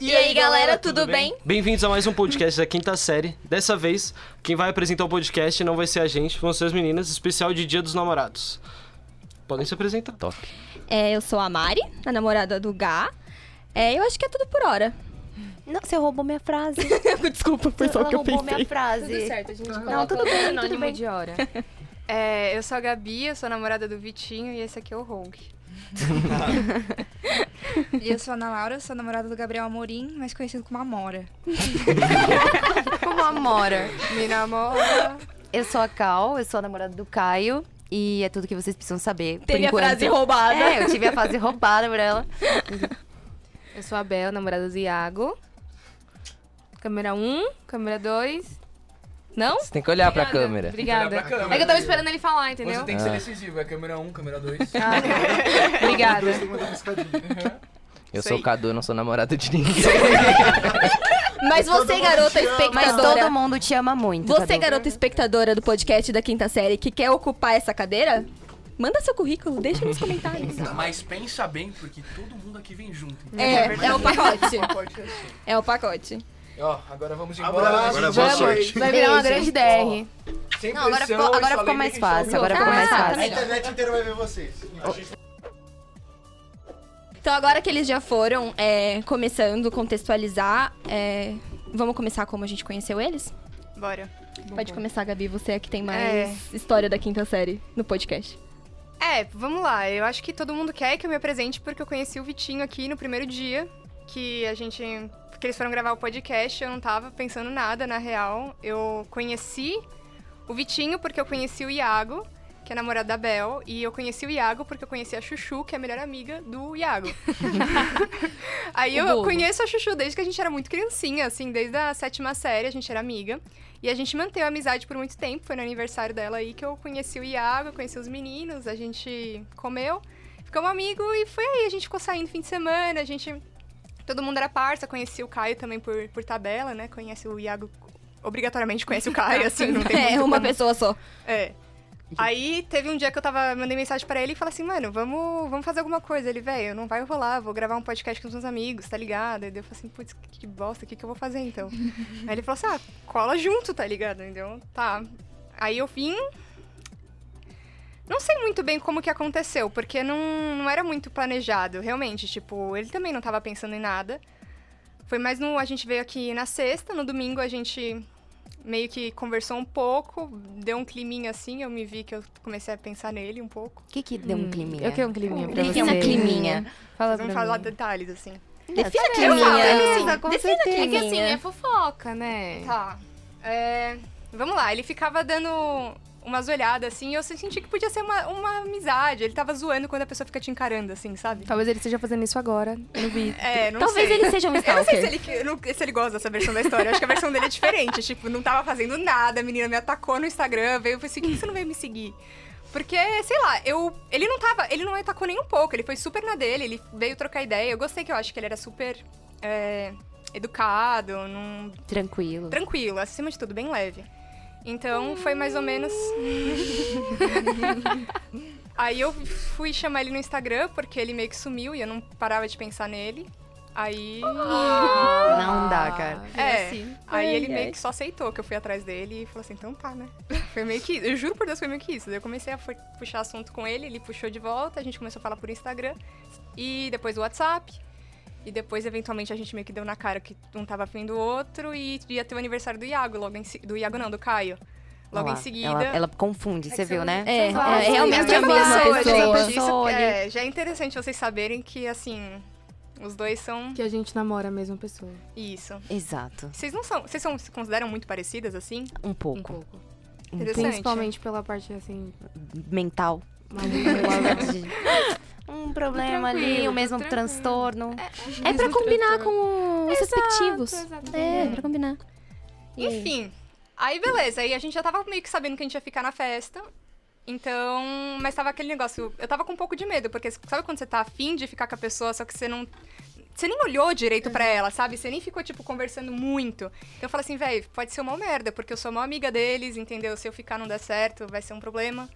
E aí, galera, tudo bem? Bem-vindos a mais um podcast da quinta série. Dessa vez, quem vai apresentar o podcast não vai ser a gente, vão ser as meninas, especial de Dia dos Namorados. Podem se apresentar. Top. É, eu sou a Mari, a namorada do Gá. É, eu acho que é tudo por hora. Não, você roubou minha frase. Desculpa, foi só o que eu roubou pensei. minha frase. Tudo certo, a gente Não, tudo bem, anônimo tudo bem. de hora. É, eu sou a Gabi, eu sou a namorada do Vitinho e esse aqui é o Rogue. E eu sou a Ana Laura, sou namorada do Gabriel Amorim, mais conhecido como Amora. Como Amora. Me namora. Eu sou a Cal, eu sou a namorada do Caio. E é tudo que vocês precisam saber. Teve a frase roubada. É, eu tive a frase roubada por ela. Eu sou a Bel, namorada do Iago. Câmera 1, câmera 2. Não? Você tem que olhar pra Obrigada, câmera. Obrigada. Pra câmera, é que eu tava viu? esperando ele falar, entendeu? Você tem que ser decisivo, é câmera 1, câmera 2. Ah, obrigada. Eu Isso sou o Cadu, não sou namorado de ninguém. Mas você, garota Mas espectadora. todo mundo te ama muito. Você, Cadu. garota espectadora do podcast da quinta série, que quer ocupar essa cadeira, manda seu currículo, deixa nos comentários. Mas pensa bem, porque todo mundo aqui vem junto. É, é o pacote. Assim. É o pacote. Ó, agora vamos embora. Agora boa sorte. Vai virar uma grande DR. Sem Não, agora pressão, ficou- agora só ficou mais que fácil, agora ficou mais fácil. A internet inteira vai ver vocês. Então, agora que eles já foram é, começando, contextualizar, é, vamos começar como a gente conheceu eles? Bora. Pode começar, Gabi, você é que tem mais É. história da quinta série no podcast. É, vamos lá. Eu acho que todo mundo quer que eu me apresente porque eu conheci o Vitinho aqui no primeiro dia que a gente. Que eles foram gravar o podcast. Eu não tava pensando nada, na real. Eu conheci o Vitinho porque eu conheci o Iago, que é namorado da Bel. E eu conheci o Iago porque eu conheci a Chuchu, que é a melhor amiga do Iago. Aí O eu bolo. conheço a Chuchu desde que a gente era muito criancinha, assim, desde a sétima série a gente era amiga. E a gente manteve a amizade por muito tempo. Foi no aniversário dela aí que eu conheci o Iago, conheci os meninos, a gente comeu, ficamos amigos e foi aí. A gente ficou saindo fim de semana, a gente. Todo mundo era parça, conheci o Caio também por, por tabela, né? Conhece o Iago. Obrigatoriamente conhece o Caio, assim, não tem É, uma como- pessoa só. é. Aí teve um dia que eu tava, mandei mensagem pra ele e falei assim, mano, vamos, vamos fazer alguma coisa. Ele, velho, não vai rolar, vou gravar um podcast com os meus amigos, tá ligado? Aí eu falei assim, putz, que, que bosta, o que, que eu vou fazer então? Aí ele falou assim, ah, cola junto, tá ligado? Então, tá. Aí eu vim. Não sei muito bem como que aconteceu, porque não, não era muito planejado, realmente. Tipo, ele também não tava pensando em nada. Foi mais no. A gente veio aqui na sexta, no domingo a gente meio que conversou um pouco, deu um climinha assim, eu me vi que eu comecei a pensar nele um pouco. O que que deu um climinha? Eu quero um climinha pra Defina climinha. Fala pra Vamos mim. falar detalhes, assim. Defina falo, climinha. beleza, com Defina certeza. É que assim, climinha. é fofoca, né? Tá. É, Vamos lá, ele ficava dando umas olhadas assim, e eu senti que podia ser uma, uma amizade. Ele tava zoando quando a pessoa fica te encarando, assim, sabe? Talvez ele esteja fazendo isso agora. Eu não vi. É, não Talvez sei. ele seja um Eu não sei stalker. se ele, não- se ele gosta dessa versão da história. Eu acho que a versão dele é diferente. Tipo, não tava fazendo nada, a menina me atacou no Instagram, veio e assim: por que você não veio me seguir? Porque, sei lá, eu. Ele não tava. Ele não me atacou nem um pouco, ele foi super na dele, ele veio trocar ideia. Eu gostei que eu acho que ele era super é, educado, Tranquilo. tranquilo, acima de tudo, bem leve. Então foi mais ou menos. Aí eu fui chamar ele no Instagram, porque ele meio que sumiu e eu não parava de pensar nele. Aí. Não dá, cara. É. assim. Aí Ai, ele ai. meio que só aceitou que eu fui atrás dele e falou assim, então tá, né? Foi meio que. Eu juro por Deus, foi meio que isso. Daí eu comecei a puxar assunto com ele, ele puxou de volta, a gente começou a falar por Instagram. E depois o WhatsApp. E depois, eventualmente, a gente meio que deu na cara que um tava afim do outro e ia ter o aniversário do Iago, logo em se... Do Iago não, do Caio. Logo em lá, seguida. Ela, ela confunde, você viu, né? É, Exato. é realmente a mesma pessoa. Pessoa ali. é, já é interessante vocês saberem que, assim, os dois são Que a gente namora a mesma pessoa. isso. Exato. Vocês não são. Vocês são, se consideram muito parecidas, assim? Um Um pouco. pouco. Interessante. Principalmente pela parte, assim, Mental. maluca. Um problema ali, o mesmo transtorno. É pra combinar com os respectivos. exatamente. É, pra combinar. Enfim. Aí, beleza. Aí a gente já tava meio que sabendo que a gente ia ficar na festa. Então, mas tava aquele negócio. Eu tava com um pouco de medo, porque sabe quando você tá afim de ficar com a pessoa, só que você não. Você nem olhou direito pra ela, sabe? Você nem ficou, tipo, conversando muito. Então eu falei assim, velho, pode ser uma merda, porque eu sou uma amiga deles, entendeu? Se eu ficar não der certo, vai ser um problema.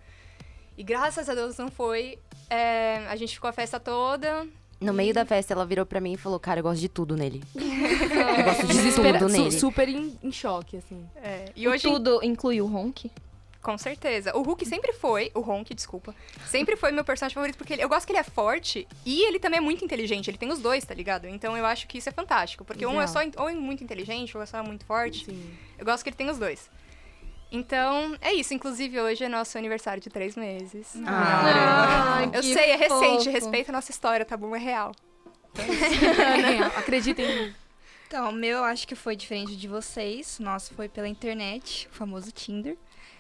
E graças a Deus não foi. É, a gente ficou a festa toda. No meio da festa, ela virou pra mim e falou, cara, eu gosto de tudo nele. eu gosto de Desespera- tudo nele. super em, em choque, assim. É, e hoje, tudo inclui o Honk? com certeza. O Hulk sempre foi, o Honk, desculpa, sempre foi meu personagem favorito, porque ele- eu gosto que ele é forte e ele também é muito inteligente. Ele tem os dois, tá ligado? Então eu acho que isso é fantástico. Porque um é só ou é muito inteligente, ou é só muito forte. Sim. Eu gosto que ele tem os dois. Então, é isso. Inclusive, hoje é nosso aniversário de três meses. Ah, eu que sei, é recente. fofo. Respeita a nossa história, tá bom? É real. Acreditem em mim. Então, o meu eu acho que foi diferente de vocês. Nosso foi pela internet, o famoso Tinder.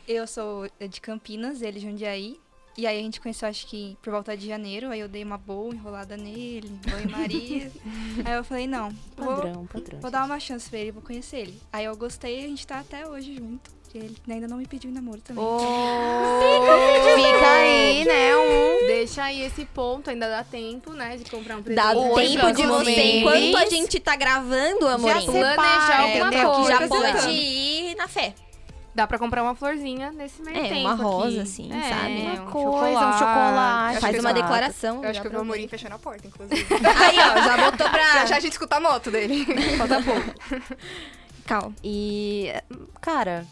Eu sou de Campinas, ele de Jundiaí. E aí a gente conheceu, acho que por volta de janeiro. Aí eu dei uma boa enrolada nele, banho Maria. aí eu falei, não, vou, Padrão, padrão. vou dar uma chance pra ele, vou conhecer ele. Aí eu gostei e a gente tá até hoje junto. E ele ainda não me pediu em namoro também. Fica aí, né? Um... Deixa aí esse ponto, ainda dá tempo, né, de comprar um presente. Dá tempo de próximo você, mês. enquanto a gente tá gravando, amorim. planejar alguma entendeu? coisa. já pode é. ir na fé. Dá pra comprar uma florzinha nesse meio É, tempo uma rosa, aqui. assim, é, sabe? Um Uma coisa, um chocolate. Faz uma declaração. Eu acho já que eu vi o. Amorim fechando a porta, inclusive. Aí, ó, já botou pra... já já a gente escuta a moto dele. Falta pouco. Calma. E, cara,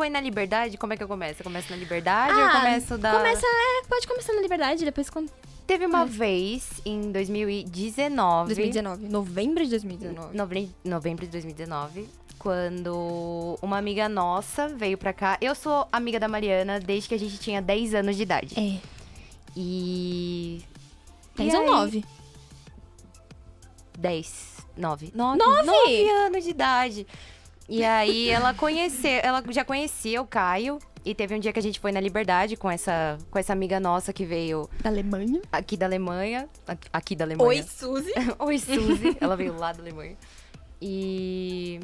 foi na liberdade? Como é que eu começo? Eu começo na liberdade ou Ah, eu começo da... Começa, é, pode começar na liberdade, depois quando... Teve uma vez, em 2019... 2019. Novembro de 2019. Novembro, novembro de 2019, quando uma amiga nossa veio pra cá. Eu sou amiga da Mariana desde que a gente tinha 10 anos de idade. É. E. 10 E ou aí? 9? 10. 9. 9? Nove? anos de idade. E aí ela conheceu, ela já conhecia o Caio. E teve um dia que a gente foi na Liberdade com essa, com essa amiga nossa que veio Da Alemanha. aqui da Alemanha. Aqui- da Alemanha. Oi, Suzy. Oi, Suzy. Ela veio lá da Alemanha. E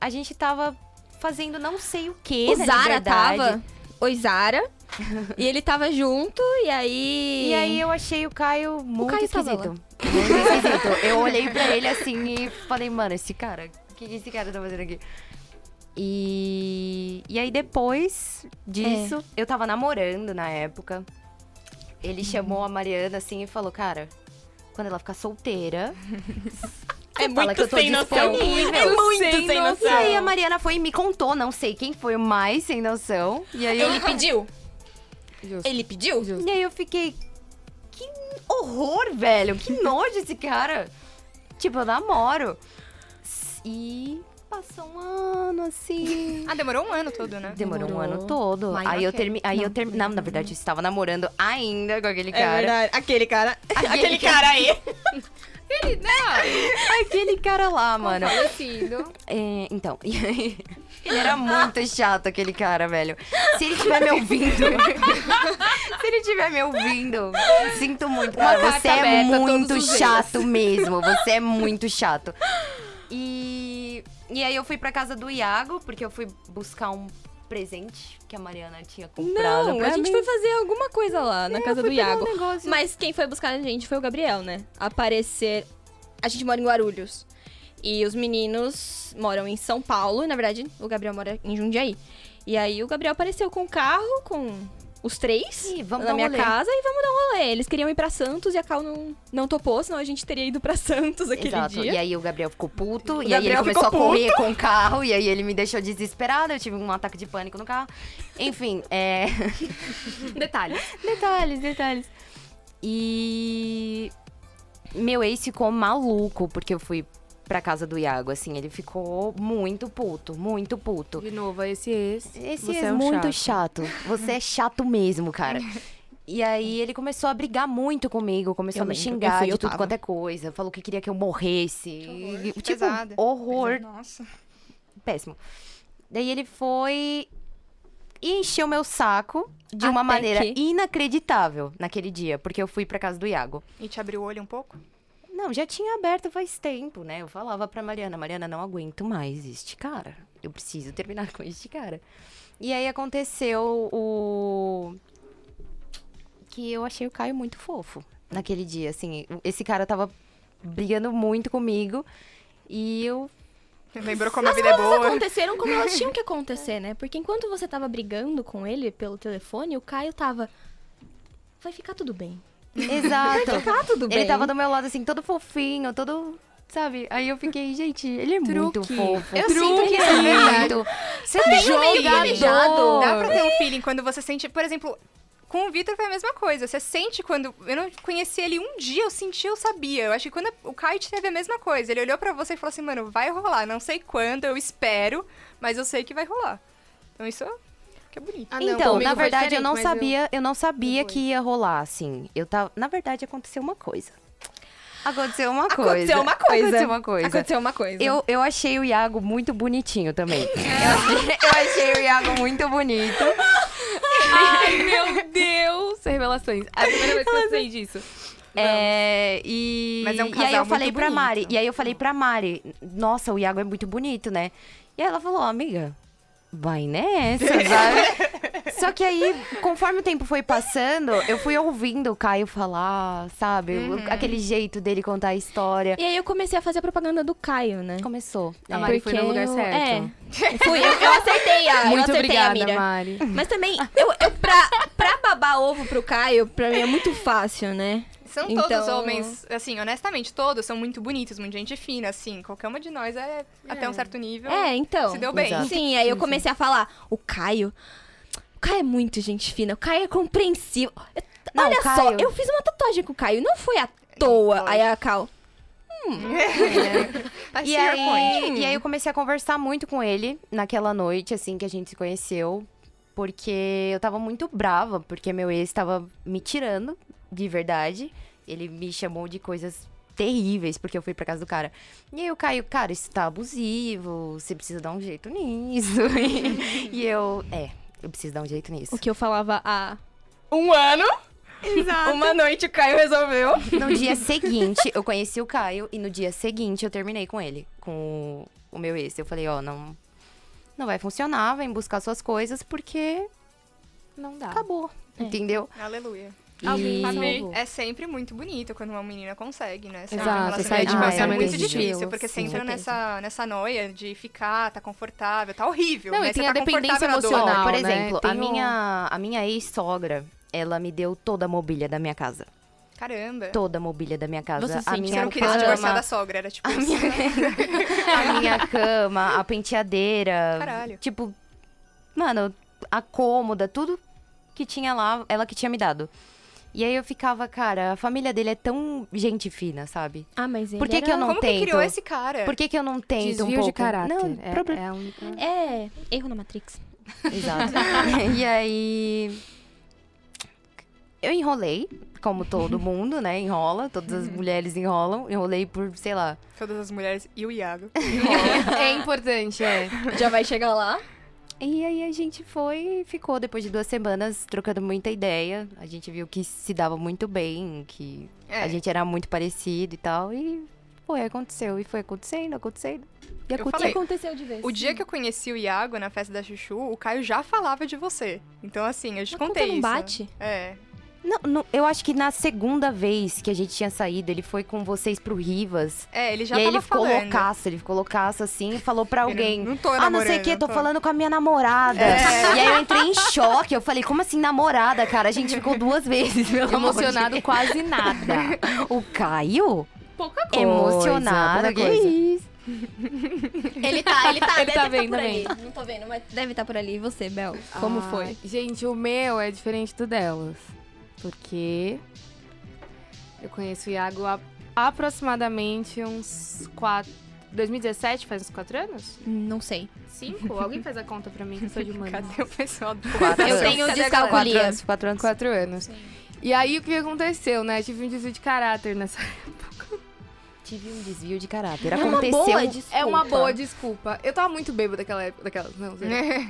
a gente tava fazendo não sei o que O na Zara liberdade. tava. Oi, Zara. e ele tava junto, e aí... E aí eu achei o Caio muito Caio tava esquisito. Muito esquisito. Eu olhei pra ele assim e falei, mano, esse cara, o que que esse cara tá fazendo aqui? E, e aí depois disso, eu tava namorando na época. Ele chamou a Mariana assim e falou, cara, quando ela ficar solteira, É fala que eu tô disponível. É muito sem, sem noção. E aí a Mariana foi e me contou, não sei quem foi o mais sem noção. E aí eu, Ele pediu? Justo. Ele pediu? e aí eu fiquei. Que horror, velho! Que nojo esse cara! Tipo, eu namoro. E passou um ano assim. Ah, demorou um ano todo, né? Demorou, um Demorou. ano todo. Mas aí eu ok. termi... aí eu Não. termi... Não, na verdade, eu estava namorando ainda com aquele É cara. verdade. Aquele cara. Aquele Aquele cara. cara aí. aquele cara lá, mano. É, então, e aí, ele era muito chato, aquele cara, velho. Se ele estiver me ouvindo, se ele estiver me ouvindo, sinto muito, cara. carta Você é aberta muito chato mesmo, você é muito chato. E, e aí eu fui pra casa do Iago, porque eu fui buscar um presente que a Mariana tinha comprado Não, a gente mim. foi fazer alguma coisa lá na É, casa do Iago. um. Mas quem foi buscar a gente foi o Gabriel, né? Aparecer. A gente mora em Guarulhos. E os meninos moram em São Paulo. E, na verdade, o Gabriel mora em Jundiaí. E aí o Gabriel apareceu com o carro, com os três, Ih, vamos na um minha casa e vamos dar um rolê. Eles queriam ir pra Santos e a Cal não, não topou, senão a gente teria ido pra Santos aquele Exato. dia. E aí o Gabriel ficou puto, e aí Gabriel ele começou a correr com o carro, e aí ele me deixou desesperada, eu tive um ataque de pânico no carro. Enfim, é. Detalhe. detalhes, detalhes. E. Meu ex ficou maluco porque eu fui pra casa do Iago, assim, ele ficou muito puto, muito puto. De novo, esse ex. Esse você é, é um muito chato. chato. Você é chato mesmo, cara. E aí ele começou a brigar muito comigo, começou Eu a me xingar fui, de tudo tava. quanto é coisa. Falou que queria que eu morresse. E, tipo, pesada. horror. Nossa. Péssimo. Daí ele foi e encheu meu saco de Até uma maneira que- inacreditável naquele dia, porque eu fui pra casa do Iago. E te abriu o olho um pouco? Não, já tinha aberto faz tempo, né? Eu falava pra Mariana, Mariana, não aguento mais este cara. Eu preciso terminar com este cara. E aí aconteceu o que eu achei o Caio muito fofo naquele dia, assim. Esse cara tava brigando muito comigo e eu Lembrou como a As vida é coisas boa? aconteceram como elas tinham que acontecer, né? Porque enquanto você tava brigando com ele pelo telefone, o Caio tava. Vai ficar tudo bem. Exato. Tá tudo bem. Ele tava do meu lado, assim, todo fofinho, todo. Sabe? Aí eu fiquei, gente, ele é muito Truque. fofo. Eu sinto que Ele isso é verdade. muito. Você um feeling. Jogador. Dá pra ter um feeling quando você sente, por exemplo, com o Vitor foi a mesma coisa. Você sente quando. Eu não conheci ele um dia, eu senti, eu sabia. Eu acho que quando o Caio teve a mesma coisa. Ele olhou pra você e falou assim, mano, vai rolar. Não sei quando, eu espero, mas eu sei que vai rolar. Então isso que é bonito. Ah, não, então, na verdade, eu não sabia, eu... não sabia Depois. que ia rolar, assim. Eu tava, na verdade, aconteceu uma coisa. Aconteceu uma coisa. Aconteceu uma coisa. Aconteceu uma coisa. Aconteceu uma coisa. Eu, eu achei o Iago muito bonitinho também. eu, achei, eu achei o Iago muito bonito. Ai, meu Deus! Revelações. A primeira vez que eu sei disso. É, e, Mas é um e aí casal eu falei muito pra Mari, bonito. e aí eu falei pra Mari, nossa, o Iago é muito bonito, né? E aí ela falou, amiga, vai nessa, sabe? Só que aí, conforme o tempo foi passando, eu fui ouvindo o Caio falar, sabe? O- Aquele jeito dele contar a história. E aí eu comecei a fazer a propaganda do Caio, né? Começou. A. Mari foi no Porque lugar eu- certo. É. Fui, eu, eu acertei a, eu Muito a obrigada, mira. Mari. Mas também, eu, eu pra, pra babar ovo pro Caio, pra mim é muito fácil, né? São Então- todos homens, assim, honestamente, todos são muito bonitos, muito gente fina, assim. Qualquer uma de nós é, até um certo nível. É, então. Se deu bem. Exato. Sim, aí eu comecei a falar, o Caio. O Caio é muito gente fina, o Caio é compreensivo. Não, Olha o só, Caio- eu fiz uma tatuagem com o Caio, não foi à toa. Aí a Cal. Tá E to your point. aí, e aí eu comecei a conversar muito com ele naquela noite, assim, que a gente se conheceu. Porque eu tava muito brava, porque meu ex tava me tirando, de verdade. Ele me chamou de coisas terríveis, porque eu fui pra casa do cara. E aí o Caio, cara, isso tá abusivo, você precisa dar um jeito nisso. e, e eu, é, eu preciso dar um jeito nisso. O que eu falava há um ano. Uma noite o Caio resolveu. No dia seguinte, eu conheci o Caio e no dia seguinte eu terminei com ele, com o meu ex. Eu falei, ó, não, não vai funcionar, vem buscar suas coisas porque Não dá. acabou, É. entendeu? Aleluia. Alguém E-. É sempre muito bonito quando uma menina consegue, né? Exato, sair de um é relacionamento muito difícil, porque você entra nessa, nessa noia de ficar, tá confortável, tá horrível. Não, né? e tem Você a tá dependência emocional. Por né? exemplo, a Tem um- minha, a minha ex-sogra, ela me deu toda a mobília da minha casa. Caramba. Toda a mobília da minha casa. Você a minha Você não queria se cama, divorciar da sogra, era tipo a isso. minha, a minha cama, a penteadeira. Caralho. Tipo, mano, a cômoda, tudo que tinha lá, ela que tinha me dado. E aí eu ficava, cara, a família dele é tão gente fina, sabe? Ah, mas ele Por que, que eu era- não Como que tento? criou esse cara? Por que, que eu não tento Desvio um pouco? de caráter. Não, é, problema. é a única... É, erro na Matrix. Exato. e aí. Eu enrolei, como todo mundo, né? Enrola, todas as mulheres enrolam. Enrolei por, sei lá. Todas as mulheres e o Iago. É importante, é. Já vai chegar lá. E aí a gente foi e ficou depois de duas semanas trocando muita ideia. A gente viu que se dava muito bem, que É. a gente era muito parecido e tal. E foi, aconteceu. E foi acontecendo, acontecendo. E Eu falei. aconteceu de vez? O dia que eu conheci o Iago na festa da Chuchu, o Caio já falava de você. Então, assim, eu te A contei conta não isso. bate? É. Não, não, eu acho que na segunda vez que a gente tinha saído, ele foi com vocês pro Rivas. É, ele já e aí tava ele ficou falando. loucaço, ele ficou loucaço assim e falou pra Ele, alguém. Não tô Ah, namorando. não sei o que, tô tô- falando com a minha namorada. É. E aí eu entrei em choque. Eu falei, como assim namorada, cara? A gente ficou duas vezes, pelo amor de Emocionado quase nada. O Caio? Pouca coisa. Emocionado, pouca que coisa. isso? Ele tá, ele tá, Ele deve tá tá bem, tá ali. Não tô vendo, mas deve estar por ali. E você, Bel? Como Ah, foi? Gente, o meu é diferente do delas. Porque eu conheço o Iago há aproximadamente uns 4. 2017, faz uns 4 anos? Não sei. 5? Alguém faz a conta pra mim, que eu sou de humanas. Cadê o pessoal do Quatro Eu tenho Cadê a Quatro descalculia. anos, quatro anos. 4 anos. E aí, o que aconteceu, né? Tive um desvio de caráter nessa Tive um desvio de caráter. É uma Aconteceu. boa desculpa. É uma boa desculpa. Eu tava muito bêbada daquela época. Daquela, não, sei.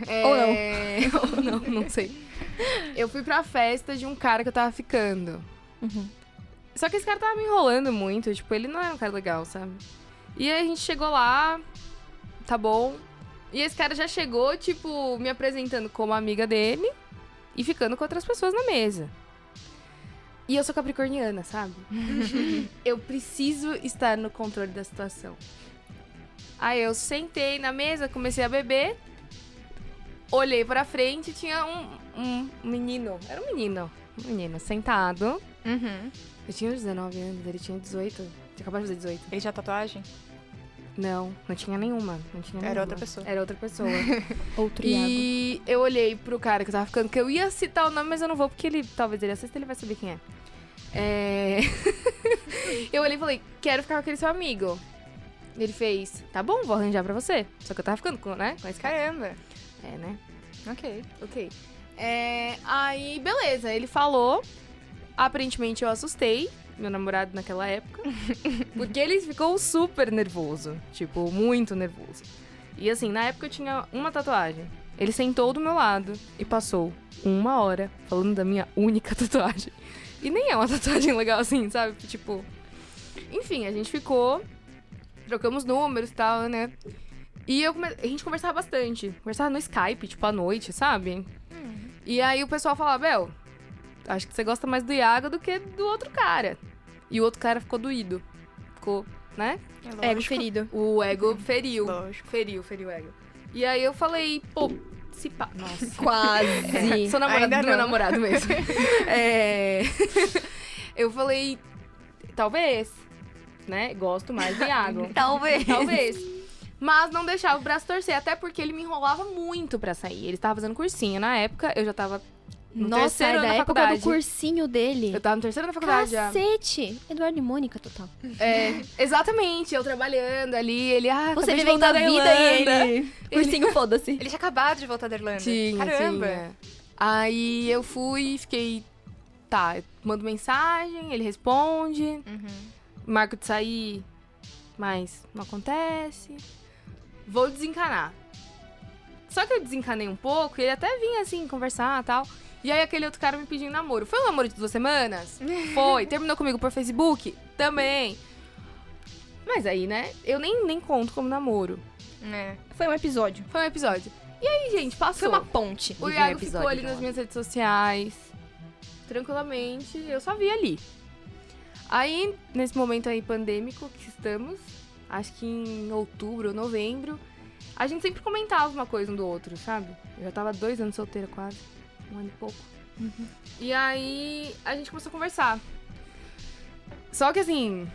É... Ou não. não, não sei. Eu fui pra festa de um cara que eu tava ficando. Uhum. Só que esse cara tava me enrolando muito. Tipo, ele não era um cara legal, sabe? E aí a gente chegou lá, tá bom. E esse cara já chegou, tipo, me apresentando como amiga dele e ficando com outras pessoas na mesa. E eu sou capricorniana, sabe? eu preciso estar no controle da situação. Aí eu sentei na mesa, comecei a beber. Olhei pra frente e tinha um, um menino. Era um menino. menino, sentado. Uhum. Eu tinha uns 19 anos, ele tinha 18. Tinha acabado de fazer 18. Ele tinha tatuagem? Não, não tinha nenhuma. Não tinha Era nenhuma. outra pessoa. Era outra pessoa. Outro Iago. e eu olhei pro cara que eu tava ficando, que eu ia citar o nome, mas eu não vou, porque ele talvez ele assista ele vai saber quem é. É. eu olhei e falei, quero ficar com aquele seu amigo. Ele fez, tá bom, vou arranjar pra você. Só que eu tava ficando com, né? Com esse cara. Caramba. É, né? Ok. Ok. É, aí, beleza, ele falou. Aparentemente eu assustei meu namorado naquela época. porque ele ficou super nervoso. Tipo, muito nervoso. E assim, na época eu tinha uma tatuagem. Ele sentou do meu lado e passou uma hora falando da minha única tatuagem. E nem é uma tatuagem legal assim, sabe? Tipo. Enfim, a gente ficou. Trocamos números e tal, né? E eu come- a gente conversava bastante. Conversava no Skype, tipo, à noite, sabe? E aí o pessoal falava, Bel, acho que você gosta mais do Iago do que do outro cara. E o outro cara ficou doído. Ficou, né? É Ego ferido. O ego feriu. Lógico. Feriu, feriu o ego. E aí eu falei, pô, se pá. Nossa. Quase. Sou namorado Ainda do meu não. namorado mesmo. É, eu falei, talvez, né? Gosto mais do Iago. Talvez. Talvez. Mas não deixava o braço torcer, até porque ele me enrolava muito pra sair. Ele estava fazendo cursinho. Na época, eu já tava no Nossa, terceiro ano da época do cursinho dele. Eu tava no terceiro ano da faculdade já. Cacete! Eduardo e Mônica, total. É, exatamente, eu trabalhando ali, ele, ah, Você vivendo a vida e Irlanda. ele... Cursinho, foda-se. Ele tinha acabado de voltar da Irlanda. Tinha, Caramba. tinha. Aí eu fui e fiquei, tá, eu mando mensagem, ele responde, Uhum. marco de sair, mas não acontece. Vou desencanar. Só que eu desencanei um pouco, e ele até vinha assim, conversar e tal. E aí aquele outro cara me pediu namoro. Foi um namoro de duas semanas? Foi. Terminou comigo por Facebook? Também. Mas aí, né, eu nem, nem conto como namoro. É. Foi um episódio. Foi um episódio. E aí, gente, passou. Foi uma ponte. O Vivi um Iago ficou ali nas minhas redes sociais. Tranquilamente, eu só vi ali. Aí, nesse momento aí pandêmico que estamos, acho que em outubro ou novembro, a gente sempre comentava uma coisa um do outro, sabe? Eu já tava dois anos solteira quase. Um ano e pouco. E aí, a gente começou a conversar. Só que assim,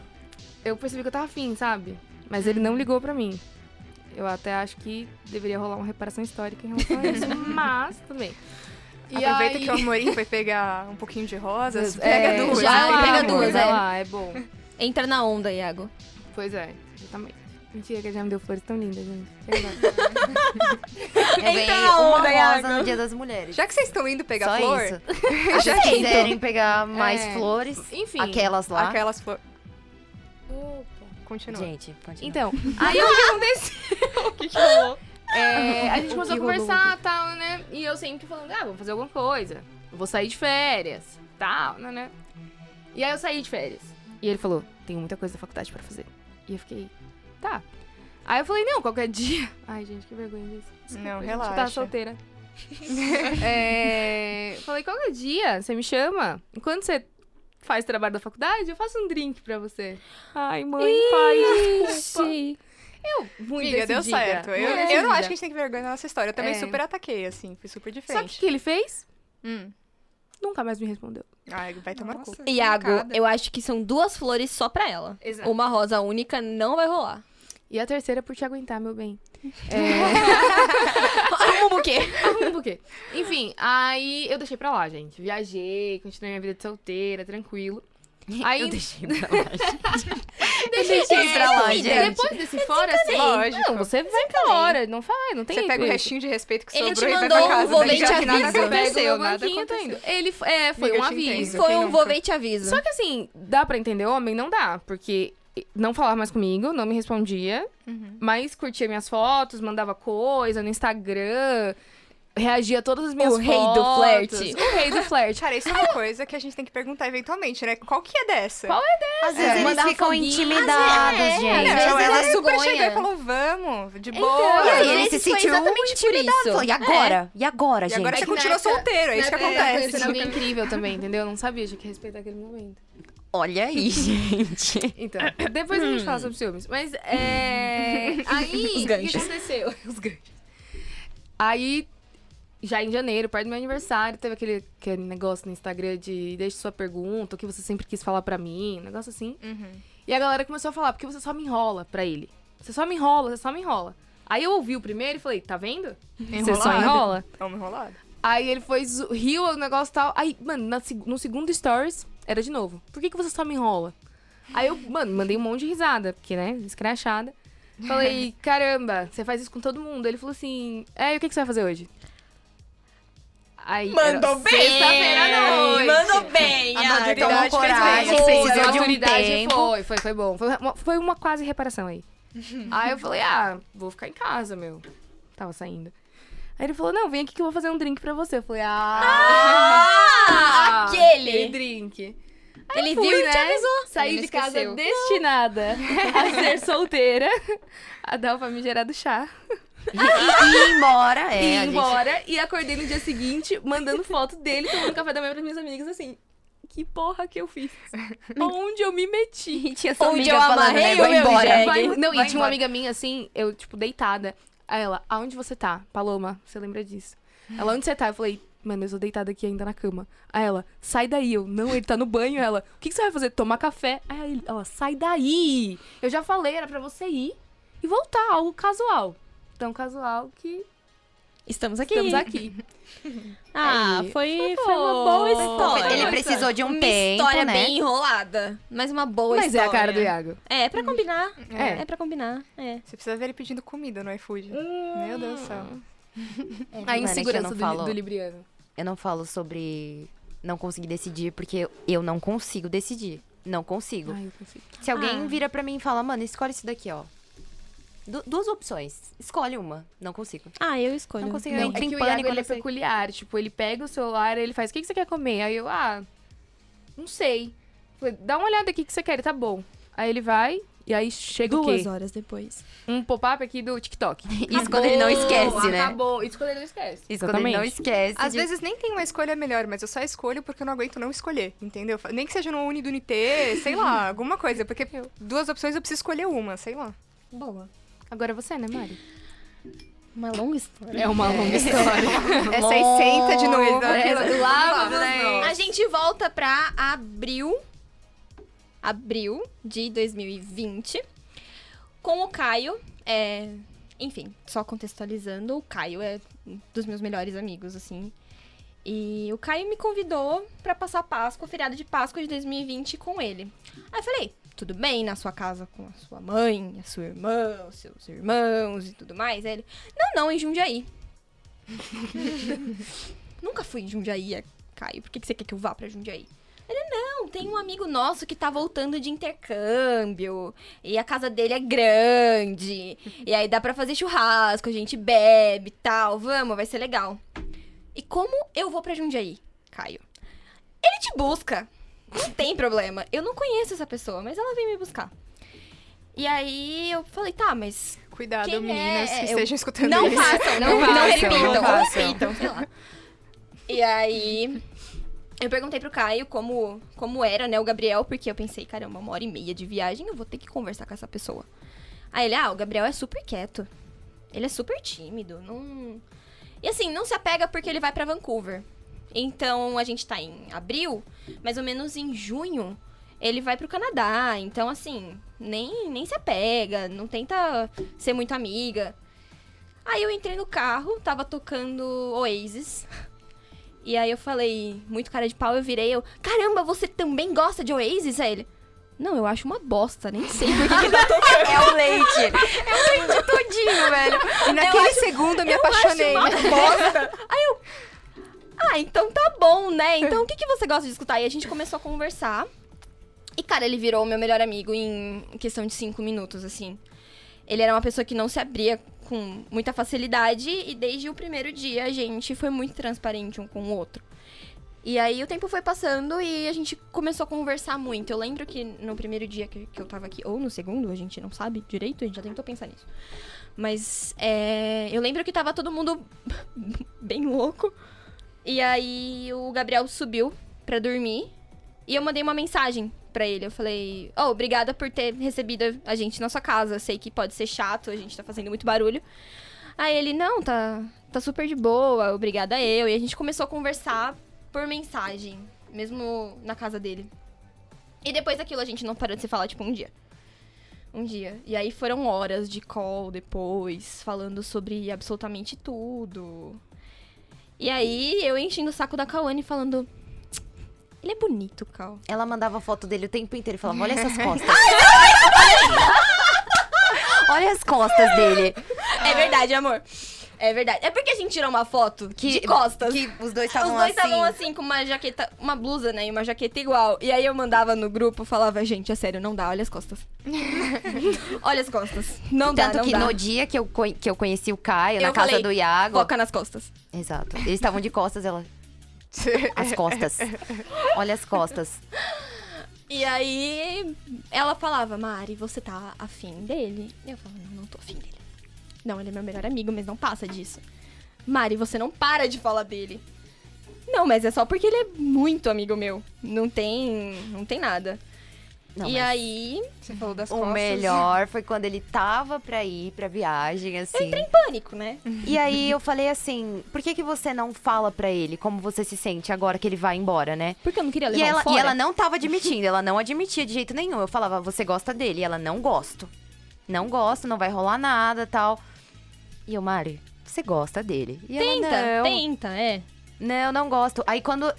eu percebi que eu tava afim, sabe? Mas ele não ligou pra mim. Eu até acho que deveria rolar uma reparação histórica em relação a isso, mas tudo bem. E Aproveita aí- que o Amorim foi pegar um pouquinho de rosas. É, Pega duas. já vai lá, pega duas, é. lá, é bom. Entra na onda, Iago. Pois é, exatamente. Mentira, que já me deu flores tão lindas, gente. É. Eu ganhei Entra na uma rosa no Dia das Mulheres. Já que vocês estão indo pegar Só flor, isso. Se vocês quiserem pegar mais É. flores, Enfim. aquelas lá. aquelas flores. Opa. Continua. Gente, continua. Então, aí o que aconteceu? O que que rolou? É, a gente começou a que conversar e tal, né? E eu sempre falando, ah, vamos fazer alguma coisa. Eu vou sair de férias, tal, né, né? E aí eu saí de férias. E ele falou, tenho muita coisa da faculdade pra fazer. E eu fiquei, tá. Aí eu falei, não, qualquer dia. Ai, gente, que vergonha disso. Desculpa, Não, relaxa. Tava solteira. é, falei, qualquer dia, você me chama. Enquanto você faz trabalho da faculdade, eu faço um drink pra você. Ai, mãe, pai, desculpa. Eu, muito Amiga, deu certo. Eu, eu não acho que a gente tem que ver vergonha na nossa história. Eu também É. super ataquei, assim. Fui super Sabe o diferente. que, que ele fez? Hum. Nunca mais me respondeu. Ai, vai tomar cu. Nossa, Iago, eu acho que são duas flores só pra ela. Exato. Uma rosa única não vai rolar. E a terceira por te aguentar, meu bem. É... Arruma o quê? Arruma por quê? Enfim, aí eu deixei pra lá, gente. Viajei, continuei minha vida de solteira, tranquilo. Aí, Eu deixei pra lá, gente. deixei pra lá, gente. Depois desse fora, assim, Lógico. não, você vai embora, não faz, não tem Você pega o restinho de respeito que Ele sobrou te e vai mandou pra um casa. vou tá ver e te ligado? aviso. Nada Pega aconteceu, nada aconteceu. Ele, é, foi Amiga, um eu te aviso. entendo. Foi um e te aviso. Só que assim, dá pra entender homem? Não dá, porque não falava mais comigo, não me respondia, Uhum. mas curtia minhas fotos, mandava coisa no Instagram, reagia a todas as minhas O rei do fotos. flerte. O rei do flerte. Cara, isso é uma coisa que a gente tem que perguntar eventualmente, né? Qual que é dessa? Qual Às vezes eles mandava ficam foguinho. intimidados, é, gente. Não, vezes ela é super chegou e falou, vamos, de Então, boa. E aí ele se sentiu intimidado. isso. Falou, e agora? E agora, E gente? agora você É continua época- solteiro, é isso que época, acontece. conhecendo alguém incrível também, entendeu? Eu não sabia, tinha que respeitar aquele momento. Olha aí, gente. Então, depois a gente fala sobre ciúmes. Mas, é... Aí, Os o que ganchos. aconteceu? Os ganchos. Aí, já em janeiro, perto do meu aniversário, teve aquele, aquele negócio no Instagram de deixe sua pergunta, o que você sempre quis falar pra mim, um negócio assim. E a galera começou a falar, porque você só me enrola pra ele. Você só me enrola, você só me enrola. Aí eu ouvi o primeiro e falei, tá vendo? Você só Enrolado. enrola. Vamos enrolado. Aí ele foi, riu o negócio e tal. Aí, mano, na no segundo stories, era de novo. Por que, que você só me enrola? Aí eu, mano, mandei um monte de risada, porque, né, escrachada. Falei, caramba, você faz isso com todo mundo. Ele falou assim, é, e o que, que você vai fazer hoje? Aí, Mandou bem! Sexta-feira à noite. Mandou bem, A maturidade fez coragem, bem. Foi, a de um maturidade tempo. Foi, foi, foi bom. Foi uma, foi uma quase reparação aí. aí eu falei, ah, vou ficar em casa, meu. Tava saindo. Aí ele falou, não, vem aqui que eu vou fazer um drink pra você. Eu falei, ah, Ah, aquele. drink. Ele Fui, viu e né? te avisou. Saí de casa destinada a ser solteira, a dar o famigerado chá, E, e ir embora, é. e ir gente- embora. E acordei no dia seguinte, mandando foto dele tomando café da manhã pras minhas amigas, assim... Que porra que eu fiz? Onde eu me meti? E tinha sua Onde amiga eu falando, amarrei né? o meu embora. Vai- não, Vai e tinha uma amiga minha assim, eu, tipo, deitada. Aí ela, aonde você tá? Paloma, você lembra disso? Ela, onde você tá? Eu falei, mano, eu tô deitada aqui ainda na cama. Aí ela, sai daí. Eu, não, ele tá no banho. Ela, o que, que você vai fazer? Tomar café. Aí ele- ela, sai daí. Eu já falei, era pra você ir e voltar, algo casual. Tão casual que Estamos aqui. estamos aqui. Ah, Aí, foi, foi uma boa história. Ele precisou de um uma tempo, história né? bem enrolada, mas uma boa Mas é história. a cara do Iago. É, pra combinar. É. É, pra combinar. É. Você precisa ver ele pedindo comida no iFood. Meu Deus do céu. A é que eu insegurança do, falo- do Libriano. Eu não falo sobre não conseguir decidir, porque eu não consigo decidir. Não consigo. Ai, eu consigo. Se alguém Ah. vira pra mim e fala, mano, escolhe isso daqui, ó. Du- duas opções. Escolhe uma. Não consigo. Ah, eu escolho. Não consigo. Não, Eu é que o pânico Iago, ele é peculiar. Tipo, ele pega o celular e ele faz, o que, que você quer comer? Aí eu, ah, não sei. Falei, dá uma olhada aqui que você quer, tá bom. Aí ele vai, e aí chega o Duas quê? horas depois. Um pop-up aqui do TikTok. Isso quando ele não esquece, né? Acabou. Isso quando ele não esquece. Isso quando ele não esquece. Às de- vezes nem tem uma escolha melhor, mas eu só escolho porque eu não aguento não escolher, entendeu? Nem que seja no Uni do Unité, sei lá, alguma coisa. Porque duas opções eu preciso escolher uma, sei lá. Boa. Agora você, né, Mari? Uma longa história. É uma longa história. É 60 de novo. É, lá, né? A gente volta pra abril. Abril de 2020. Com o Caio. É, enfim, só contextualizando, o Caio é um dos meus melhores amigos, assim. E o Caio me convidou pra passar Páscoa, feriado de Páscoa de 2020 com ele. Aí eu falei, tudo bem na sua casa com a sua mãe, a sua irmã, os seus irmãos e tudo mais? Aí ele, não, não, em Jundiaí. Nunca fui em Jundiaí, Caio. Por que, que você quer que eu vá pra Jundiaí? Ele, não, tem um amigo nosso que tá voltando de intercâmbio. E a casa dele é grande. E aí dá pra fazer churrasco, a gente bebe e tal. Vamos, vai ser legal. E como eu vou pra Jundiaí, Caio? Ele te busca. Não tem problema. Eu não conheço essa pessoa, mas ela vem me buscar. E aí eu falei, tá, mas Cuidado, Quem é? meninas que Eu- estejam escutando não isso. façam, não, Não não, façam, repitam, não ou façam. repitam, sei lá. E aí, eu perguntei pro Caio como, como era, né, o Gabriel, porque eu pensei, caramba, uma hora e meia de viagem, eu vou ter que conversar com essa pessoa. Aí ele, ah, o Gabriel é super quieto. Ele é super tímido, não... E assim, não se apega porque ele vai pra Vancouver. Então, a gente tá em abril, mais ou menos em junho, ele vai pro Canadá. Então, assim, nem, nem se apega, não tenta ser muito amiga. Aí eu entrei no carro, tava tocando Oasis. E aí eu falei, muito cara de pau, eu virei, eu, caramba, você também gosta de Oasis? Aí ele, não, eu acho uma bosta, nem sei por que, que tá tocando. É o leite. É o leite todinho, velho. E naquele segundo eu me apaixonei. Eu acho uma bosta. Aí eu, ah, então tá bom, né? Então o que, que você gosta de escutar? E a gente começou a conversar. E, cara, ele virou o meu melhor amigo em questão de cinco minutos, assim. Ele era uma pessoa que não se abria com muita facilidade e desde o primeiro dia a gente foi muito transparente um com o outro. E aí o tempo foi passando e a gente começou a conversar muito. Eu lembro que no primeiro dia que, que eu tava aqui, ou no segundo, a gente não sabe direito, a gente já tentou pensar nisso. Mas é, eu lembro que tava todo mundo bem louco. E aí o Gabriel subiu pra dormir e eu mandei uma mensagem pra ele. Eu falei: "Oh, obrigada por ter recebido a gente na sua casa. Sei que pode ser chato, a gente tá fazendo muito barulho". Aí ele, não, tá, tá super de boa, obrigada eu. E a gente começou a conversar por mensagem, mesmo na casa dele. E depois daquilo a gente não parou de se falar, tipo, um dia. Um dia. E aí foram horas de call depois, falando sobre absolutamente tudo. E aí eu enchendo o saco da Kawane falando. Ele é bonito, Cal. Ela mandava foto dele o tempo inteiro e falava: Olha essas costas. Olha as costas dele. É verdade, amor. É verdade. É porque a gente tirou uma foto Que- de costas. Que os dois Os estavam dois assim. estavam assim, com uma jaqueta, uma blusa, né? E uma jaqueta igual. E aí eu mandava no grupo, falava, gente, é sério, não dá, olha as costas. olha as costas. Não dá, Tanto não que dá. no dia que eu, que eu conheci o Caio, Eu na casa falei, do Iago. Foca nas costas. Exato. Eles estavam de costas, ela. As costas. Olha as costas. E aí ela falava, Mari, você tá afim dele? Eu falava, não, não tô afim dele. Não, ele é meu melhor amigo, mas não passa disso. Mari, você não para de falar dele. Não, mas é só porque ele é muito amigo meu. Não tem. Não tem nada. Não, e aí, Você falou das O costas. melhor foi quando ele tava pra ir pra viagem, assim. pânico, né? E aí eu falei assim: por que, que você não fala pra ele como você se sente agora que ele vai embora, né? Porque eu não queria levar E ela, fora. e ela não tava admitindo, ela não admitia de jeito nenhum. Eu falava, você gosta dele? E ela, não gosto. Não gosto, não vai rolar nada tal. E eu, Mari, você gosta dele? E Tenta, ela, não. tenta, é. Não, não gosto. Aí quando,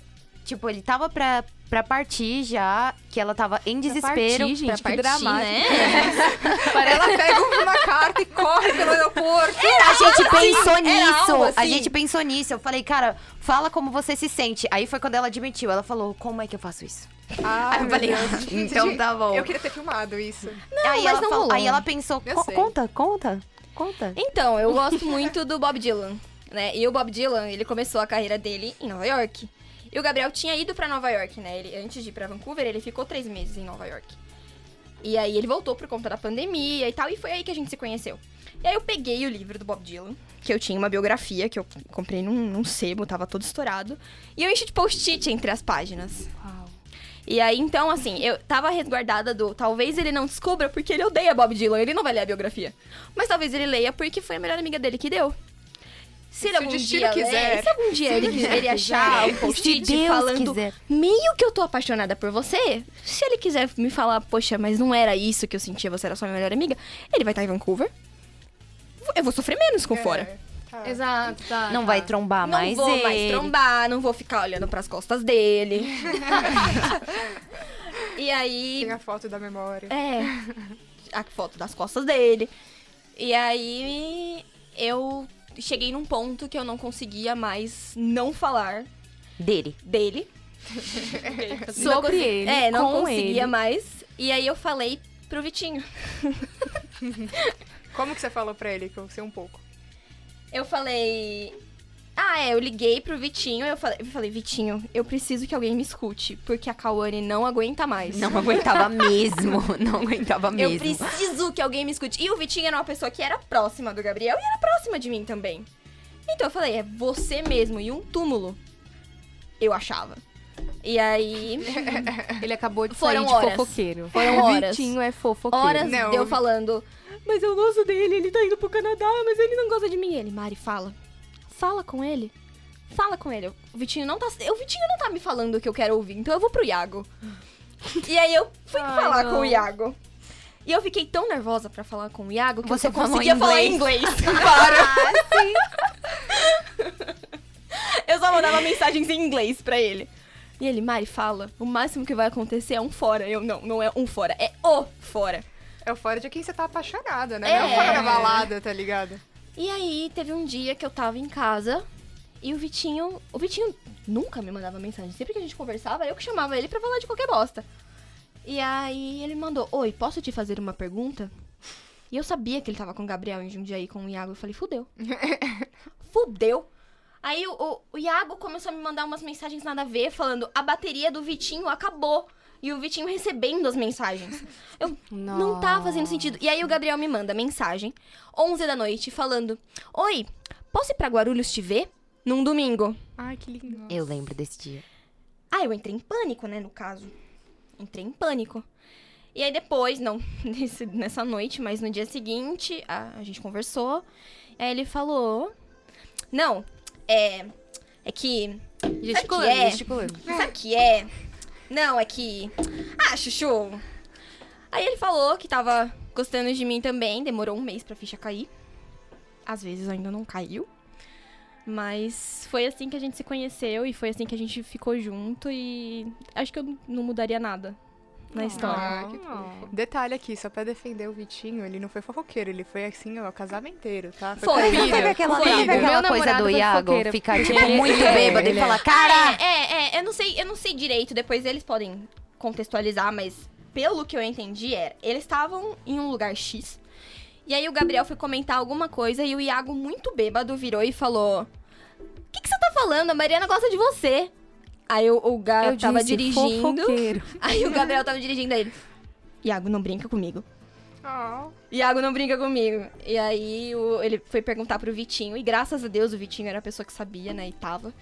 tipo, ele tava pra, pra partir já, que ela tava em desespero. partir, gente, que partir, né? Ela pega uma carta e corre pelo aeroporto. A gente pensou era nisso. algo A assim. gente pensou nisso. Eu falei, cara, fala como você se sente. Aí foi quando ela admitiu. Ela falou, como é que eu faço isso? Ah, Aí eu falei, Deus. então tá bom. Eu queria ter filmado isso. aí, mas ela não falou- aí ela pensou, Eu "Co- sei. conta, conta, conta. Então, eu gosto muito do Bob Dylan, né? E o Bob Dylan, ele começou a carreira dele em Nova York. E o Gabriel tinha ido pra Nova York, né? Ele, antes de ir pra Vancouver, ele ficou três meses em Nova York. E aí ele voltou por conta da pandemia e tal, e foi aí que a gente se conheceu. E aí eu peguei o livro do Bob Dylan, que eu tinha uma biografia, que eu comprei num, num sebo, tava todo estourado. E eu enchi de post-it entre as páginas. Uau. E aí, então, assim, eu tava resguardada do. Talvez ele não descubra porque ele odeia Bob Dylan, ele não vai ler a biografia. Mas talvez ele leia porque foi a melhor amiga dele que deu. Se ele Se o algum destino dia quiser. ler, se algum dia ele, quiser- ele achar um Se post-it falando quiser. meio que eu tô apaixonada por você, se ele quiser me falar, poxa, mas não era isso que eu sentia, você era só minha melhor amiga, ele vai estar em Vancouver. Eu vou sofrer menos com fora. É, tá. Exato, tá. Não tá. vai trombar Não mais vou ele. mais trombar, não vou ficar olhando pras costas dele. e aí. Tem a foto da memória. É. A foto das costas dele. E aí eu cheguei num ponto que eu não conseguia mais não falar Dele. dele. Não Sobre ele, É, não com conseguia ele. mais. E aí eu falei pro Vitinho. Como que você falou pra ele que eu sei um pouco? Eu falei. Ah, é, eu liguei pro Vitinho. Eu falei, eu falei, Vitinho, eu preciso que alguém me escute, porque a Kawane não aguenta mais. Não aguentava mesmo. Não aguentava Eu mesmo. preciso que alguém me escute. E o Vitinho era uma pessoa que era próxima do Gabriel e era próxima de mim também. Então eu falei, é você mesmo. E um túmulo. Eu achava. E aí, Ele acabou de Foram sair horas. de fofoqueiro. Foram o horas. Vitinho é fofoqueiro. horas Não, deu eu- falando, mas eu gosto dele, ele tá indo pro Canadá, mas ele não gosta de mim. Ele, Mari, fala. Fala com ele. Fala com ele. O Vitinho não tá. O Vitinho não tá me falando o que eu quero ouvir, então eu vou pro Iago. e aí eu fui Ai, falar não. com o Iago. E eu fiquei tão nervosa pra falar com o Iago que Você eu só conseguia falar em inglês. inglês. Para. eu só mandava mensagens em inglês pra ele. E ele, Mari, fala. O máximo que vai acontecer é um fora. Eu, não, não é um fora, é o fora. É o fora de quem você tá apaixonada, né? É. Não é o fora da balada, tá ligado? E aí, teve um dia que eu tava em casa e o Vitinho. O Vitinho nunca me mandava mensagem. Sempre que a gente conversava, eu que chamava ele pra falar de qualquer bosta. E aí ele mandou: Oi, posso te fazer uma pergunta? E eu sabia que ele tava com o Gabriel em Jundiaí com o Iago. Eu falei: Fudeu. Fudeu. Aí o, o, o Iago começou a me mandar umas mensagens nada a ver, falando: A bateria do Vitinho acabou. E o Vitinho recebendo as mensagens. Eu não tá fazendo sentido. E aí o Gabriel me manda mensagem, 11 da noite, falando: Oi, posso ir pra Guarulhos te ver? Num domingo. Ai, que lindo. Eu lembro desse dia. Ah, eu entrei em pânico, né, no caso. Entrei em pânico. E aí depois, não nesse- nessa noite, mas no dia seguinte, a, a gente conversou. Aí ele falou. Não, é. É que. Gesticulando, é? gesticulando. Sabe que é? Não, é que. Ah, Chuchu. Aí ele falou que tava gostando de mim também. Demorou um mês pra ficha cair. Às vezes ainda não caiu. Mas foi assim que a gente se conheceu e foi assim que a gente ficou junto e acho que eu não mudaria nada na história. Ah, que fofo. Detalhe aqui, só pra defender o Vitinho, ele não foi fofoqueiro, ele foi assim, ó, casamenteiro, tá? Foi. filho. teve aquela, Foi. teve aquela coisa do foi Iago ficar, tipo, muito é, bêbado ele e é. falar, cara, É, é, eu não sei, direito, depois eles podem contextualizar, mas pelo que eu entendi era, eles estavam em um lugar X. E aí o Gabriel foi comentar alguma coisa e o Iago, muito bêbado, virou e falou: O que, que você tá falando? A Mariana gosta de você. Aí o, o eu tava disse dirigindo. fofoqueiro. Aí o Gabriel tava dirigindo ele. Iago, não brinca comigo. Ah, Iago não brinca comigo. E aí o- ele foi perguntar pro Vitinho. E graças a Deus o Vitinho era a pessoa que sabia, né? E tava.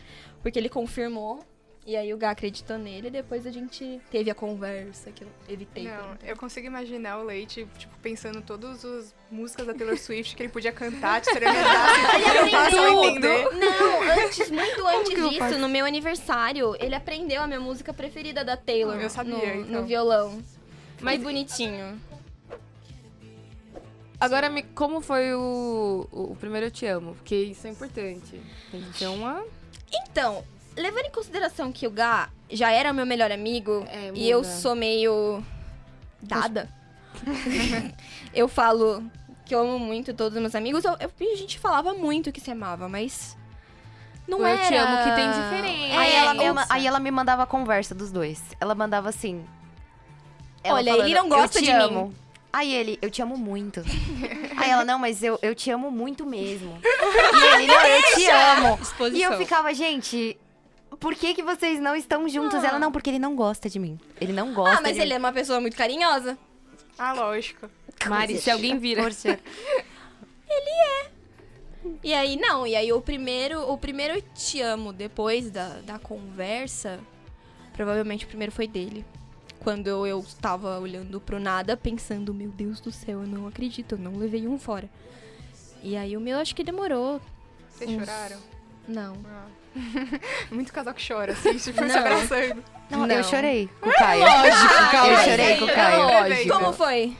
Porque ele confirmou. E aí o Gá acreditou nele. E depois a gente teve a conversa que eu evitei. por um não, eu consigo imaginar o Leite, tipo, pensando todas as músicas da Taylor Swift que ele podia cantar, te Ele perguntar, só aprendeu. entender. Não, antes, muito antes eu disso, faço? no meu aniversário, ele aprendeu a minha música preferida da Taylor. Eu sabia, no, então. no violão. Mas- Mas bonitinho. Agora, me- como foi o, o primeiro Eu Te Amo? Porque isso é importante. Tem que ter uma... Então, levando em consideração que o Gá já era meu melhor amigo É, e eu sou meio dada, eu falo que eu amo muito todos os meus amigos. Eu, eu- a gente falava muito que se amava, mas não O era. Eu Te Amo que tem diferença. Aí, É, ela me, eu- aí ela me mandava a conversa dos dois. Ela mandava assim. ela Olha, ele não gosta eu de mim." amo. Aí ele, eu te amo muito. Aí ela, não, mas eu, eu te amo muito mesmo. E ele, não, eu te amo. E eu ficava, gente, por que que vocês não estão juntos? Ela, não, porque ele não gosta de mim. Ele não gosta Ah, mas de ele é uma pessoa muito carinhosa. Ah, lógico. Mari, se alguém vira... Poxa. E aí, não, e aí o primeiro, o primeiro eu te amo depois da, da conversa, provavelmente o primeiro foi dele. Quando eu, eu tava olhando pro nada, pensando, meu Deus do céu, eu não acredito, eu não levei um fora. E aí o meu acho que demorou. Vocês Uns- choraram? Não. Ah. Muito casal que chora, assim, tipo, se Não. abraçando. Não, Não. eu chorei com o Caio. calma eu aí. chorei com o Eu Caio. não- Lógico. Como foi?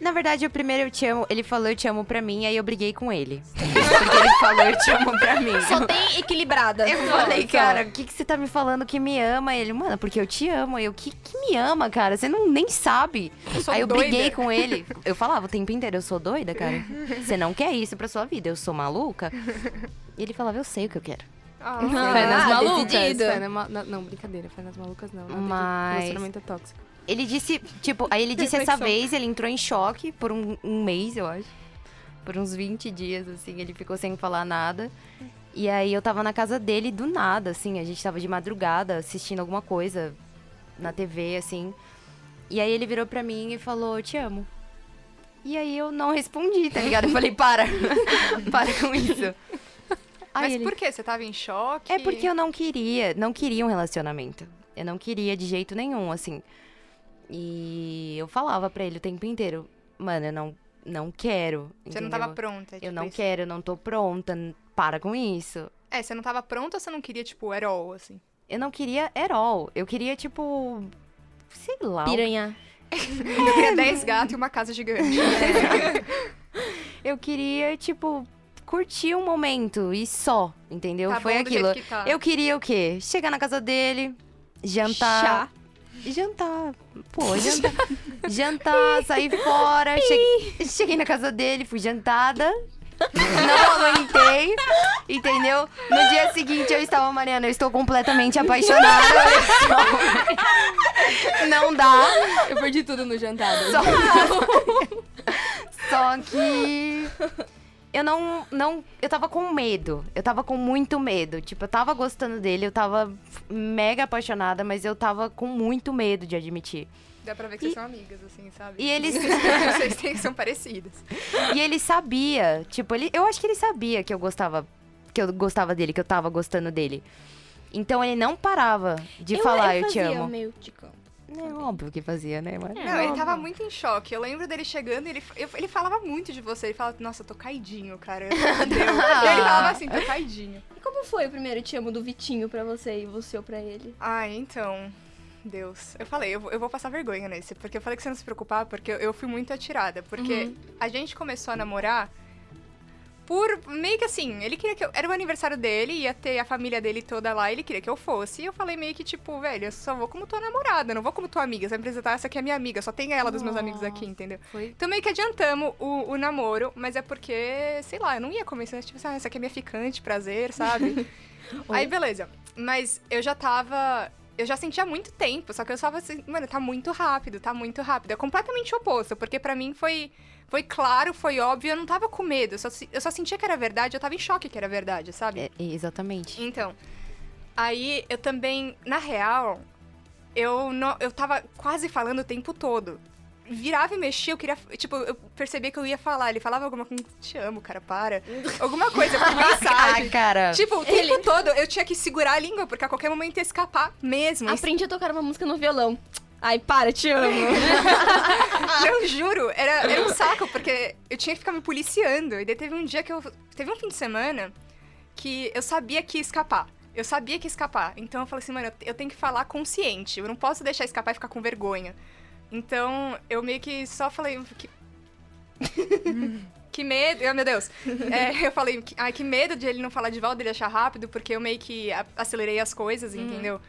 Na verdade, o primeiro eu te amo, ele falou eu te amo pra mim, aí eu briguei com ele. Porque ele falou eu te amo pra mim. Só tem equilibrada. Eu falei, cara, o que, que você tá me falando que me ama? Ele, mano, porque eu te amo. Eu, que, que me ama, cara? Você não nem sabe. Eu sou Aí eu doida. briguei com ele. Eu falava o tempo inteiro, eu sou doida, cara. Você não quer isso pra sua vida, eu sou maluca. E ele falava, eu sei o que eu quero. Ah, Ah, Fé nas malucas. decidido. Fé na ma- na- não, brincadeira. Fé nas malucas não. Nada Mas- Relacionamento é tóxico. Ele disse, tipo, aí ele disse essa vez, ele entrou em choque por um, um mês, eu acho. Por uns 20 dias, assim, ele ficou sem falar nada. E aí eu tava na casa dele do nada, assim, a gente tava de madrugada assistindo alguma coisa na TV, assim. E aí ele virou pra mim e falou, eu te amo. E aí eu não respondi, tá ligado? Eu falei, para, para com isso. Aí Mas ele, por quê? Você tava em choque? é porque eu não queria, não queria um relacionamento. Eu não queria de jeito nenhum, assim. E eu falava pra ele o tempo inteiro, mano, eu não, não quero. Você não entendeu? tava pronta. Eu tipo não isso. quero, eu não tô pronta, para com isso. É, você não tava pronta ou você não queria, tipo, at all, assim? Eu não queria at all. Eu queria, tipo, sei lá. Piranha. Eu queria 10 gatos e uma casa gigante. Eu queria, tipo, curtir um momento e só, entendeu? Tá Foi aquilo. que tá. Eu queria o quê? Chegar na casa dele, jantar. Chá. Jantar. Pô, jantar. jantar, sair fora. Cheguei, cheguei na casa dele, fui jantada. Não aguentei, entendeu? No dia seguinte eu estava, Mariana, eu estou completamente apaixonada. Não dá. Eu perdi tudo no jantar. Só, Só que eu não, não. Eu tava com medo. Eu tava com muito medo. Tipo, eu tava gostando dele, eu tava mega apaixonada, mas eu tava com muito medo de admitir. Dá pra ver que vocês são amigas, assim, sabe? E eles. Vocês têm, são parecidas. e ele sabia. Tipo, ele, eu acho que ele sabia que eu gostava. Que eu gostava dele, que eu tava gostando dele. Então ele não parava de falar eu te fazia amo. meio ticão. É óbvio que fazia, né? Mas... Não, ele tava muito em choque. Eu lembro dele chegando e ele, eu- ele falava muito de você. Ele falava, nossa, eu tô caidinho, cara. E ele falava assim, tô caidinho. E como foi o primeiro te amo do Vitinho pra você e você pra ele? Ai, então. Deus. Eu falei, eu vou, eu vou passar vergonha nesse. Porque eu falei que você não se preocupar, porque eu, eu fui muito atirada. Porque a gente começou a namorar por meio que assim, ele queria que eu. Era o aniversário dele, ia ter a família dele toda lá, ele queria que eu fosse. E eu falei meio que, tipo, velho, eu só vou como tua namorada, não vou como tua amiga. Você vai me apresentar, essa aqui é minha amiga, só tem ela dos meus amigos aqui, entendeu? Foi. Então meio que adiantamos o, o namoro, mas é porque, sei lá, eu não ia começar, tipo, ah, essa aqui é minha ficante, prazer, sabe? Aí, beleza. Mas eu já tava. Eu já sentia há muito tempo, só que eu tava assim, mano, tá muito rápido, tá muito rápido. É completamente oposto, porque pra mim foi. Foi claro, foi óbvio, eu não tava com medo. Eu só, eu só sentia que era verdade, eu tava em choque que era verdade, sabe? É, exatamente. Então, aí eu também, na real, eu, não, eu tava quase falando o tempo todo. Virava e mexia, eu queria. Tipo, eu percebia que eu ia falar. Ele falava alguma coisa. Te amo, cara, para. Alguma coisa, por mensagem. Ah, cara. Tipo, o tempo todo eu tinha que segurar a língua, porque a qualquer momento ia escapar mesmo. Aprendi a tocar uma música no violão. Ai, para, te amo. Eu juro, era, era um saco, porque eu tinha que ficar me policiando. E daí teve um dia que eu. Teve um fim de semana que eu sabia que ia escapar. Eu sabia que ia escapar. Então eu falei assim, mano, eu- tenho que falar consciente. Eu não posso deixar escapar e ficar com vergonha. Então eu meio que só falei. Que, que medo. Oh, meu Deus. É, eu falei, ai, que medo de ele não falar de volta, dele achar rápido, porque eu meio que acelerei as coisas, entendeu?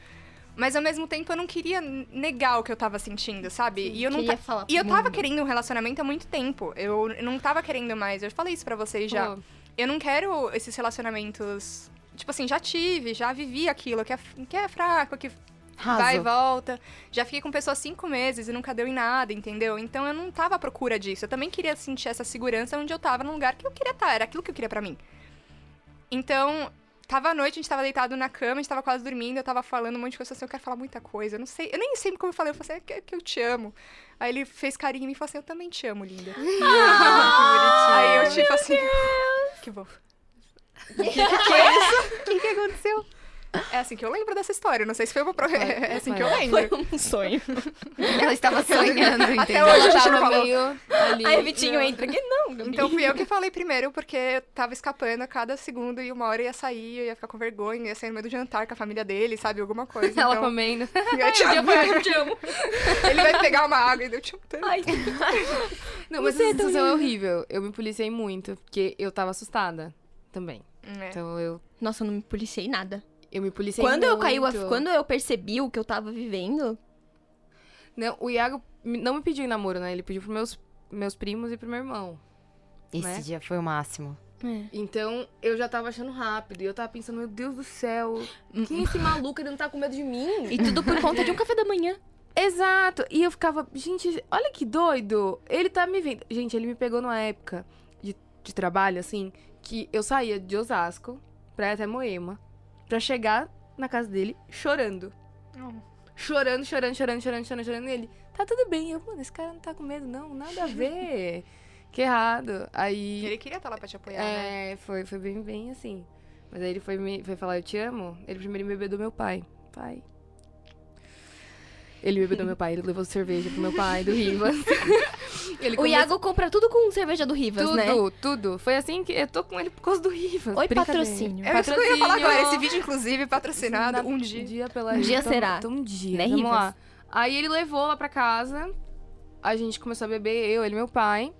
Mas ao mesmo tempo eu não queria negar o que eu tava sentindo, sabe? e eu não Queria falar E eu tava mundo. querendo um relacionamento há muito tempo. Eu não tava querendo mais. Eu falei isso pra vocês já. Pô, Eu não quero esses relacionamentos. Tipo assim, já tive, já vivi aquilo, que é, que é fraco, que Raso. vai e volta. Já fiquei com pessoas cinco meses e nunca deu em nada, entendeu? Então eu não tava à procura disso. Eu também queria sentir essa segurança onde eu tava, num lugar que eu queria estar. Era aquilo que eu queria pra mim. Então, tava à noite, a gente tava deitado na cama, a gente tava quase dormindo, eu tava falando um monte de coisa assim, eu quero falar muita coisa. Eu não sei, eu nem sei como eu falei, eu falei assim, é que, que eu te amo. Aí ele fez carinho em mim e falou assim, eu também te amo, linda. Aí eu, tipo assim. Que bom. O que, que aconteceu? É assim que eu lembro dessa história. Não sei se foi uma. Pro... É assim que eu lembro. Foi um sonho. Ela estava sonhando, Até entendeu? hoje a ela gente não tava falou. meio ali. Aí o Vitinho não. entra aqui. Não, Gabi. Então fui eu que falei primeiro, porque eu tava escapando a cada segundo e uma hora ia sair, eu ia ficar com vergonha, ia sair no meio do jantar com a família dele, sabe? Alguma coisa. Ela então, comendo. eu te amo. eu te amo. Ele vai pegar uma água e eu te amo tanto. Ai, Não, mas Você é essa tão sensação é horrível. Eu me policiei muito, porque eu tava assustada também. É. Então eu, Nossa, eu não me policiei nada. Eu me policiei Quando eu caiu, a- muito. quando eu percebi o que eu tava vivendo, Não, o Iago não me pediu em namoro, né? Ele pediu pros meus, meus primos e pro meu irmão. Esse né? dia foi o máximo. Então, eu já tava achando rápido. E eu tava pensando, meu Deus do céu, quem é esse maluco? Ele não tá com medo de mim? e tudo por conta de um café da manhã. Exato. E eu ficava, gente, olha que doido. Ele tá me vendo. Gente, ele me pegou numa época de, de trabalho, assim, que eu saía de Osasco pra ir até Moema pra chegar na casa dele chorando. Chorando, chorando, chorando, chorando, chorando, chorando. E ele, tá tudo bem. Eu, mano, esse cara não tá com medo, não. Nada a ver. que errado. Aí. ele queria estar lá pra te apoiar, né? É, foi, foi bem, bem assim. Mas aí ele foi, me, foi falar, eu te amo. Ele primeiro me bebeu do meu pai. Pai. Ele bebeu do meu pai, ele levou cerveja pro meu pai, do Rivas. ele O Iago compra tudo com cerveja do Rivas, tudo, né? tudo. Foi assim que eu tô com ele por causa do Rivas. Oi, patrocínio. É isso que eu ia falar agora. Esse vídeo, inclusive, patrocinado Na- um dia. Um dia pela Um dia será. Então, um dia. Né, Vamos Rivas? lá. Aí ele levou lá pra casa. A gente começou a beber, eu, ele e meu pai.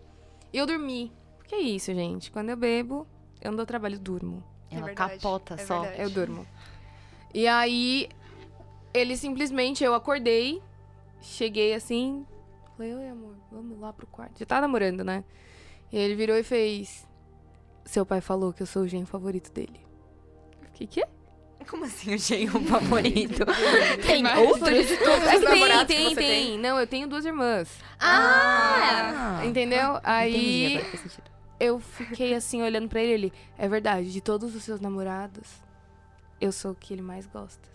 E eu dormi. Porque é isso, gente. Quando eu bebo, eu não dou trabalho, eu durmo. É Ela verdade, capota é só. verdade. Eu durmo. E aí, ele simplesmente, eu acordei, cheguei assim, falei, oi amor, vamos lá pro quarto. Já tava namorando, né? E ele virou e fez, seu pai falou que eu sou o genro favorito dele. Eu fiquei, quê? Como assim o genro favorito? Tem outros? É que tem, namorados que tem, você tem. Não, eu tenho duas irmãs. Ah! Entendeu? Entendi, Aí sentido. eu fiquei assim, olhando pra ele, ele, é verdade, de todos os seus namorados, eu sou o que ele mais gosta.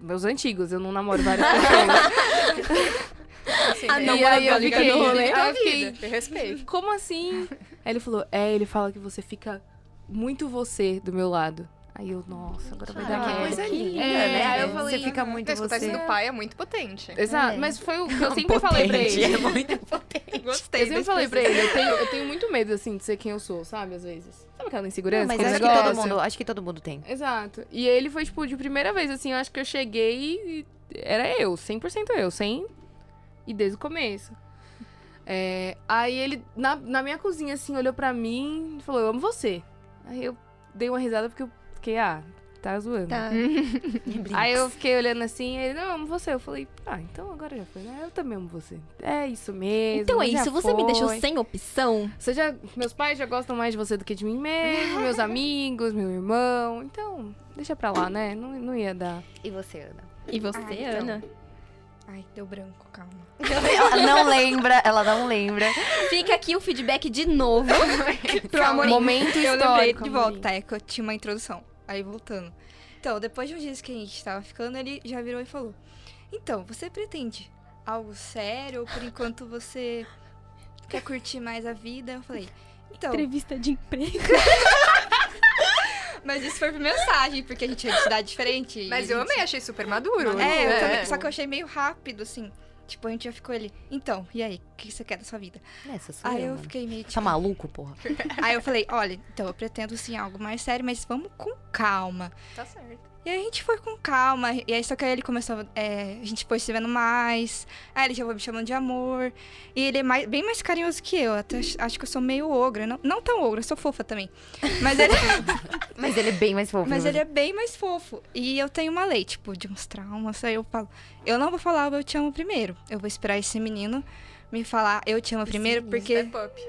Meus antigos, eu não namoro várias pessoas. Assim, Ah, não, e aí eu fiquei, no rolê. fiquei, vida, eu respeito. como assim? Aí ele falou, é, ele fala que você fica muito você do meu lado. Aí eu, nossa, agora vai Ah, dar que merda. coisa linda, É, né? aí eu Você falei, fica muito escutar você. do pai é muito potente. Exato, É. mas foi o que eu sempre falei pra Potente, ele. É muito potente. Gostei. Eu sempre falei pra ele, eu tenho, eu tenho muito medo, assim, de ser quem eu sou, sabe? Às vezes. Sabe aquela insegurança? Não, mas acho que, todo mundo, acho que todo mundo tem. Exato. E ele foi, tipo, de primeira vez, assim, eu acho que eu cheguei e era eu, 100% eu, sem... E desde o começo. É, aí ele, na, na minha cozinha, assim, olhou pra mim e falou, eu amo você. Aí eu dei uma risada porque eu fiquei, ah, tá zoando. Tá. Aí eu fiquei olhando assim, ele, não, eu amo você. Eu falei, ah, então agora já foi, né? Eu também amo você. É isso mesmo. Então é isso, você me deixou foi. sem opção. Você já, meus pais já gostam mais de você do que de mim mesmo, meus amigos, meu irmão. Então, deixa pra lá, né? Não, não ia dar. E você, Ana? E você, Ah, então. Ana? Ai, deu branco, calma. Ela não lembra, ela não lembra. Fica aqui o feedback de novo pro. Momento Eu lembrei histórico. de volta, tá? É que eu tinha uma introdução. Aí voltando. Então, depois de uns dias que a gente tava ficando, ele já virou e falou: Então, você pretende algo sério ou por enquanto você quer curtir mais a vida? Eu falei, então. Entrevista de emprego. Mas isso foi por mensagem, porque a gente é de cidade diferente. Mas eu gente- amei, achei super maduro. É, eu também. Só que eu achei meio rápido, assim. Tipo, a gente já ficou ali. Então, e aí? O que você quer da sua vida? Essa sou Aí eu, eu mano. fiquei meio tipo. Tá maluco, porra? Aí eu falei, olha, então eu pretendo sim algo mais sério, mas vamos com calma. Tá certo. E aí a gente foi com calma. E aí só que aí ele começou. é, a gente foi se vendo mais. Aí ele já foi me chamando de amor. E ele é mais- bem mais carinhoso que eu. Até ach- acho que eu sou meio ogra. Não, não tão ogra, eu sou fofa também. Mas ele, Mas ele é bem mais fofo. mas que ele é bem mais fofo. E eu tenho uma lei, tipo, de uns traumas. Aí eu falo, eu não vou falar o eu te amo primeiro. Eu vou esperar esse menino me falar eu te amo primeiro, porque Step up.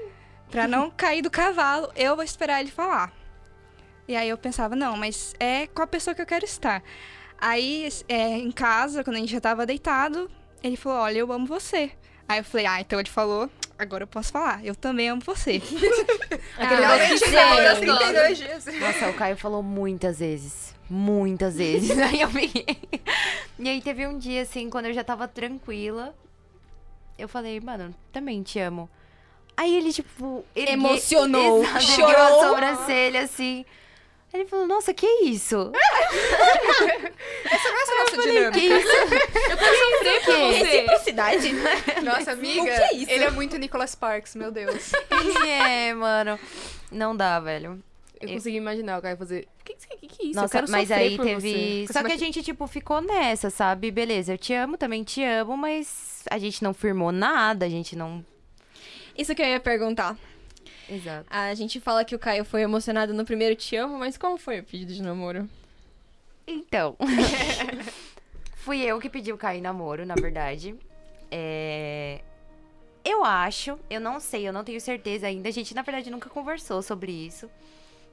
Pra não cair do cavalo, eu vou esperar ele falar. E aí eu pensava, não, mas é com a pessoa que eu quero estar. Aí, é, em casa, quando a gente já tava deitado, ele falou, olha, eu amo você. Aí eu falei, ah, então ele falou, agora eu posso falar, eu também amo você. Aquele Realmente, doce demorou sim. assim, 32 dias. Nossa, o Caio falou muitas vezes. Muitas vezes. Aí eu fiquei. E aí teve um dia, assim, quando eu já tava tranquila. Eu falei, mano, também te amo. Aí ele, tipo. ergue- Emocionou, Exato, chorou. a sobrancelha, assim. Ele falou, nossa, que isso? Essa não é a nossa Que dinâmica. isso? Sofrer por você. Reciprocidade. Nossa, amiga, O que é isso? ele é muito Nicholas Sparks, meu Deus. é, mano. Não dá, velho. Eu consegui imaginar o cara fazer. O que, que, que, que é isso? eu Nossa, quero mas aí por teve. você. Só que a gente, tipo, ficou nessa, sabe? Beleza, eu te amo, também te amo, mas a gente não firmou nada, a gente não. Isso que eu ia perguntar. Exato. A gente fala que o Caio foi emocionado no primeiro Te Amo, mas como foi o pedido de namoro? Então. Fui eu que pedi o Caio em namoro, na verdade. É. Eu acho, eu não sei, eu não tenho certeza ainda. A gente, na verdade, nunca conversou sobre isso.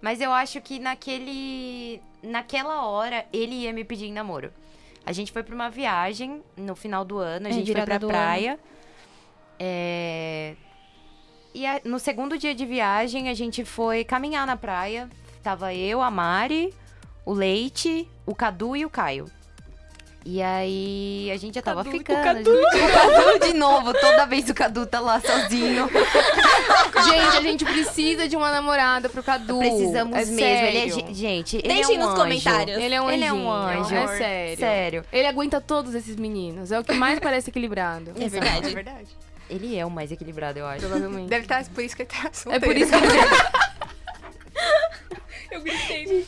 Mas eu acho que naquele. Naquela hora, ele ia me pedir em namoro. A gente foi pra uma viagem no final do ano, a É, gente foi pra praia. É. E a- no segundo dia de viagem, a gente foi caminhar na praia. Tava eu, a Mari, o Leite, o Cadu e o Caio. E aí a gente já tava ficando. o Cadu. O Cadu de novo, toda vez o Cadu tá lá sozinho. Gente, a gente precisa de uma namorada pro Cadu. Precisamos é mesmo. Ele é, sério. ge- gente, ele Deixem é um nos anjo. comentários. Ele é um Ele é um anjo. É sério. Sério. Ele aguenta todos esses meninos. É o que mais parece equilibrado. É verdade. É verdade. Ele é o mais equilibrado, eu acho. Provavelmente. Deve estar, por isso que ele tá É solteiro. por isso que ele Eu gritei.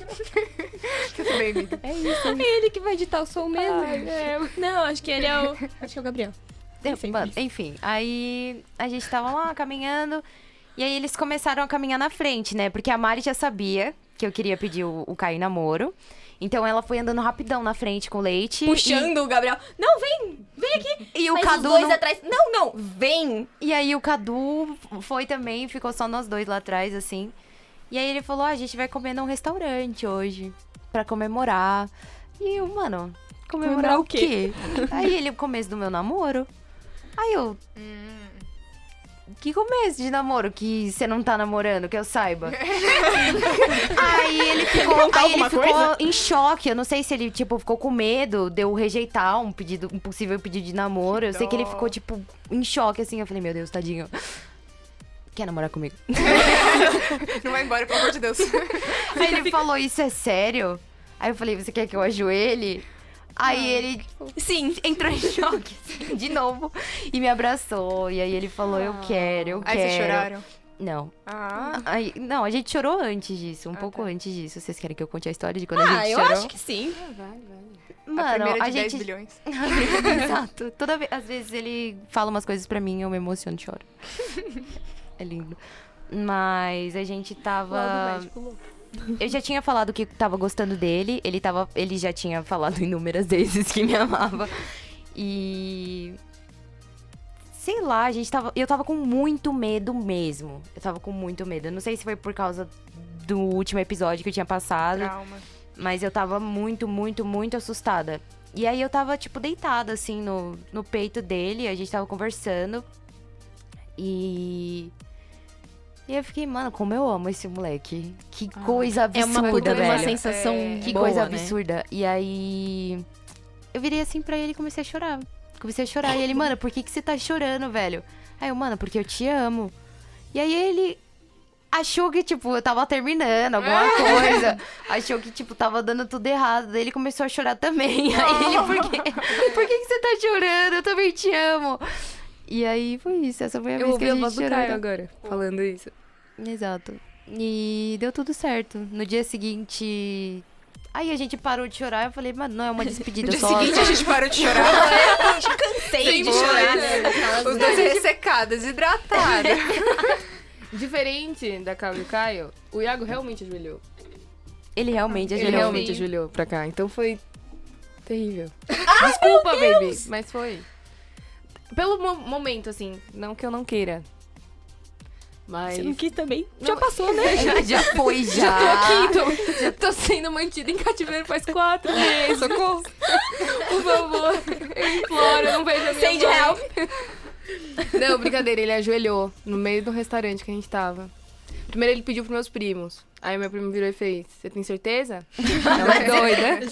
Tudo bem, amiga. É isso. É ele que vai editar o som mesmo. Não, acho que ele é o. Acho que é o Gabriel. É, mano, enfim, aí a gente tava lá caminhando. E aí eles começaram a caminhar na frente, né? Porque a Mari já sabia que eu queria pedir o, o Caio em namoro. Então ela foi andando rapidão na frente com o leite. Puxando o Gabriel. Não, vem! Vem aqui! E, e o Mas Cadu. os dois não- atrás. Não, não! Vem! E aí o Cadu foi também, ficou só nós dois lá atrás, assim. E aí ele falou: ah, a gente vai comer num restaurante hoje. Pra comemorar. E eu, mano, comemorar, Comemorar o o quê? aí ele, o começo do meu namoro. Aí eu. Que começo de namoro que você não tá namorando, que eu saiba. aí ele ficou, aí ele ficou coisa? em choque. Eu não sei se ele, tipo, ficou com medo de eu rejeitar um pedido, um possível pedido de namoro. eu sei que ele dó. ficou, tipo, em choque, assim. Eu falei, meu Deus, tadinho. quer namorar comigo? Não vai embora, pelo amor de Deus. Aí ele falou, isso é sério? Aí eu falei, você quer que eu ajoelhe? Aí ele Sim. entrou em choque, assim, de novo, e me abraçou. E aí ele falou, eu quero, eu Aí quero. vocês choraram. Não. Ah. Aí, não, a gente chorou antes disso, um Ah, pouco tá. antes disso. Vocês querem que eu conte a história de quando a Ah, gente eu chorou? acho que sim. a Mano, primeira de a 10 gente... bilhões. Exato. Toda vez, às vezes ele fala umas coisas pra mim, eu me emociono e choro. é lindo. Mas a gente tava. Eu já tinha falado que tava gostando dele, ele, tava, ele já tinha falado inúmeras vezes que me amava. E. Sei lá, a gente tava. Eu tava com muito medo mesmo. Eu tava com muito medo. Eu não sei se foi por causa do último episódio que eu tinha passado. Trauma. Mas eu tava muito, muito, muito assustada. E aí eu tava, tipo, deitada, assim, no, no peito dele. A gente tava conversando. E. E eu fiquei, mano, como eu amo esse moleque. Que coisa É uma, absurda, puta- uma velho. sensação Que boa, coisa né? absurda. E aí. Eu virei assim pra ele e comecei a chorar. Comecei a chorar. E ele, mano, por que, que você tá chorando, velho? Aí eu, mano, porque eu te amo. E aí ele achou que, tipo, eu tava terminando alguma coisa. Achou que, tipo, tava dando tudo errado. Daí ele começou a chorar também. Aí ele, por quê? Por que, que você tá chorando? Eu também te amo. E aí foi isso. Essa foi a Eu vez que ouvi a gente voz do chorou. Caio agora, falando isso. Exato. E deu tudo certo. No dia seguinte. Aí a gente parou de chorar. Eu falei, mano, não é uma despedida No dia só. seguinte a gente parou de chorar. Cansei de Foi. chorar, né? Os dois ressecados, desidratados. Diferente da Caio e o Caio, o Iago realmente ajoelhou. Ele realmente Ele ajoelhou. realmente ajoelhou pra cá. Então foi terrível. Desculpa, baby, mas foi. Pelo mo- momento, assim, não que eu não queira. Mas. Você não quis também? Não, Já passou, né? Já, já foi, já. Já tô aqui, tô, já tô sendo mantida em cativeiro faz quatro meses. Socorro. Por favor. Eu imploro, não vejo a minha Send help. Não, brincadeira, ele ajoelhou no meio do restaurante que a gente tava. Primeiro ele pediu pros meus primos. Aí meu primo virou e fez: Você tem certeza? Ela é doida.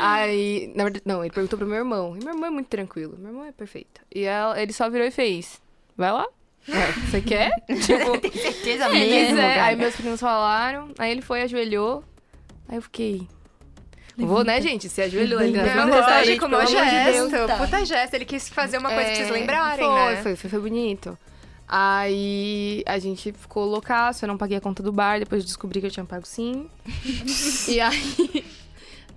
Aí, na verdade, não, ele perguntou pro meu irmão. E meu irmão é muito tranquilo, meu irmão é perfeito. E ela- ele só virou e fez: Vai lá. Ué, Você quer? tipo, Tem certeza mesmo, cara. Aí meus primos falaram, aí ele foi, ajoelhou. Aí eu fiquei. Vou, né, gente? Se ajoelhou ali na Não, frente do como Deus. gesto. Tá. Puta gesto. Ele quis fazer uma coisa pra vocês É, lembrarem, foi, né? Foi, foi, foi bonito. Aí a gente ficou loucaço, eu não paguei a conta do bar, depois descobri que eu tinha pago sim. e aí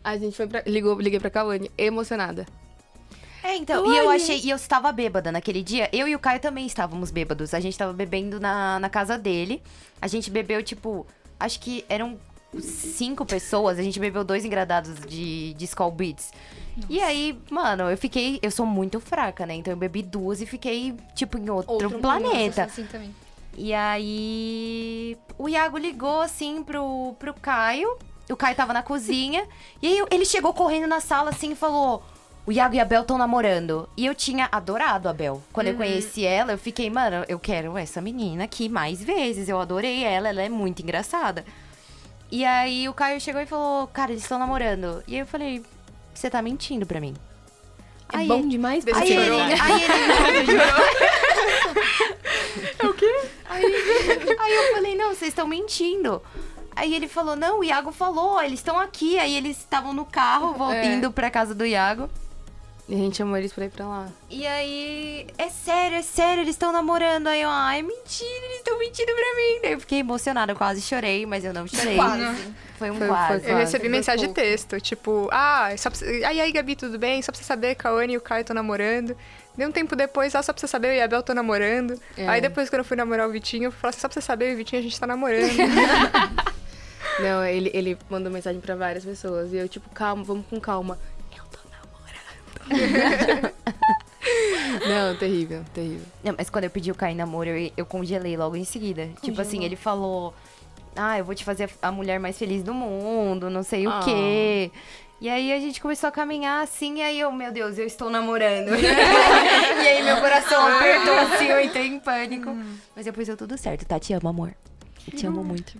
a gente foi pra. Ligou, liguei pra Cauane, emocionada. É, então, e eu achei, e eu estava bêbada naquele dia. Eu e o Caio também estávamos bêbados. A gente estava bebendo na, na casa dele. A gente bebeu, tipo, acho que eram cinco pessoas. A gente bebeu dois engradados de, de Skull Beats. E aí, mano, eu fiquei. Eu sou muito fraca, né? Então eu bebi duas e fiquei, tipo, em outro, planeta. Assim também. E aí, o Iago ligou assim pro, pro Caio. O Caio tava na cozinha. e aí ele chegou correndo na sala assim e falou: O Iago e a Bel estão namorando. E eu tinha adorado a Bel. Quando eu conheci ela, eu fiquei, mano, eu quero essa menina aqui mais vezes. Eu adorei ela, ela é muito engraçada. E aí o Caio chegou e falou: Cara, eles estão namorando. E aí eu falei: Você tá mentindo pra mim? É Aí bom demais Aí ser ele, aí ele. É o quê? Aí, aí eu falei, não, vocês estão mentindo. Aí ele falou, não, o Iago falou, eles estão aqui. Aí eles estavam no carro, vol- É. pra casa do Iago. E a gente chamou eles pra ir pra lá. E aí, é sério, é sério, eles estão namorando. Aí eu, ai, mentira, eles estão mentindo pra mim. Daí eu fiquei emocionada, eu quase chorei, mas eu não chorei. Foi um Foi- quase. foi Eu recebi foi mensagem de texto, tipo, ah, só pra... aí, aí, Gabi, tudo bem? Só pra você saber, Cauane e o Caio estão namorando. Dei um tempo depois, ah, só pra você saber, eu e a Bel estão namorando. É. Aí depois, quando eu fui namorar o Vitinho, eu falei assim, só pra você saber, eu e o Vitinho, a gente tá namorando. Não, ele, ele mandou mensagem pra várias pessoas. E eu, tipo, calma, vamos com calma. Não, terrível, terrível. Não, mas quando eu pedi o Caio em namoro, eu, eu congelei logo em seguida. Tipo assim, ele falou: Ah, eu vou te fazer a mulher mais feliz do mundo, não sei Ah. o quê. E aí a gente começou a caminhar assim, e aí eu, meu Deus, eu estou namorando. e aí meu coração apertou assim, eu entrei em pânico. Mas depois deu tudo certo, tá? Te amo, amor. Eu te amo muito.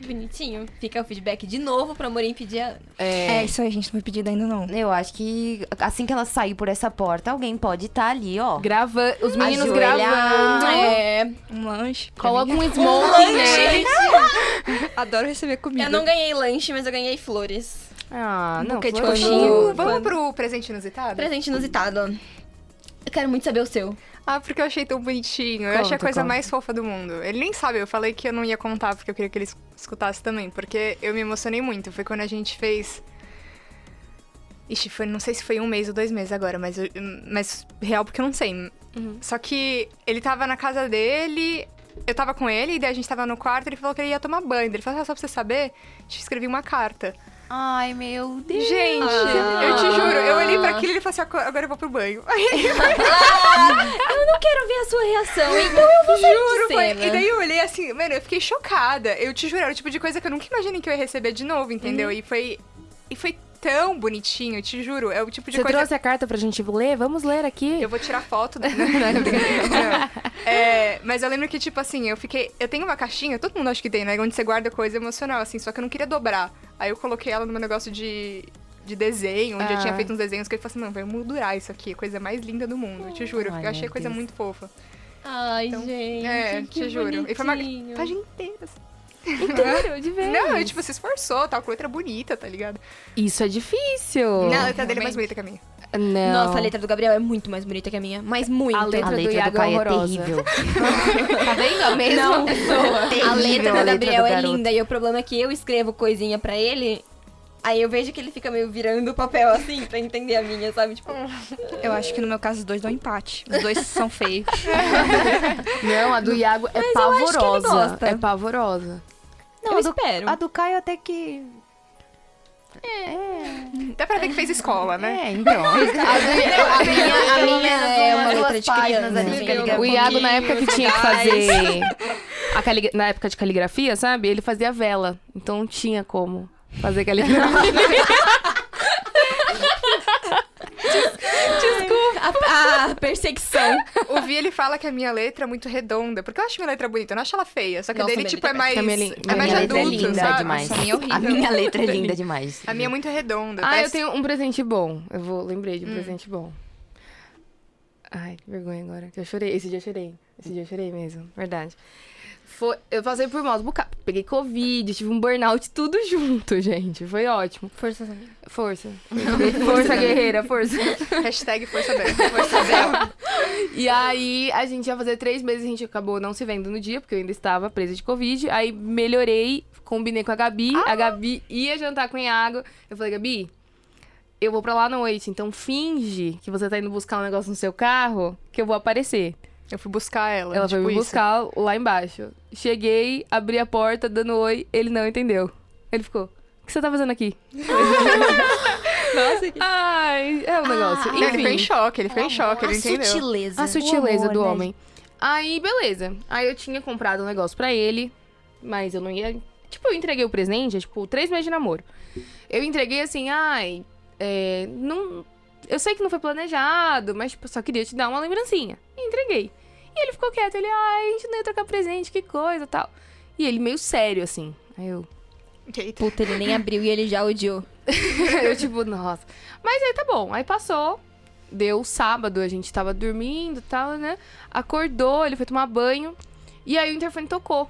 Bonitinho. Fica o feedback de novo pra Morim pedir a Ana. É, isso aí, a gente não foi pedido ainda não. Eu acho que assim que ela sair por essa porta, alguém pode estar ali, ó. Grava... Os meninos Ajoelhar. gravando. É. Um lanche. Coloca um smoking nele. Adoro receber comida. Eu não ganhei lanche, mas eu ganhei flores. Ah, não. Buquê de coxinha. Vamos, pro presente inusitado? Presente inusitado. Eu quero muito saber o seu. Ah, porque eu achei tão bonitinho. eu Conta, achei a coisa conta. mais fofa do mundo. Ele nem sabe, eu falei que eu não ia contar porque eu queria que ele es- escutasse também. Porque eu me emocionei muito. Foi quando a gente fez. Ixi, foi, não sei se foi um mês ou dois meses agora, mas, eu- mas real porque eu não sei. Uhum. Só que ele tava na casa dele, eu tava com ele, e daí a gente tava no quarto, ele falou que ele ia tomar banho. Ele falou, ah, só pra você saber, te escrevi uma carta. Ai, meu Deus. Gente, Ah. eu te juro, eu olhei pra aquilo e ele falou assim, "Agora- agora eu vou pro banho. Aí Eu não quero ver a sua reação, então eu vou sair Juro, de foi. cena. E daí eu olhei assim, mano, eu fiquei chocada. Eu te juro, era o tipo de coisa que eu nunca imaginei que eu ia receber de novo, entendeu? Uhum. E foi. E foi tão bonitinho, eu te juro. É o tipo de Você coisa. trouxe a carta pra gente ler? Vamos ler aqui. Eu vou tirar foto. Da... não. Não. É, mas eu lembro que, tipo assim, eu fiquei. Eu tenho uma caixinha, todo mundo acha que tem, né? Onde você guarda coisa emocional, assim, só que eu não queria dobrar. Aí eu coloquei ela no meu negócio de. De desenho, onde eu Ah. tinha feito uns desenhos que ele falou assim: mano, vai moldurar isso aqui, coisa mais linda do mundo. Eu te juro, Ai, eu achei coisa Deus. muito fofa. Ai, Então, gente. é, que te juro. E foi uma página inteira. assim. Inteiro, de vez. Não, ele, tipo, se esforçou, tal, com letra bonita, tá ligado? Isso é difícil. Não, a letra dele é mais bonita que a minha. Não. Nossa, a letra do Gabriel é muito mais bonita que a minha. Mas muito. A letra A do letra do, Iago é Caio é horrorosa. terrível. Tá vendo? A mesma Não. pessoa. A Terrível letra do a letra Gabriel do é linda e o problema é que eu escrevo coisinha pra ele. Aí eu vejo que ele fica meio virando o papel assim pra entender a minha, sabe? Tipo, Eu acho que no meu caso os dois dão empate. Os dois são feios. Não, a do Iago é Mas eu acho que ele pavorosa. gosta. É pavorosa. eu a do- espero. A do Caio até que. Dá pra ver que fez escola, né? É, então. a minha, a minha é uma duas letra de criança. O Iago, na época que tinha que fazer. a cali- Na época de caligrafia, sabe? Ele fazia vela. Então não tinha como fazer caligrafia. A, a perseguição. O Vi, ele fala que a minha letra é muito redonda, porque eu acho minha letra bonita, eu não acho ela feia. Só que a Nossa, dele, minha tipo, é letra mais, também é é mais minha adulto, letra é linda sabe? demais. Nossa, a minha é. A minha letra é linda demais. A minha é muito redonda. ah, eu parece- tenho um presente bom. Eu vou lembrei de um Hum. presente bom. Ai, que vergonha agora. Que eu chorei. Esse dia eu chorei. Esse dia eu chorei mesmo. Verdade. Foi, eu passei por mal bocados. Peguei Covid, tive um burnout, tudo junto, gente. Foi ótimo. Força, amiga. Força. Força, guerreira, força. Hashtag Força Bela. Força Bela. E aí, a gente ia fazer três meses, a gente acabou não se vendo no dia, porque eu ainda estava presa de Covid. Aí, melhorei, combinei com a Gabi. A Gabi ia jantar com o Iago. Eu falei, Gabi, eu vou pra lá à noite, então finge que você tá indo buscar um negócio no seu carro, que eu vou aparecer. Eu fui buscar ela. Ela tipo foi me isso. buscar lá embaixo. Cheguei, abri a porta, dando oi, ele não entendeu. Ele ficou, o que você tá fazendo aqui? Nossa, que... Ai, é um negócio. Ele ficou em Enfim. choque, ele ficou em choque, ele a entendeu. sutileza. A sutileza o do amor, né? homem. Aí, beleza. Aí eu tinha comprado um negócio pra ele, mas eu não ia. Tipo, eu entreguei o presente, é, tipo, três meses de namoro. Eu entreguei assim, ai. É, não, eu sei que não foi planejado, mas tipo, só queria te dar uma lembrancinha. E entreguei. E ele ficou quieto, ele, ai, a gente não ia trocar presente, que coisa tal. E ele meio sério, assim. Aí eu. Eita. Puta, ele nem abriu e ele já odiou. eu, tipo, nossa. Mas aí tá bom. Aí passou. Deu sábado, a gente tava dormindo e tal, né? Acordou, ele foi tomar banho. E aí o interfone tocou.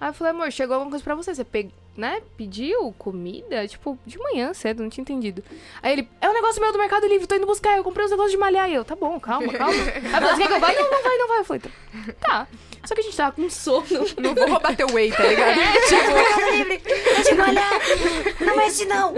Aí eu falei, amor, chegou alguma coisa pra você. Você pe... né? pediu comida? Tipo, de manhã cedo, não tinha entendido. Aí ele, é um negócio meu do Mercado Livre, tô indo buscar. Eu comprei uns negócios de malhar. E eu, tá bom, calma, calma. Aí eu falei, você quer que eu vá? Não, não vai, não vai. Eu falei, tá. Só que a gente tava com sono. Não vou roubar teu whey, tá ligado? Não mexe, não!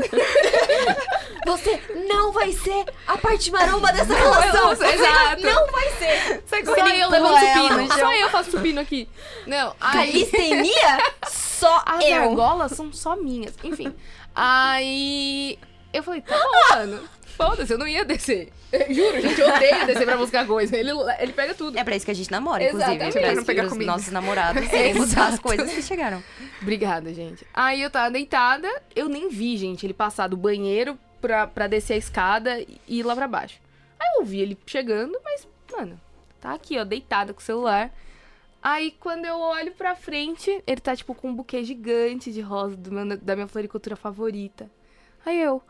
Você não vai ser a parte maromba dessa relação. Você Exato. não vai ser. Só Ele eu ela supino. Só eu faço supino aqui. Não, aí... Calistenia? Só As eu. argolas são só minhas. Enfim. Aí eu falei, tá bom, mano. Foda-se, eu não ia descer. Eu juro, gente, eu odeio descer pra buscar coisa. Ele, ele pega tudo. É pra isso que a gente namora, inclusive. Exatamente. Pra Pra não pegar os comida. nossos namorados irem buscar as coisas que chegaram. Obrigada, gente. Aí eu tava deitada, eu nem vi, gente, ele passar do banheiro pra, pra descer a escada e ir lá pra baixo. Aí eu vi ele chegando, mas, mano, tá aqui, ó, deitada com o celular. Aí quando eu olho pra frente, ele tá, tipo, com um buquê gigante de rosa do meu- da minha floricultura favorita. Aí eu,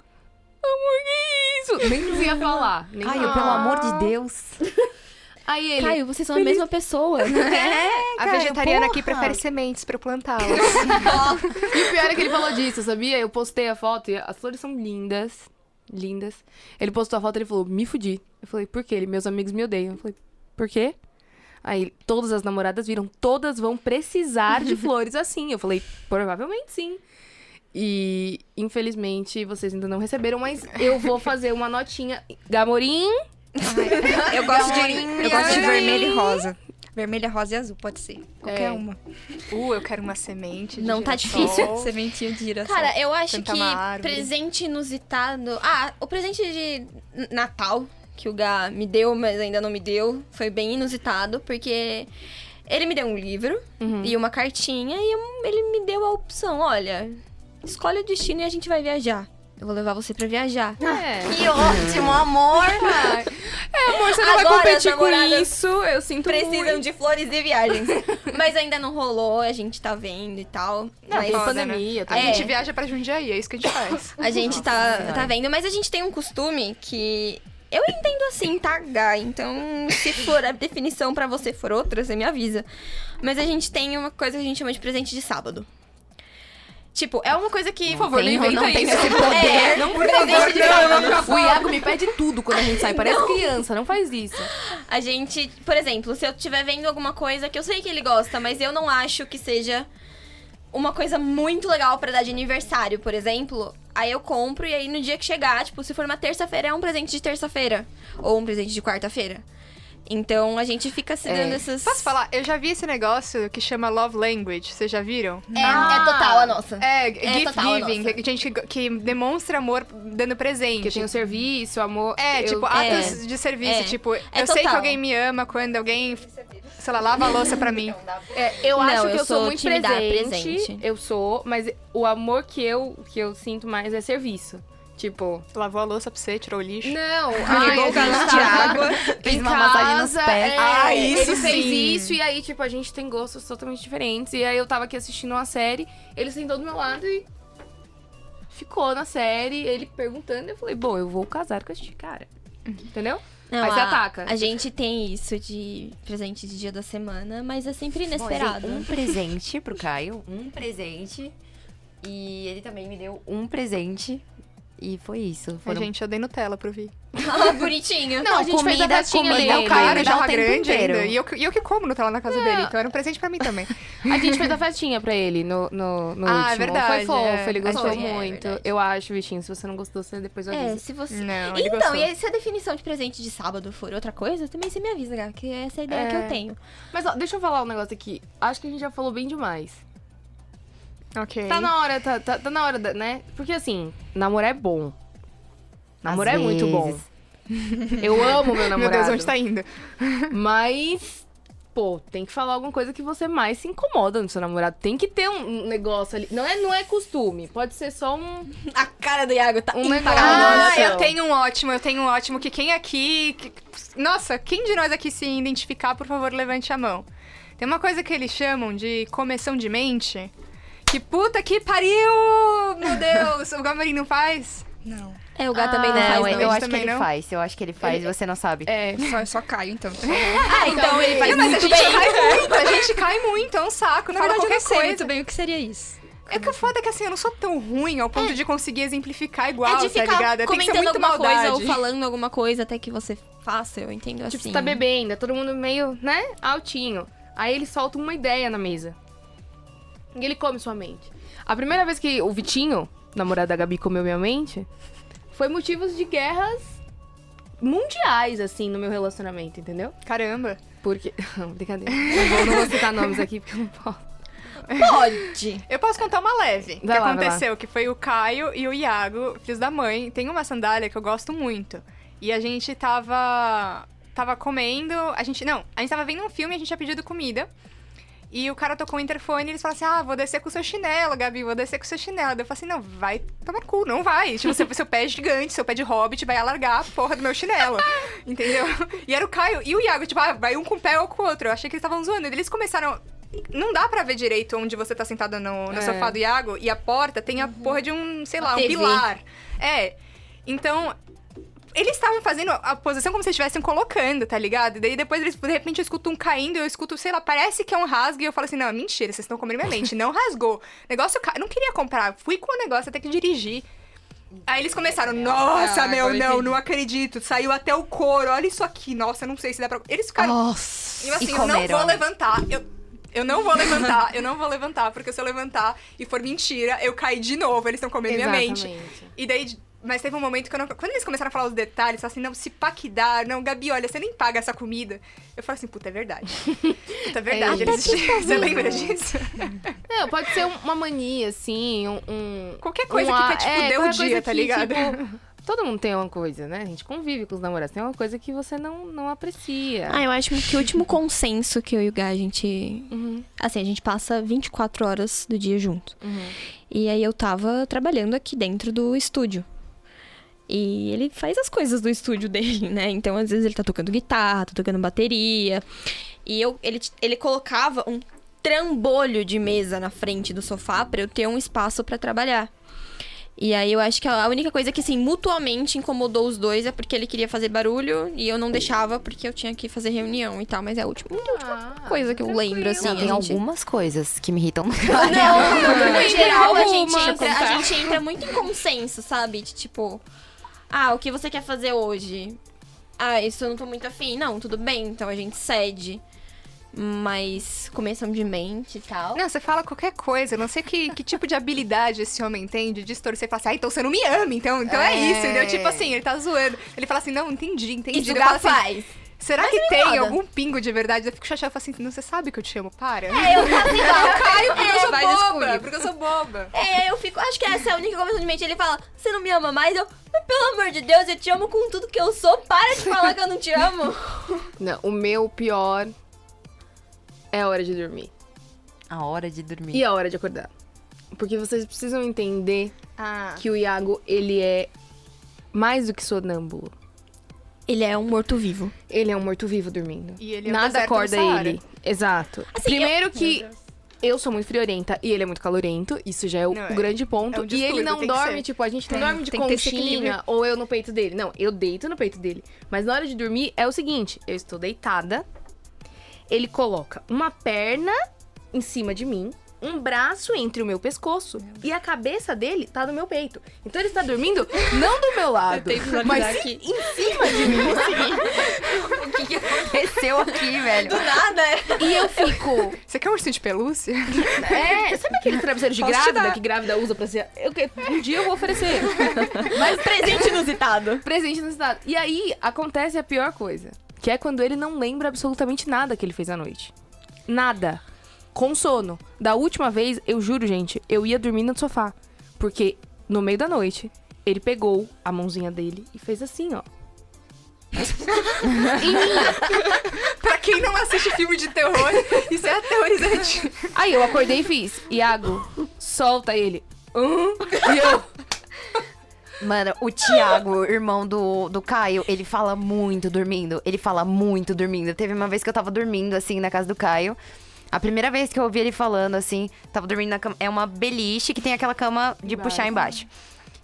amor, que isso? Nem ia falar. Nem Ai, ia eu, pelo amor de Deus. Aí ele. Caio, vocês são a mesma pessoa. A Caio, vegetariana aqui porra. prefere sementes pra eu plantá-las. E o pior é que ele falou disso, sabia? Eu postei a foto e as flores são lindas. Lindas. Ele postou a foto e ele falou, me fudi. Eu falei, por quê? Ele, meus amigos me odeiam. Eu falei, por quê? Aí todas as namoradas viram, todas vão precisar de flores assim. Eu falei, provavelmente sim. E infelizmente vocês ainda não receberam, mas eu vou fazer uma notinha. Gamorim, Eu gosto de, eu gosto de vermelho e rosa. Vermelha, rosa e azul, pode ser. Qualquer É. uma. Uh, eu quero uma semente. de Não tá girassol. difícil. Sementinha de girassol. Cara, eu acho que presente inusitado. Ah, o presente de Natal que o Gá me deu, mas ainda não me deu, foi bem inusitado, porque ele me deu um livro Uhum. e uma cartinha e ele me deu a opção: olha, escolhe o destino e a gente vai viajar. Eu vou levar você pra viajar. É. Que ótimo, amor! Amor, você não vai Agora competir as com isso. Eu sinto Precisam muito. de flores e viagens. mas ainda não rolou, a gente tá vendo e tal. Não, mas foda, né? pandemia, tá A É. gente viaja pra Jundiaí, é isso que a gente faz. A gente tá, tá vendo, mas a gente tem um costume que eu entendo assim, tá, Gá? Então, se for a definição pra você for outra, você me avisa. Mas a gente tem uma coisa que a gente chama de presente de sábado. Tipo, é uma coisa que. Por favor, não Tenho, inventa não tenho isso. esse poder. É, Não, por favor, de não. sábado. O Iago me pede tudo quando a gente sai. Parece criança, não faz isso. A gente, por exemplo, se eu estiver vendo alguma coisa que eu sei que ele gosta, mas eu não acho que seja uma coisa muito legal pra dar de aniversário, por exemplo, aí eu compro e aí no dia que chegar, tipo, se for uma terça-feira, é um presente de terça-feira. Ou um presente de quarta-feira. Então a gente fica se dando essas. Posso falar? Eu já vi esse negócio que chama Love Language. Vocês já viram? É, é total a nossa. É, gift total a giving, nossa. que, gente que, que demonstra amor dando presente. Porque tem o serviço, o amor. É, eu- tipo, atos de serviço. É. Tipo, eu É sei que total. alguém me ama quando alguém, sei lá, lava a louça pra mim. É, eu Não, acho que eu eu sou sou muito presente, presente. Eu sou, mas o amor que eu, que eu sinto mais é serviço. Tipo, Lavou a louça pra você, tirou o lixo. não, ai, o galão de água. Fez uma massagem nos pés. é, Ah, isso ele fez sim. isso e aí, tipo, a gente tem gostos totalmente diferentes. E aí eu tava aqui assistindo uma série, ele sentou do meu lado e ficou na série, ele perguntando, eu falei, bom, eu vou casar com este cara. Entendeu? Não, Aí você a- ataca. A gente tem isso de presente de dia da semana, mas é sempre inesperado. dei um presente pro Caio, um presente. E ele também me deu um presente. E foi isso. Foram gente, eu dei Nutella pro Vi. Ah, bonitinho. Não, a gente fez a comida, festinha comida, dele. É o cara, comida já tá grande ainda. E eu, que- e eu que como Nutella na casa dele, então era um presente pra mim também. A gente fez a festinha pra ele no, no, no Ah, é último. verdade, Foi fofo, é. ele gostou Foi, é muito. verdade. eu acho, bichinho, se você não gostou, você depois avisa. É, se você. Não, ele Então, gostou. e se a definição de presente de sábado for outra coisa, também você me avisa, Gá, que essa é a ideia que É. eu tenho. Mas ó, deixa eu falar um negócio aqui. Acho que a gente já falou bem demais. Ok. Tá na hora, tá, tá, tá na hora, da, né? Porque assim, namorar é bom. Namorar Às é muito bom. Eu amo meu namorado. Meu Deus, onde tá indo? Mas, pô, tem que falar alguma coisa que você mais se incomoda no seu namorado. Tem que ter um negócio ali. Não é, não é costume. Pode ser só um. A cara do Iago tá Um impagável. Ah, eu tenho um ótimo, eu tenho um ótimo que quem aqui. que- nossa, quem de nós aqui se identificar, por favor, levante a mão. Tem uma coisa que eles chamam de começão de mente. Que puta que pariu! Meu Deus, o Gamarim não faz? Não. É, o Gá também não Não, faz, eu, não. eu Ele acho que ele não? faz. Eu acho que ele faz e você não sabe. É. Só, só Caio, então. Ah, então ele faz Não, mas a muito gente bem. cai muito, a gente cai muito, é um saco. Na fala verdade, eu não sei coisa. muito bem o que seria isso. É que o foda é que assim, eu não sou tão ruim ao ponto de conseguir exemplificar igual, É de tá ficar ligado? É, comentando muito alguma maldade. coisa ou falando alguma coisa até que você faça, eu entendo assim. Tipo, você tá bebendo, é todo mundo meio, né, altinho. Aí ele solta uma ideia na mesa. E ele come sua mente. A primeira vez que o Vitinho, namorado da Gabi, comeu minha mente, foi motivos de guerras mundiais, assim, no meu relacionamento, entendeu? Caramba. Porque. Não, brincadeira. Não vou, não vou citar nomes aqui porque eu não posso. Pode. Eu posso contar uma leve. Vai que lá, aconteceu, que foi o Caio e o Iago, filhos da mãe. Tem uma sandália que eu gosto muito. E a gente tava. Tava comendo. A gente. Não, a gente tava vendo um filme e a gente tinha pedido comida. E o cara tocou o interfone e eles falaram assim: Ah, vou descer com o seu chinelo, Gabi, vou descer com o seu chinelo. Daí Eu falei assim: Não, vai tomar cu, não vai. Tipo, seu, seu pé é gigante, seu pé de hobbit vai alargar a porra do meu chinelo. Entendeu? E era o Caio e o Iago, tipo, ah, vai um com o pé ou com o outro. Eu achei que eles estavam zoando. E eles começaram. Não dá pra ver direito onde você tá sentada no, no É. sofá do Iago e a porta tem a porra de um, sei lá, um TV. pilar. É. Então, Eles estavam fazendo a posição como se estivessem colocando, tá ligado? E daí depois eles, de repente, eu escuto um caindo, eu escuto, sei lá, parece que é um rasgo, e eu falo assim, não, é mentira, vocês estão comendo minha mente. Não rasgou. Negócio, ca- eu não queria comprar, fui com o negócio até que dirigir. Aí eles começaram, nossa, Ah, meu, não, não acredito. Saiu até o couro, olha isso aqui. Nossa, não sei se dá pra. Eles ficaram. Nossa. E eu assim, e eu não vou levantar. Eu, eu não vou levantar, eu não vou levantar, porque se eu levantar e for mentira, eu caí de novo. Eles estão comendo minha mente. Exatamente. E daí. Mas teve um momento que eu não. Quando eles começaram a falar os detalhes, assim, não, se paquidar, não, Gabi, olha, você nem paga essa comida. Eu falei assim, puta, é verdade. Puta, é verdade. É, eles- você lembra disso? Não, pode ser um- uma mania, assim, um... um- Qualquer coisa um que te é, fuder o dia, coisa tá que, ligado? tipo, todo mundo tem uma coisa, né? A gente convive com os namorados. Tem uma coisa que você não, não aprecia. Ah, eu acho que o último consenso que eu e o Gá, a gente. Uhum, Assim, a gente passa 24 horas do dia junto. uhum. E aí eu tava trabalhando aqui dentro do estúdio. E ele faz as coisas do estúdio dele, né? Então, às vezes, ele tá tocando guitarra, tá tocando bateria. E eu, ele, ele colocava um trambolho de mesa na frente do sofá pra eu ter um espaço pra trabalhar. E aí eu acho que a única coisa que, assim, mutuamente incomodou os dois é porque ele queria fazer barulho e eu não deixava porque eu tinha que fazer reunião e tal. Mas é a última, a última Ah, coisa que eu lembro, assim. Não, tem gente- algumas coisas que me irritam. Não, no Tem geral a gente, entra, a gente entra muito em consenso, sabe? De tipo, ah, o que você quer fazer hoje? Ah, isso eu não tô muito afim. Não, tudo bem, então a gente cede. Mas começamos de mente e tal. Não, você fala qualquer coisa. Eu não sei que, que tipo de habilidade esse homem tem de distorcer e falar assim, ah, então você não me ama, então, então é, É. isso, entendeu? Tipo assim, ele tá zoando. Ele fala assim, não, entendi, entendi. Isso o falo Gá assim, Será que tem roda. algum pingo de verdade? Eu fico chateada, eu falo assim, não, você sabe que eu te amo, para. É, eu faço igual. Eu caio porque eu É, sou faz isso boba, comigo. porque eu sou boba. É, eu fico. Acho que essa é a única conversa de mente. Ele fala, você não me ama mais? Eu, "Mas pelo amor de Deus, eu te amo com tudo que eu sou. Para de falar que eu não te amo. Não, o meu pior é a hora de dormir. A hora de dormir. E a hora de acordar. Porque vocês precisam entender Ah. que o Iago, ele é mais do que sonâmbulo. Ele é um morto-vivo. Ele é um morto-vivo dormindo. E ele é Nada acorda ele. Exato. Assim, Primeiro que eu sou muito friorenta e ele é muito calorento. Isso já é o, Não, o é- grande ponto. é um e ele não dorme, tipo, a gente não Tem- dorme de conchinha ou eu no peito dele. Não, eu deito no peito dele. Mas na hora de dormir é o seguinte: eu estou deitada, ele coloca uma perna em cima de mim. Um braço entre o meu pescoço e a cabeça dele tá no meu peito. Então ele está dormindo não do meu lado, mas aqui. em cima de mim. O que, que aconteceu aqui, velho? Nada, é. E eu fico. Você quer um ursinho de pelúcia? É, sabe aquele travesseiro de Posso grávida que grávida usa pra ser. Eu, um dia eu vou oferecer. Mas presente inusitado. Presente no estado. E aí acontece a pior coisa. Que é quando ele não lembra absolutamente nada que ele fez à noite. Nada. Com sono. Da última vez, eu juro, gente, eu ia dormir no sofá. Porque no meio da noite, ele pegou a mãozinha dele e fez assim, ó. pra quem não assiste filme de terror, isso é aterrorizante. Aí eu acordei e fiz. Iago, solta ele. Hum? E eu. Mano, o Thiago, irmão do, do Caio, ele fala muito dormindo. Ele fala muito dormindo. Teve uma vez que eu tava dormindo, assim, na casa do Caio. A primeira vez que eu ouvi ele falando, assim, tava dormindo na cama. É uma beliche que tem aquela cama de puxar embaixo.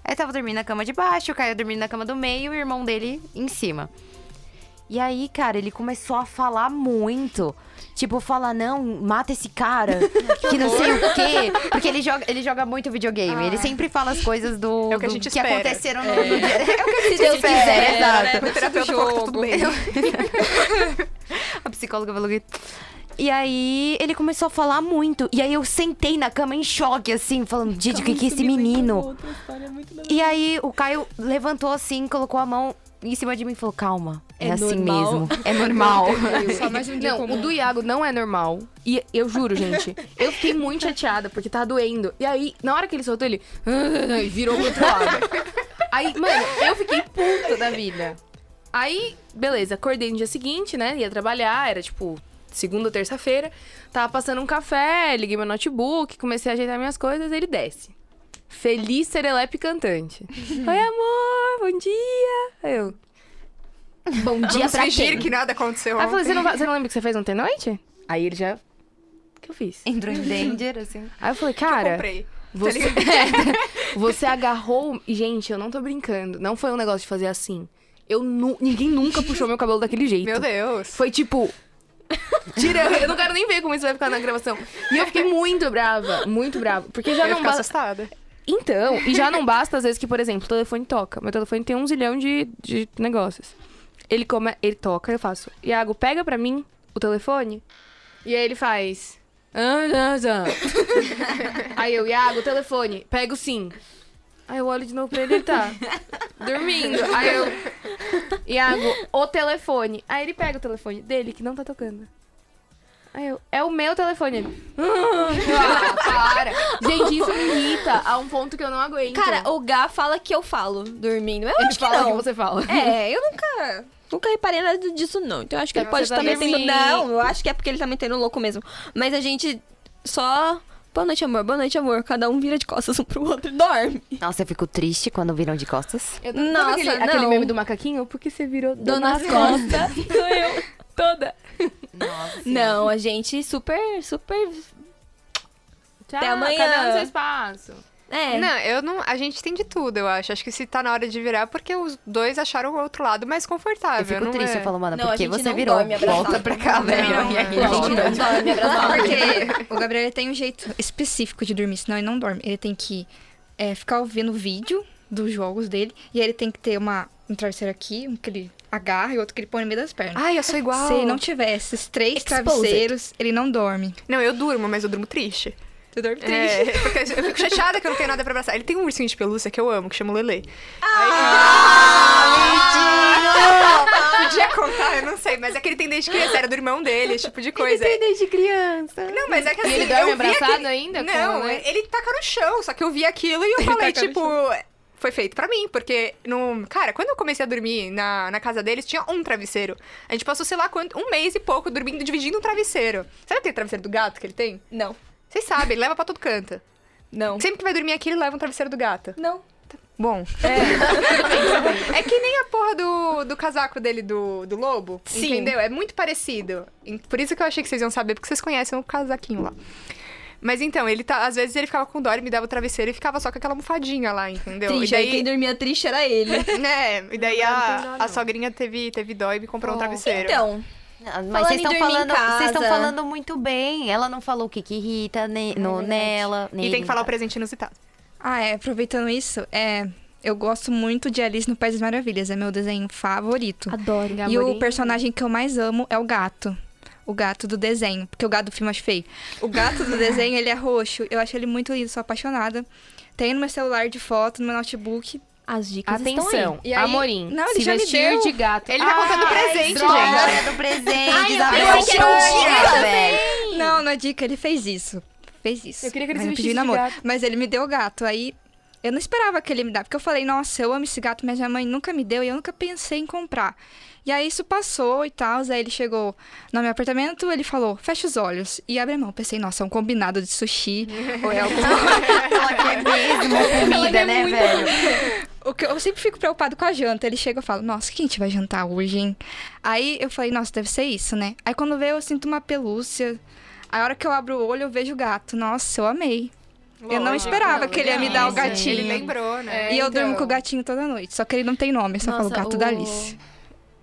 Aí tava dormindo na cama de baixo, o Caio dormindo na cama do meio e o irmão dele em cima. E aí, cara, ele começou a falar muito. Tipo, falar, não, mata esse cara, que não sei o quê. Porque ele joga, ele joga muito videogame. Ele sempre fala as coisas do, É o que a do gente espera. aconteceram no, no dia. É o que a gente Se Deus espera, quiser, exato. né? O terapeuta falou que tá tudo bem. A psicóloga falou que. E aí ele começou a falar muito. E aí eu sentei na cama em choque, assim, falando, gente, o que, que é esse menino? E aí o Caio levantou assim, colocou a mão em cima de mim e falou: calma, é, É assim normal." mesmo. É normal. Só mais um dia Não, o do Iago não é normal. E eu juro, gente, eu fiquei muito chateada porque tava doendo. E aí, na hora que ele soltou, ele "Ah", e virou pro outro lado. Aí, mano, eu fiquei puta da vida. Aí, beleza, acordei no dia seguinte, né? Ia trabalhar, era tipo segunda ou terça-feira. Tava passando um café, liguei meu notebook, comecei a ajeitar minhas coisas, ele desce. Feliz serelepe cantante. Oi, amor, bom dia. Aí eu. Bom dia Vamos pra fingir quem? que nada aconteceu Aí eu falei, você não, você não lembra o que você fez ontem à noite? Aí ele já. O que eu fiz? Entrou em danger, assim. Aí eu falei, Eu cara, comprei. você, você agarrou. Gente, eu não tô brincando. Não foi um negócio de fazer assim. eu nu... ninguém nunca puxou meu cabelo daquele jeito. Meu Deus. Foi tipo. Tira, eu não quero nem ver como isso vai ficar na gravação. E eu fiquei muito brava, muito brava. Porque já Eu não basta. assustada. Então, e já não basta, às vezes, que, por exemplo, o telefone toca. Meu telefone tem um zilhão de, de negócios. Ele, come... ele toca, eu faço. Iago, pega pra mim o telefone. E aí ele faz. "Ah, ah, ah." aí eu, Iago, telefone. Pego sim. Aí eu olho de novo pra ele, ele tá dormindo. Aí eu, Iago, o telefone. Aí ele pega o telefone dele, que não tá tocando. Aí eu, é o meu telefone. Ele, ah, para. Gente, isso me irrita a um ponto que eu não aguento. Cara, o Gá fala que eu falo dormindo. Eu ele acho que fala não. que você fala. É, eu nunca. Nunca reparei nada disso, não. Então eu acho que ele pode tá estar metendo. dormindo. Não, eu acho que é porque ele tá metendo louco mesmo. Mas a gente só. Boa noite, amor. Boa noite, amor. Cada um vira de costas um pro outro e dorme. Nossa, eu fico triste quando viram de costas. Eu, Nossa, aquele, não. aquele meme do macaquinho? Porque você virou Dona Dona Costa. Costa. Sou eu. Toda. Não, a gente super, super. Tchau, Até amanhã. Cada um no seu espaço. É. Não, eu não. A gente tem de tudo, eu acho. Acho que se tá na hora de virar, porque os dois acharam o outro lado mais confortável. Eu fico não triste, é? eu falo, mano, Não, porque você virou? Volta pra cá, velho. não. Não, a gente não não dorme abraçado. Porque o Gabriel tem um jeito específico de dormir, senão ele não dorme. Ele tem que é, ficar ouvindo vídeo dos jogos dele, e aí ele tem que ter uma, um travesseiro aqui, um que ele agarra e outro que ele põe no meio das pernas. Ai, eu sou igual. Se ele não tiver esses três Exposed. travesseiros, ele não dorme. Não, eu durmo, mas eu durmo triste. Tu dorme triste. É, porque eu fico chateada que eu não tenho nada pra abraçar. Ele tem um ursinho de pelúcia que eu amo, que chama Lele. Ah, Podia contar, eu não sei, mas é que ele tem desde criança, era do irmão dele, esse tipo de coisa. desde criança. Não, mas é que assim. ele dorme abraçado aquele- ainda? Não, Com, né? ele taca no chão, só que eu vi aquilo e eu falei, taca no tipo. Foi feito pra mim, porque no. Cara, quando eu comecei a dormir na, na casa deles, tinha um travesseiro. A gente passou, sei lá, quanto, um mês e pouco dormindo, dividindo um travesseiro. Sabe aquele travesseiro do gato que ele tem? Não. Vocês sabem, ele leva pra todo canto. Não. Sempre que vai dormir aqui, ele leva um travesseiro do gato. Não. Bom. É. é que nem a porra do, do casaco dele do, do lobo. Sim. Entendeu? É muito parecido. Por isso que eu achei que vocês iam saber, porque vocês conhecem o casaquinho lá. Mas então, ele tá. Às vezes ele ficava com dó, ele me dava o travesseiro e ficava só com aquela almofadinha lá, entendeu? Triste. E Aí daí. quem dormia triste era ele. né? E daí Não a, a sogrinha teve, teve dó e me comprou um travesseiro. Então, Mas Falando vocês estão falando, vocês estão falando muito bem. Ela não falou o que, que irrita ne- no, verdade. nela. E nele, tem que falar o no presente inusitado. Ah, é, aproveitando isso, é, eu gosto muito de Alice no País das Maravilhas, é meu desenho favorito. adoro. E o personagem que eu mais amo é o gato. O gato do desenho, porque o gato do filme eu acho feio. O gato do desenho, ele é roxo. Eu acho ele muito lindo, sou apaixonada. Tenho no meu celular de foto, no meu notebook. As dicas Atenção, E aí- Amorim. Não, ele se já me vestir deu. de gato. Ele tá contando presente, droga. gente. Hora do presente, um Poxa, dia velho. Não, na dica, ele fez isso. Fez isso. Eu queria que ele Mas se não pediu vestisse de namoro. gato. Mas ele me deu o gato. Aí eu não esperava que ele me dá. Porque eu falei, nossa, eu amo esse gato, mas minha mãe nunca me deu e eu nunca pensei em comprar. E aí isso passou e tal. Aí ele chegou no meu apartamento, ele falou, fecha os olhos e abre a mão. Pensei, nossa, é um combinado de sushi. ou é alguma Ela quer mesmo comida, né, velho? O que eu sempre fico preocupado com a janta. Ele chega e fala, nossa, o que a gente vai jantar hoje, hein? Aí eu falei, nossa, deve ser isso, né? Aí quando veio, eu sinto uma pelúcia. A hora que eu abro o olho, eu vejo o gato. Nossa, eu amei. Eu não Lógico, esperava que ele ia me dar o gatinho. Ele lembrou, né? E eu então. durmo com o gatinho toda noite. Só que ele não tem nome, só falo gato o- da Alice.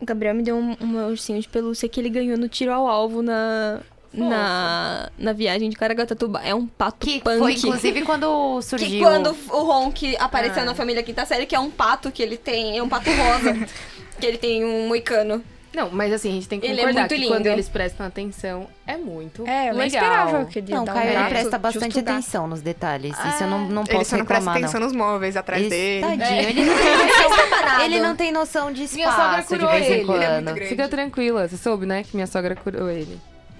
O Gabriel me deu um, um ursinho de pelúcia que ele ganhou no tiro ao alvo na, na, na viagem de Caraguatatuba. É um pato Que punk. foi, inclusive, quando surgiu... Que quando o Ronk apareceu Ah. na família quinta série, que é um pato que ele tem, é um pato rosa, que ele tem um moicano. Não, mas assim, a gente tem que Ele é concordar muito que lindo. quando eles prestam atenção, é muito É, eu legal. esperava que ele Não, o um Caio, ele presta bastante atenção nos detalhes. Isso eu não, não Ele posso só não presta reclamar, atenção nos móveis atrás Ele, dele. tadinho, É. ele, não tem noção, parado. ele não tem noção de Minha sogra espaço de curou vez em ele. quando. Ele é muito grande. Fica tranquila, você soube, né? Que minha sogra curou ele.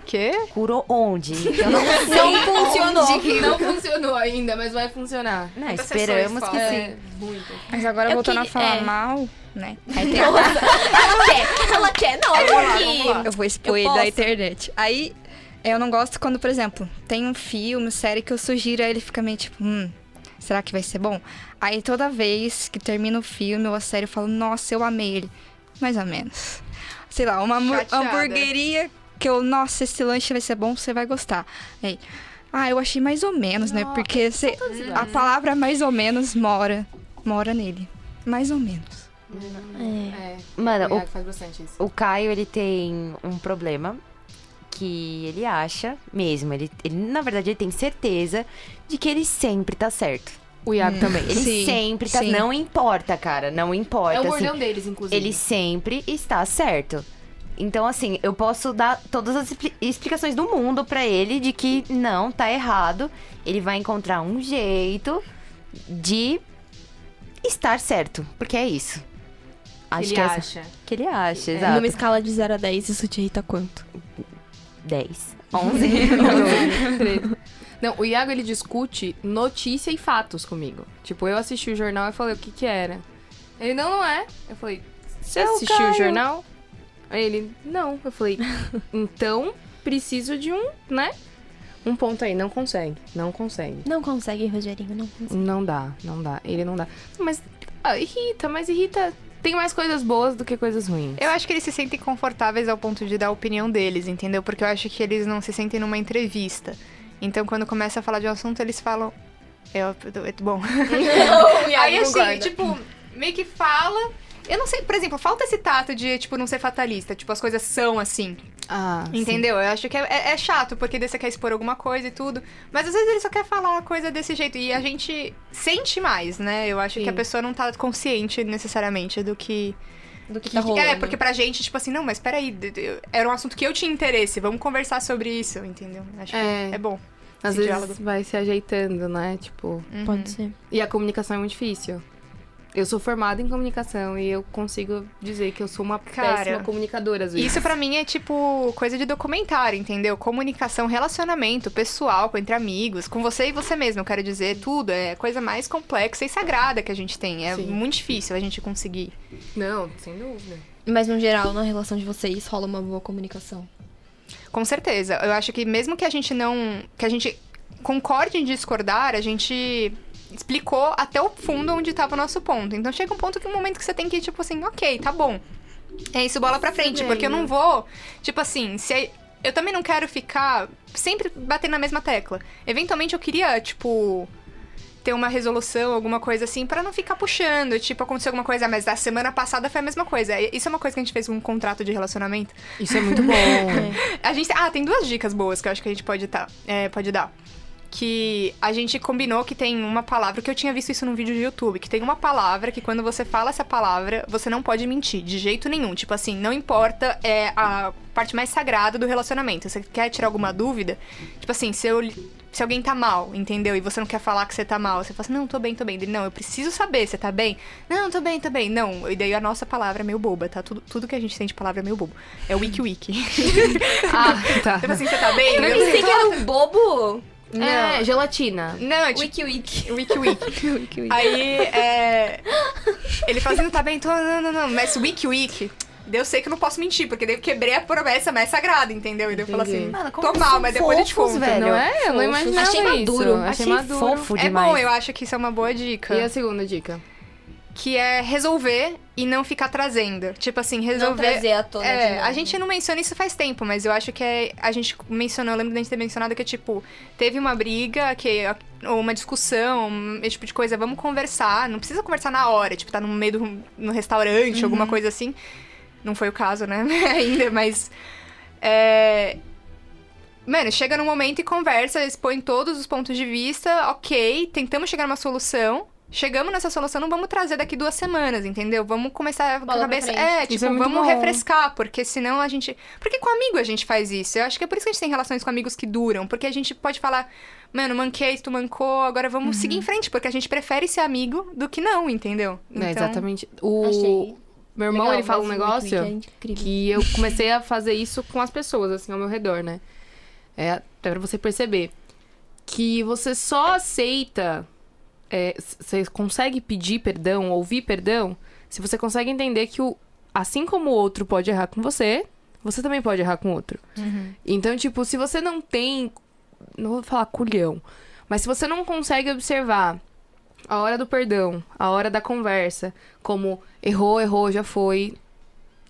Quê? Curou onde? Eu não Não funcionou. Não funcionou ainda, mas vai funcionar. Não, Muitas esperamos que sim. É, muito. Mas agora Eu voltando que- a falar é. mal, né? Aí tem ela quer, ela quer, não. Eu vou expor Eu ele da internet. Aí, eu não gosto quando, por exemplo, tem um filme, série que eu sugiro, aí ele fica meio tipo, hum, será que vai ser bom? Aí toda vez que termina o filme ou a série, eu falo, nossa, eu amei ele. Mais ou menos. Sei lá, uma Chateada. hamburgueria que eu, nossa, esse lanche vai ser bom, você vai gostar. Aí, ah, eu achei mais ou menos, né? Porque cê- a palavra mais ou menos mora, mora nele. Mais ou menos. É. É, Mano, o o, Iago faz bastante isso. o Caio, ele tem um problema que ele acha mesmo. Ele, ele, na verdade, ele tem certeza de que ele sempre tá certo. O Iago também. Ele Sim, sempre tá. sim. Não importa, cara. Não importa. É o assim, bordão deles, inclusive. ele sempre está certo. Então, assim, eu posso dar todas as expli- explicações do mundo pra ele de que não, tá errado. Ele vai encontrar um jeito de estar certo. Porque é isso. Acho ele que é essa- acha. que ele acha, exato. Numa escala de 0 a 10, isso te irrita quanto? 10. 11. Não, o Iago ele discute notícia e fatos comigo. Tipo, eu assisti o jornal e falei o que que era. Ele, não, não é. Eu falei, você Seu assistiu o jornal? Aí ele, não. Eu falei, então preciso de um, né? Um ponto aí, não consegue, não consegue. Não consegue, Rogerinho, não consegue. Não dá, não dá. Ele não dá. Mas ah, irrita, mas irrita. Tem mais coisas boas do que coisas ruins. Eu acho que eles se sentem confortáveis ao ponto de dar a opinião deles, entendeu? Porque eu acho que eles não se sentem numa entrevista. Então, quando começa a falar de um assunto, eles falam. É, é bom. Aí, assim, tipo, meio que fala. Eu não sei, por exemplo, falta esse tato de, tipo, não ser fatalista. Tipo, as coisas são assim. Ah, Entendeu? Eu acho que é, é- é chato, porque você quer expor alguma coisa e tudo. Mas às vezes ele só quer falar a coisa desse jeito. E a gente sente mais, né? Eu acho Sim. que a pessoa não tá consciente necessariamente do que. Do que que- tá rolando. é, porque pra gente, tipo assim, não, mas peraí, era um assunto que eu tinha interesse, vamos conversar sobre isso, entendeu? Acho É. que é bom. Às esse vezes diálogo. vai se ajeitando, né? Tipo. Uhum. Pode ser. E a comunicação é muito difícil. Eu sou formada em comunicação e eu consigo dizer que eu sou uma Cara, péssima comunicadora às vezes. Isso pra mim é tipo coisa de documentário, entendeu? Comunicação, relacionamento pessoal, com- entre amigos, com você e você mesmo, eu quero dizer, tudo é coisa mais complexa e sagrada que a gente tem. É Sim. muito difícil a gente conseguir. Não, sem dúvida. Mas no geral, na relação de vocês, rola uma boa comunicação. Com certeza. Eu acho que mesmo que a gente não. que a gente concorde em discordar, a gente explicou até o fundo onde estava o nosso ponto. Então chega um ponto que um momento que você tem que, tipo assim, ok, tá bom. É isso, bola pra frente. Porque eu não vou. Tipo assim, se. Eu também não quero ficar sempre batendo na mesma tecla. Eventualmente eu queria, tipo. Ter uma resolução, alguma coisa assim, pra não ficar puxando. Tipo, aconteceu alguma coisa, mas da semana passada foi a mesma coisa. Isso é uma coisa que a gente fez com um contrato de relacionamento. Isso é muito bom. A gente. Ah, tem duas dicas boas que eu acho que a gente pode, tá, é, pode dar. Que a gente combinou que tem uma palavra, que eu tinha visto isso num vídeo de YouTube, que tem uma palavra que quando você fala essa palavra, você não pode mentir, de jeito nenhum. Tipo assim, não importa é a parte mais sagrada do relacionamento. Você quer tirar alguma dúvida? Tipo assim, se eu. Se alguém tá mal, entendeu? E você não quer falar que você tá mal, você fala assim, não, tô bem, tô bem. Ele, não, eu preciso saber, você tá bem? Não, tô bem, tô bem. Não, e daí a nossa palavra é meio boba, tá? Tudo, tudo que a gente tem de palavra é meio bobo. É o wiki wiki. ah, tá. tipo assim, você tá bem? Eu pensei que era um bobo. É, gelatina. Não, é tipo Wiki Wiki. Wiki Wiki. Wiki Wiki. Aí, é... Ele fala assim, não tá bem? Tô, não, não, não. Mas Wiki Wiki... daí Eu sei que eu não posso mentir, porque daí eu quebrei a promessa mais sagrada, entendeu? E daí eu falo assim. Mano, tô mal, mas depois eu te fofos, conto. velho. Não é? Eu não imaginava Achei isso. maduro. Achei, Achei maduro. fofo É demais. bom, eu acho que isso é uma boa dica. E a segunda dica? Que é resolver e não ficar trazendo. Tipo assim, Não resolver... trazer à tona É, a gente não menciona isso faz tempo, mas eu acho que é, a gente mencionou, eu lembro da gente ter mencionado que, tipo, teve uma briga, que, ou uma discussão, esse tipo de coisa, vamos conversar. Não precisa conversar na hora, tipo, tá no meio do no restaurante, alguma coisa assim. Não foi o caso, né? Ainda, mas. É. Mano, chega num momento e conversa, expõe todos os pontos de vista, ok, tentamos chegar numa solução. Chegamos nessa solução, não vamos trazer daqui duas semanas, entendeu? Vamos começar com Bola a pra cabeça. É, tipo, é vamos bom. refrescar, porque senão a gente. Porque com amigo a gente faz isso. Eu acho que é por isso que a gente tem relações com amigos que duram. Porque a gente pode falar, mano, manquei, tu mancou, agora vamos seguir em frente, porque a gente prefere ser amigo do que não, entendeu? É, exatamente. O Achei meu irmão, legal, ele fala um negócio é que eu comecei a fazer isso com as pessoas, assim, ao meu redor, né? É até pra você perceber que você só aceita, é, você consegue pedir perdão, ouvir perdão, se você consegue entender que o, assim como o outro pode errar com você, você também pode errar com o outro. Então, tipo, se você não tem, não vou falar culhão, mas se você não consegue observar a hora do perdão, a hora da conversa, como errou, errou, já foi,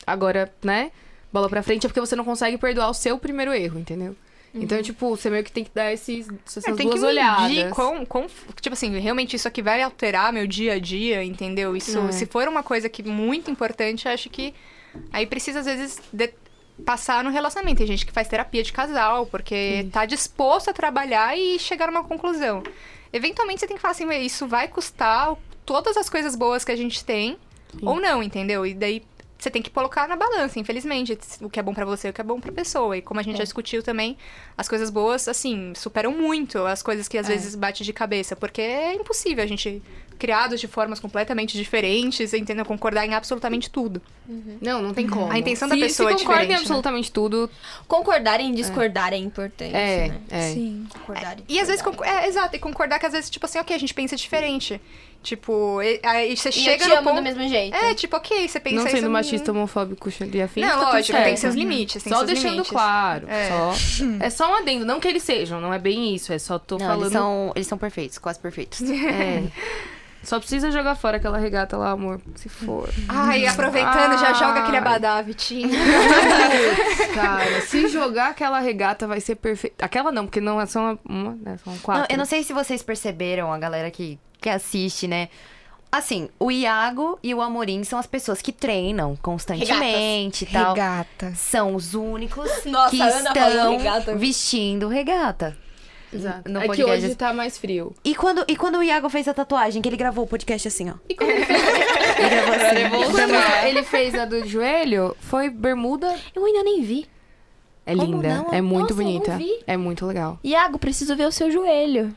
agora, né? Bola pra frente é porque você não consegue perdoar o seu primeiro erro, entendeu? Então, tipo, você meio que tem que dar esses, essas É, tem duas olhadas. com, com, tipo assim, realmente isso aqui vai alterar meu dia a dia, entendeu? Isso, É. se for uma coisa que muito importante, eu acho que aí precisa às vezes de- passar no relacionamento. Tem gente que faz terapia de casal, porque tá disposto a trabalhar e chegar a uma conclusão. Eventualmente você tem que falar assim, "Ué, isso vai custar todas as coisas boas que a gente tem ou não, entendeu? E daí você tem que colocar na balança, infelizmente, o que é bom pra você e o que é bom pra pessoa. E como a gente já discutiu também, as coisas boas, assim, superam muito as coisas que às vezes bate de cabeça, porque é impossível a gente criados de formas completamente diferentes, entendeu? Concordar em absolutamente tudo. Não, não tem como. A intenção da Se- pessoa é se concorda em diferente, né? absolutamente tudo, Concordar em discordar é, importante, é, né? é. Sim. Concordar em E às vezes, é, exato, e concordar que às vezes, tipo assim, ok, a gente pensa diferente. Tipo, e- aí você E chega eu te no amo ponto... do mesmo jeito. É, tipo, ok, você pensa Não isso... sendo machista, homofóbico, e afim, Não, tá tudo lógico, tem seus limites, tem Só seus deixando limites. claro. É. Só, é só um adendo. Não que eles sejam, não é bem isso. É só tô Não, falando. eles são, eles são perfeitos, quase perfeitos. É. Só precisa jogar fora aquela regata lá, amor. Se for. Ai, aproveitando, já Ai. joga aquele abadá, Vitinho. Cara, se jogar aquela regata vai ser perfeita. Aquela não, porque não é só uma. uma né, são quatro. Não, eu não sei se vocês perceberam, a galera que, que assiste, né? Assim, o Iago e o Amorim são as pessoas que treinam constantemente e tal. Regata. São os únicos Nossa, que estão regata. vestindo regata. Exato. no é que hoje tá mais frio. E quando, e quando o Iago fez a tatuagem, que ele gravou o podcast assim, ó. ele gravou assim. Quando ele fez a do joelho, foi bermuda. Eu ainda nem vi. É Como linda. não? É muito Nossa, eu não bonita. vi. É muito legal. Iago, preciso ver o seu joelho.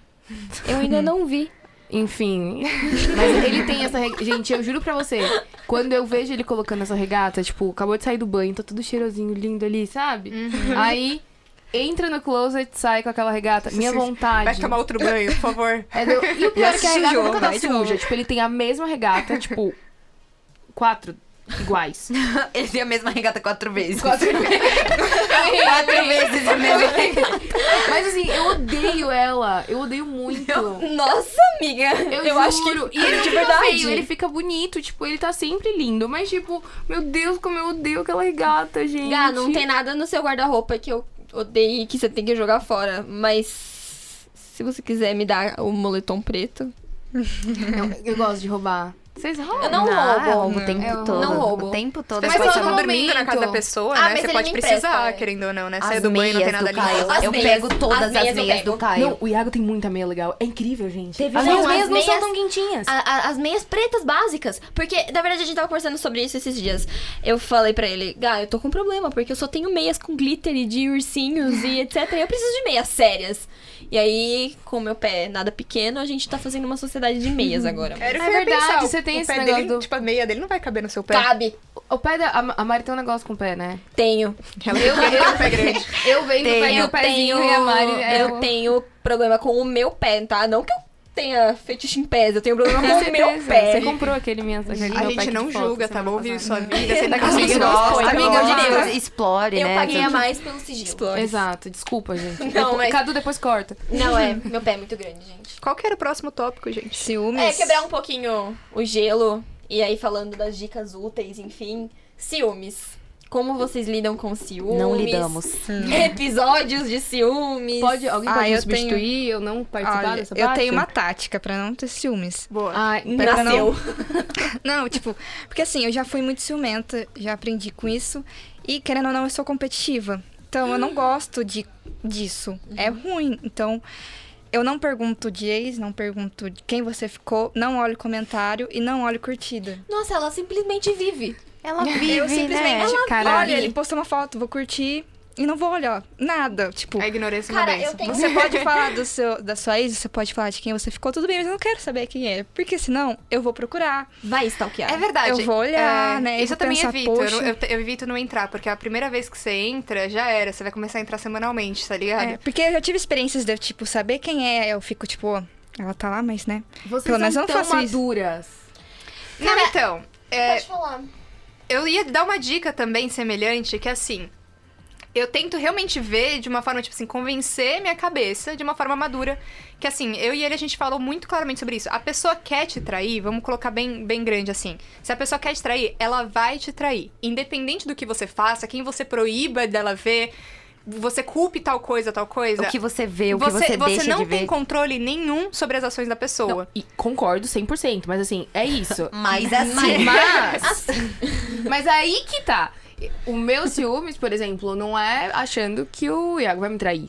Eu ainda não vi. Enfim. Mas ele tem essa. reg- Gente, eu juro pra você. Quando eu vejo ele colocando essa regata, tipo, acabou de sair do banho, tá tudo cheirosinho, lindo ali, sabe? Uhum. Aí. Entra no closet, sai com aquela regata. Minha vontade. Vai tomar outro banho, por favor. É. E o pior é que a regata sujou, nunca tá suja. Tipo, ele tem a mesma regata, tipo, quatro iguais. Ele tem a mesma regata quatro vezes. Quatro Quatro vezes a mesma regata. Mas assim, eu odeio ela. Eu odeio muito. Nossa, amiga. Eu, Eu, acho que. E ele de verdade. feio, ele fica bonito, tipo, ele tá sempre lindo. Mas, tipo, meu Deus, como eu odeio aquela regata, gente. Gá, não tem nada no seu guarda-roupa que eu odeie que você tem que jogar fora. Mas se você quiser me dar o moletom preto. Eu, eu gosto de roubar. Vocês roubam? Eu não Ah, roubo. roubo o tempo eu todo. não roubo. O tempo todo. Mas quando você tá dormindo na casa da pessoa, Ah, né? Você pode precisar, empresta, é. querendo ou não, né? Sair do banho, não tem nada ali. Eu meias- pego todas as as meias eu do. Caio. Não, o Iago tem muita meia legal. É incrível, gente. Teve as não, as meias não são tão quentinhas. A- a- as meias pretas básicas. Porque, na verdade, a gente tava conversando sobre isso esses dias. Eu falei pra ele, Gá, eu tô com um problema, porque eu só tenho meias com glitter e de ursinhos e etc. Eu preciso de meias sérias. E aí, com o meu pé nada pequeno, a gente tá fazendo uma sociedade de meias agora. Era É eu verdade, pensar. Você tem o esse pé negócio dele, do- Tipo, a meia dele não vai caber no seu pé. Cabe. O pé da. A, Mari tem um negócio com o pé, né? Tenho. Ela eu, eu, o pé grande. Eu venho Tenho, pego Eu o pezinho tenho, e a Mari. é eu o- tenho problema com o meu pé, tá? Não que eu tenha fetiche em pés, eu tenho problema com o meu pé. Você comprou aquele minha aquele A meu gente não de julga, tá bom? Vive sua vida. Você tá com Amiga, amiga gosta, amiga, eu Gosta, diria. Explore, Eu né? paguei a mais pelo sigilo. Exato, desculpa, gente. Não, mas- Cadu depois corta. Não, é. Meu pé é muito grande, gente. Qual que era o próximo tópico, gente? Ciúmes. É, quebrar um pouquinho o gelo. E aí, falando das dicas úteis, enfim. Ciúmes. Como vocês lidam com ciúmes? Não lidamos. Episódios de ciúmes. Pode, alguém Ah, pode eu substituir? Eu não participar Olha, dessa eu parte? tenho uma tática pra não ter ciúmes. Boa. Ai, Pra Nasceu. Não, tipo, porque assim, eu já fui muito ciumenta, já aprendi com isso. E querendo ou não, eu sou competitiva. Então eu não gosto de, disso. É ruim. Então, eu não pergunto de ex, não pergunto de quem você ficou, não olho comentário e não olho curtida. Nossa, ela simplesmente vive. Ela vive, eu né? simplesmente, Caralho. olha, ele postou uma foto, vou curtir e não vou olhar nada. Tipo, A ignorância é uma Cara, eu tenho. você pode falar do seu, da sua ex, você pode falar de quem você ficou, tudo bem, mas eu não quero saber quem é. Porque senão eu vou procurar. Vai stalkear. É verdade. Eu vou olhar, É, né, Isso eu também pensar, evito. Eu, poxa. eu, eu evito não entrar, porque a primeira vez que você entra, já era. Você vai começar a entrar semanalmente, tá ligado? É, porque eu já tive experiências de eu, tipo, saber quem é, eu fico, tipo, ela tá lá, mas, né? Vocês Pelo menos são eu não tão faço isso. maduras. Não, então. é, Pode falar. Eu ia dar uma dica também semelhante, que assim. Eu tento realmente ver de uma forma, tipo assim, convencer minha cabeça de uma forma madura. Que assim, eu e ele a gente falou muito claramente sobre isso. A pessoa quer te trair, vamos colocar bem, bem grande assim. Se a pessoa quer te trair, ela vai te trair. Independente do que você faça, quem você proíba dela ver, você culpe tal coisa, tal coisa. O que você vê, o que você, você, deixa não de tem ver. controle nenhum sobre as ações da pessoa. Não, e concordo 100%, mas assim, é isso. Mas assim. Mas, mas aí que tá. O meu ciúmes, por exemplo, não é achando que o Iago vai me trair.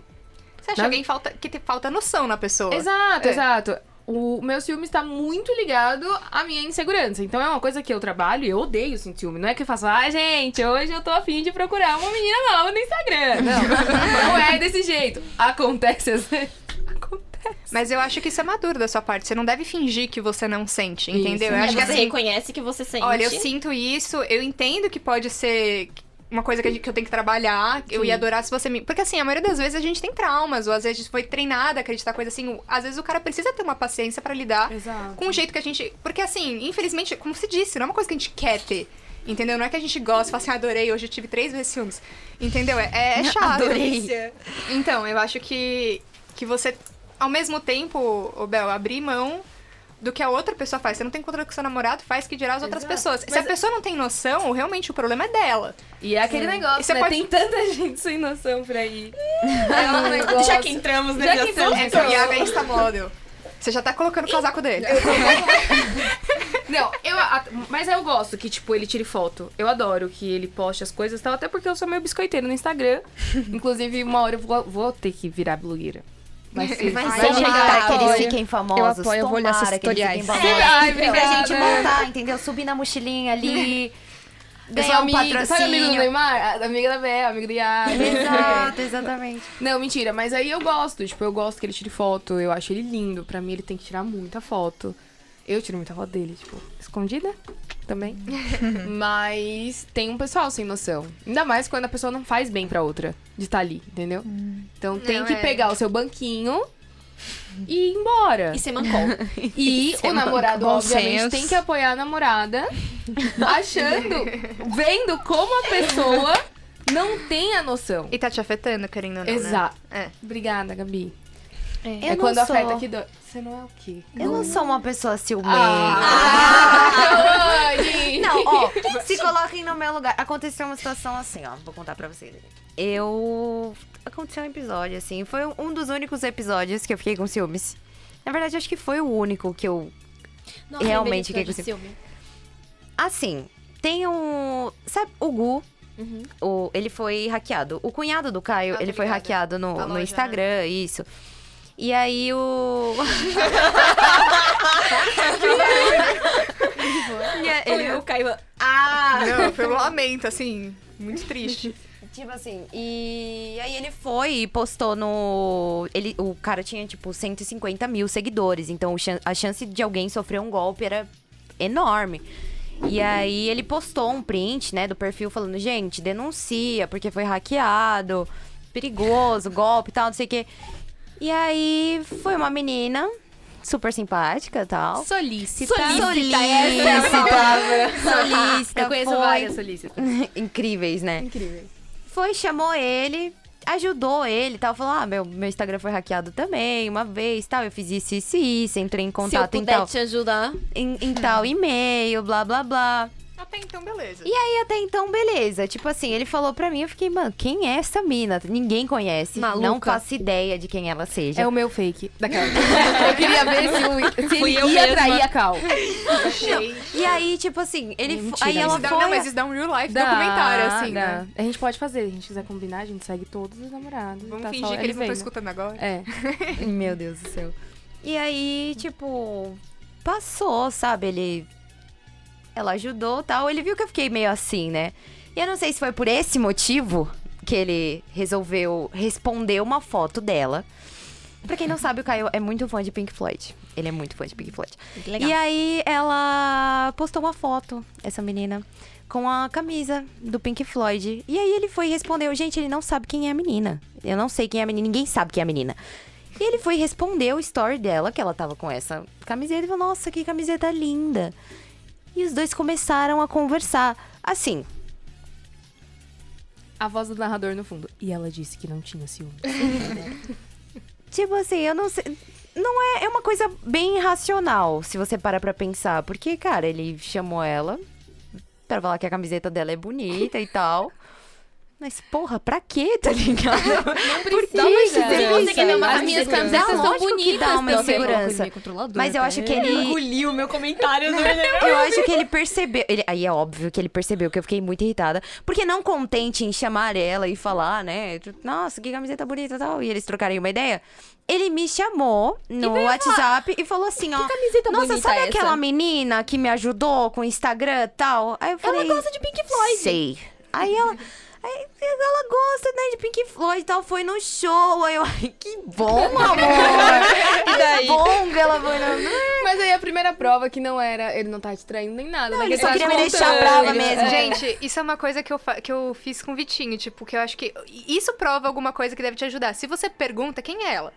Você acha Na- alguém falta, que te, falta noção na pessoa. Exato, É. exato. O meu ciúme está muito ligado à minha insegurança. Então é uma coisa que eu trabalho e eu odeio sentir ciúme. Não é que eu faço, ah, gente, hoje eu tô afim de procurar uma menina nova no Instagram. Não, não é desse jeito. Acontece às vezes. Acontece. Mas eu acho que isso é maduro da sua parte. Você não deve fingir que você não sente, entendeu? Isso. Eu É, acho que você assim, reconhece que você sente. olha, eu sinto isso, eu entendo que pode ser uma coisa que, gente- que eu tenho que trabalhar. Eu Sim. ia adorar se você me. Porque assim, a maioria das vezes a gente tem traumas, ou às vezes a gente foi treinada a acreditar coisa assim. Às vezes o cara precisa ter uma paciência pra lidar Exato. com o jeito que a gente. Porque assim, infelizmente, como se disse, não é uma coisa que a gente quer ter. Entendeu? Não é que a gente gosta, fala assim, "Ah, adorei, hoje eu tive três vezes ciúmes. Entendeu? É, é, é chato. Adorei. Então, eu acho que, que você, ao mesmo tempo, Bel, abrir mão do que a outra pessoa faz. Você não tem controle o seu namorado, faz que dirá as outras Exato. pessoas. Se Mas- a pessoa não tem noção, realmente o problema é dela. E é aquele negócio, E você né? pode- Tem tanta gente sem noção por aí. É um negócio. Já que entramos Já nesse que assunto. É que Iago é Instamodel. Você já tá colocando o casaco dele. Não, eu. a- Mas eu gosto que, tipo, ele tire foto. Eu adoro que ele poste as coisas e tal, até porque eu sou meio biscoiteiro no Instagram. Inclusive, uma hora eu vou, vou ter que virar blogueira. Vai ser. Vai eu tomara chegar. que eles fiquem famosos. Eu apoio, eu vou olhar seus que eles fiquem tutoriais. famosos. Ai, pra gente montar, entendeu? Subir na mochilinha ali. Eu sou ganhar um amiga. Sabe amigo do patrocínio. Neymar? Amiga da Bel, amigo do Iago. Exato, exatamente. Não, mentira, mas aí eu gosto. Tipo, eu gosto que ele tire foto. Eu acho ele lindo. Pra mim, ele tem que tirar muita foto. Eu tiro muita foto dele, tipo, escondida também. mas tem um pessoal sem noção. Ainda mais quando a pessoa não faz bem pra outra de estar ali, entendeu? Então tem Não, que é. pegar o seu banquinho e ir embora. E ser mancol. E o namorado, Bom obviamente, tem que apoiar a namorada, achando, vendo como a pessoa não tem a noção. E tá te afetando, querendo ou não, Exato. né? É. Obrigada, Gabi. É não quando sou- afeta que dói. Você não é o quê? Eu não sou uma pessoa ciumenta. Ah! Não, ó, se coloquem no meu lugar. Aconteceu uma situação assim, ó, vou contar pra vocês. Eu. Aconteceu um episódio, assim. Foi um dos únicos episódios que eu fiquei com ciúmes. Na verdade, acho que foi o único que eu. Nossa, Realmente, que desse que filme. Assim, tem um. Sabe, o Gu. Uhum. O, ele foi hackeado. O cunhado do Caio, Ah, ele foi ligada. hackeado no, A no loja, Instagram, isso. E aí o. E ele, O Caio... Ah! Não, foi um lamento, assim, muito triste. Tipo assim, e aí ele foi e postou no. Ele, o cara tinha, tipo, 150 mil seguidores. Então a chance de alguém sofrer um golpe era enorme. E aí ele postou um print, né, do perfil falando, gente, denuncia, porque foi hackeado, perigoso, golpe e tal, não sei o quê. E aí foi uma menina super simpática e tal. Solícita. Solícita, essa é palavra. Solícita, Eu conheço foi. várias solícitas. Incríveis, né? Incrível. Foi, chamou ele, ajudou ele e tal. Falou: Ah, meu, meu Instagram foi hackeado também, uma vez tal. Eu fiz isso, isso isso. Entrei em Se eu contato em puder tal, te ajudar. em, em tal e-mail, blá blá blá. Até então, beleza. E aí, até então, beleza. Tipo assim, ele falou pra mim, eu fiquei, mano, quem é essa mina? Ninguém conhece. Não Maluca. faço ideia de quem ela seja. É o meu fake. Daquela. Eu queria ver se, o, se Fui ele eu ia mesma. trair a Cal. E aí, tipo assim, ele Mentira, Aí ela dá- foi. não, mas isso dá um real life Dá, documentário, assim, dá. né? A gente pode fazer. Se a gente quiser combinar, a gente segue todos os namorados. Vamos tá fingir só que eles não estão escutando agora. É. Meu Deus do céu. E aí, tipo, passou, sabe? Ele. Ela ajudou tal. Ele viu que eu fiquei meio assim, né? E eu não sei se foi por esse motivo que ele resolveu responder uma foto dela. Pra quem não sabe, o Caio é muito fã de Pink Floyd. Ele é muito fã de Pink Floyd. Legal. E aí ela postou uma foto, essa menina, com a camisa do Pink Floyd. E aí ele foi e respondeu, gente, ele não sabe quem é a menina. Eu não sei quem é a menina, ninguém sabe quem é a menina. E ele foi responder o story dela, que ela tava com essa camiseta, e falou, nossa, que camiseta linda. E os dois começaram a conversar. Assim, A voz do narrador no fundo. E ela disse que não tinha ciúme. Tipo assim, eu não sei. Não é, é uma coisa bem irracional, se você parar pra pensar. Porque, cara, ele chamou ela pra falar que a camiseta dela é bonita e tal. Mas, porra, pra quê, tá ligado? Não Por precisa. que Se você quer ver minhas camisetas que bonitas. dá uma insegurança. Mas eu acho que ele. Engoliu o meu comentário do Eu acho que ele percebeu. ele- aí é óbvio que ele percebeu que eu fiquei muito irritada. Porque não contente em chamar ela e falar, né? Nossa, que camiseta bonita e tal. E eles trocarem uma ideia. Ele me chamou no WhatsApp e falou assim, ó. camiseta Nossa, bonita sabe essa?" aquela menina que me ajudou com o Instagram e tal? Aí eu falei. Ela gosta de Pink Floyd. Sei. Aí ela. Aí ela gosta, né, de Pink Floyd e tal, foi no show. Aí eu, ai, que bom, amor. E daí? Que bom que ela foi no... Mas aí a primeira prova que não era, ele não tá te traindo nem nada. né? ele só tá queria me deixar brava mesmo. é. Gente, isso é uma coisa que eu, que eu fiz com o Vitinho, tipo, que eu acho que. Isso prova alguma coisa que deve te ajudar. Se você pergunta quem é ela.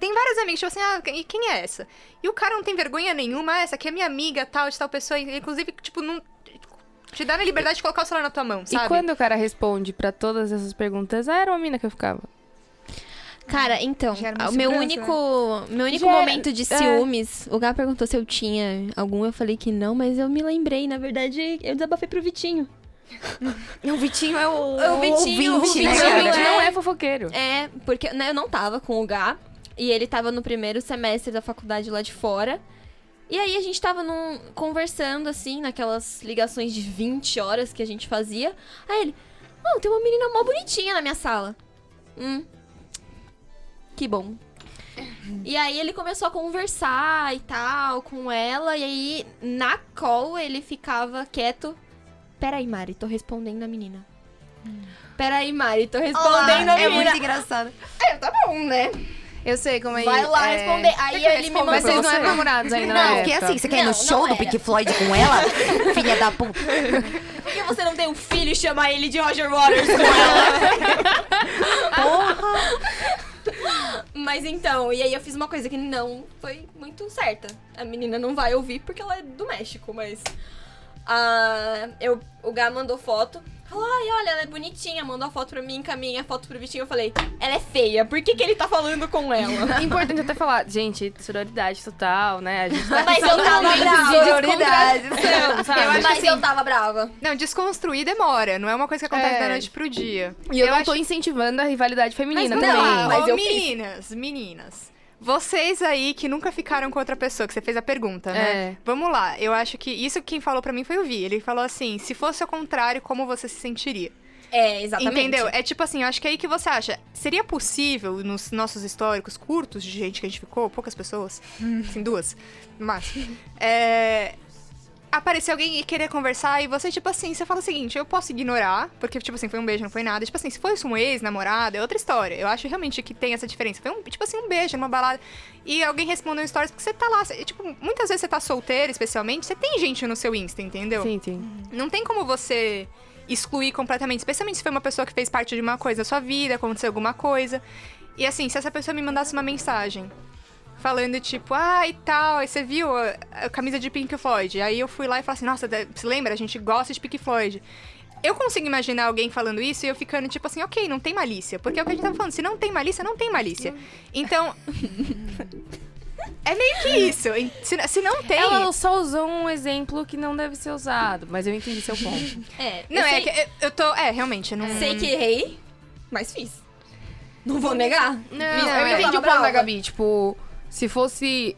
Tem vários amigos, tipo assim, ah, e quem é essa? E o cara não tem vergonha nenhuma, ah, essa aqui é minha amiga, tal, de tal pessoa. Inclusive, tipo, não. Te dá a liberdade de colocar o celular na tua mão, sabe? E quando o cara responde pra todas essas perguntas, ah, era uma mina que eu ficava. Cara, então, o meu único, meu único Gera- momento de é. ciúmes, o Gá perguntou se eu tinha algum, eu falei que não, mas eu me lembrei, na verdade, eu desabafei pro Vitinho. O Vitinho é o, O Vitinho, o ouvinte, né, Vitinho cara? Realmente é- não é fofoqueiro. É, porque né, eu não tava com o Gá, e ele tava no primeiro semestre da faculdade lá de fora. E aí a gente tava num, conversando, assim, naquelas ligações de 20 horas que a gente fazia. Aí ele, oh, tem uma menina mó bonitinha na minha sala. Hum. Que bom. E aí ele começou a conversar e tal com ela. E aí, na call, ele ficava quieto. Peraí, Mari, tô respondendo a menina. Peraí, Mari, tô respondendo a é menina. muito engraçado. É, tá bom, né? Eu sei como é Vai lá é... responder. Aí ele me respondo mandou. Mas vocês não eram namorados ainda, Não, na porque época. assim, você quer ir Não, no show não do era. Pink Floyd com ela? Filha da puta. Por que você não tem um filho e chama ele de Roger Waters com ela? Mas então, e aí eu fiz uma coisa que não foi muito certa. A menina não vai ouvir porque ela é do México, mas. ah, eu, o Gá mandou foto. Falou, ai, olha, ela é bonitinha. Mandou a foto pra mim, encaminha a foto pro Vitinho. Eu falei, ela é feia, por que, que ele tá falando com ela? Importante até falar, gente, sororidade total, né? A gente tá Mas eu tava brava. de Sororidade. descontração, sabe? Mas eu tava brava. Não, desconstruir demora. Não é uma coisa que acontece É. da noite pro dia. E eu, não acho- tô incentivando a rivalidade feminina Mas também. não, mas Ô, eu fiz. meninas, meninas. Vocês aí que nunca ficaram com outra pessoa, que você fez a pergunta, né? É. Vamos lá. Eu acho que isso quem falou pra mim foi o Vi. Ele falou assim: se fosse ao contrário, como você se sentiria? É, exatamente. Entendeu? É tipo assim, eu acho que é aí que você acha. Seria possível, nos nossos históricos curtos de gente que a gente ficou, poucas pessoas, assim, duas, no máximo, é, aparecer alguém e querer conversar e você, tipo assim, você fala o seguinte, eu posso ignorar, porque, tipo assim, foi um beijo, não foi nada. Tipo assim, se fosse um ex-namorado, é outra história. Eu acho realmente que tem essa diferença. Foi um, tipo assim, um beijo numa balada e alguém respondeu stories porque você tá lá. você- tipo, muitas vezes você tá solteiro, especialmente, você tem gente no seu Insta, entendeu? Sim, sim. Não tem como você excluir completamente, especialmente se foi uma pessoa que fez parte de uma coisa da sua vida, aconteceu alguma coisa. E assim, se essa pessoa me mandasse uma mensagem falando tipo, ah, e tal, aí você viu a, a camisa de Pink Floyd. Aí eu fui lá e falei assim, nossa, você lembra? A gente gosta de Pink Floyd. Eu consigo imaginar alguém falando isso e eu ficando tipo assim, ok, não tem malícia. Porque é o que a gente tava falando, se não tem malícia, não tem malícia. Então. é meio que isso. Se, se não tem. Ela só usou um exemplo que não deve ser usado, mas eu entendi seu ponto. É, Não, eu é sei, que eu- eu tô. É, realmente, eu não. sei que errei, mas fiz. Não vou negar. Não, Fiz eu entendi o ponto da. Gabi. Tipo, se fosse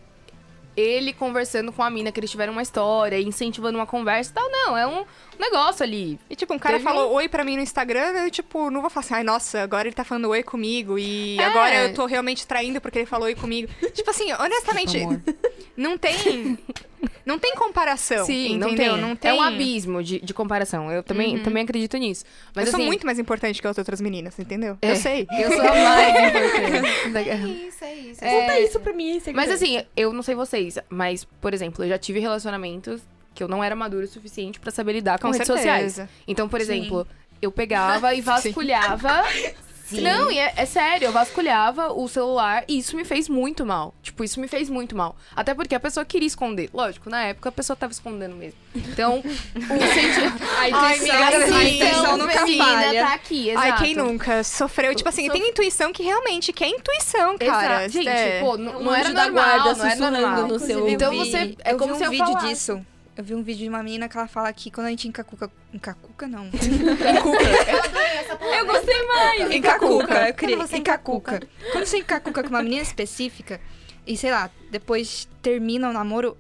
ele conversando com a mina, que eles tiveram uma história, incentivando uma conversa e tal, não, é um negócio ali. E tipo, um cara Teve falou oi pra mim no Instagram, eu tipo, não vou falar assim, ai, nossa, agora ele tá falando oi comigo e É. agora eu tô realmente traindo porque ele falou oi comigo. tipo assim, honestamente. não tem. Não tem comparação. Sim, não entendeu? tem. Não tem. É um abismo de, de comparação. Eu também, também acredito nisso. Mas eu sou assim, muito mais importante que as outras meninas, entendeu? É. Eu sei. Eu sou a mais importante. Isso, é isso. Conta isso pra mim, Mas assim, eu não sei vocês, mas, por exemplo, eu já tive relacionamentos que eu não era maduro o suficiente pra saber lidar com, Com redes certeza. sociais. Então, por exemplo, eu pegava e vasculhava. Sim. Não, e é, é sério, eu vasculhava o celular e isso me fez muito mal. Tipo, isso me fez muito mal. Até porque a pessoa queria esconder. Lógico, na época a pessoa tava escondendo mesmo. Então, o sentimento. A Ai, intuição, amiga, a intuição então, nunca feminina falha. tá aqui, exato. Ai, quem nunca sofreu? Tipo assim, Sof- tem intuição que realmente que é intuição, cara. Exato. Gente, É. pô, não, Um não era normal, guarda não era normal. no seu Então você, é como vi se um eu vídeo falasse. disso. Eu vi um vídeo de uma menina que ela fala que quando a gente encacuca. Encacuca, não. Eu adorei essa Eu gostei mais. Encacuca. Eu queria Quando você encacuca. Quando você encacuca com uma menina específica e, sei lá, depois termina o namoro,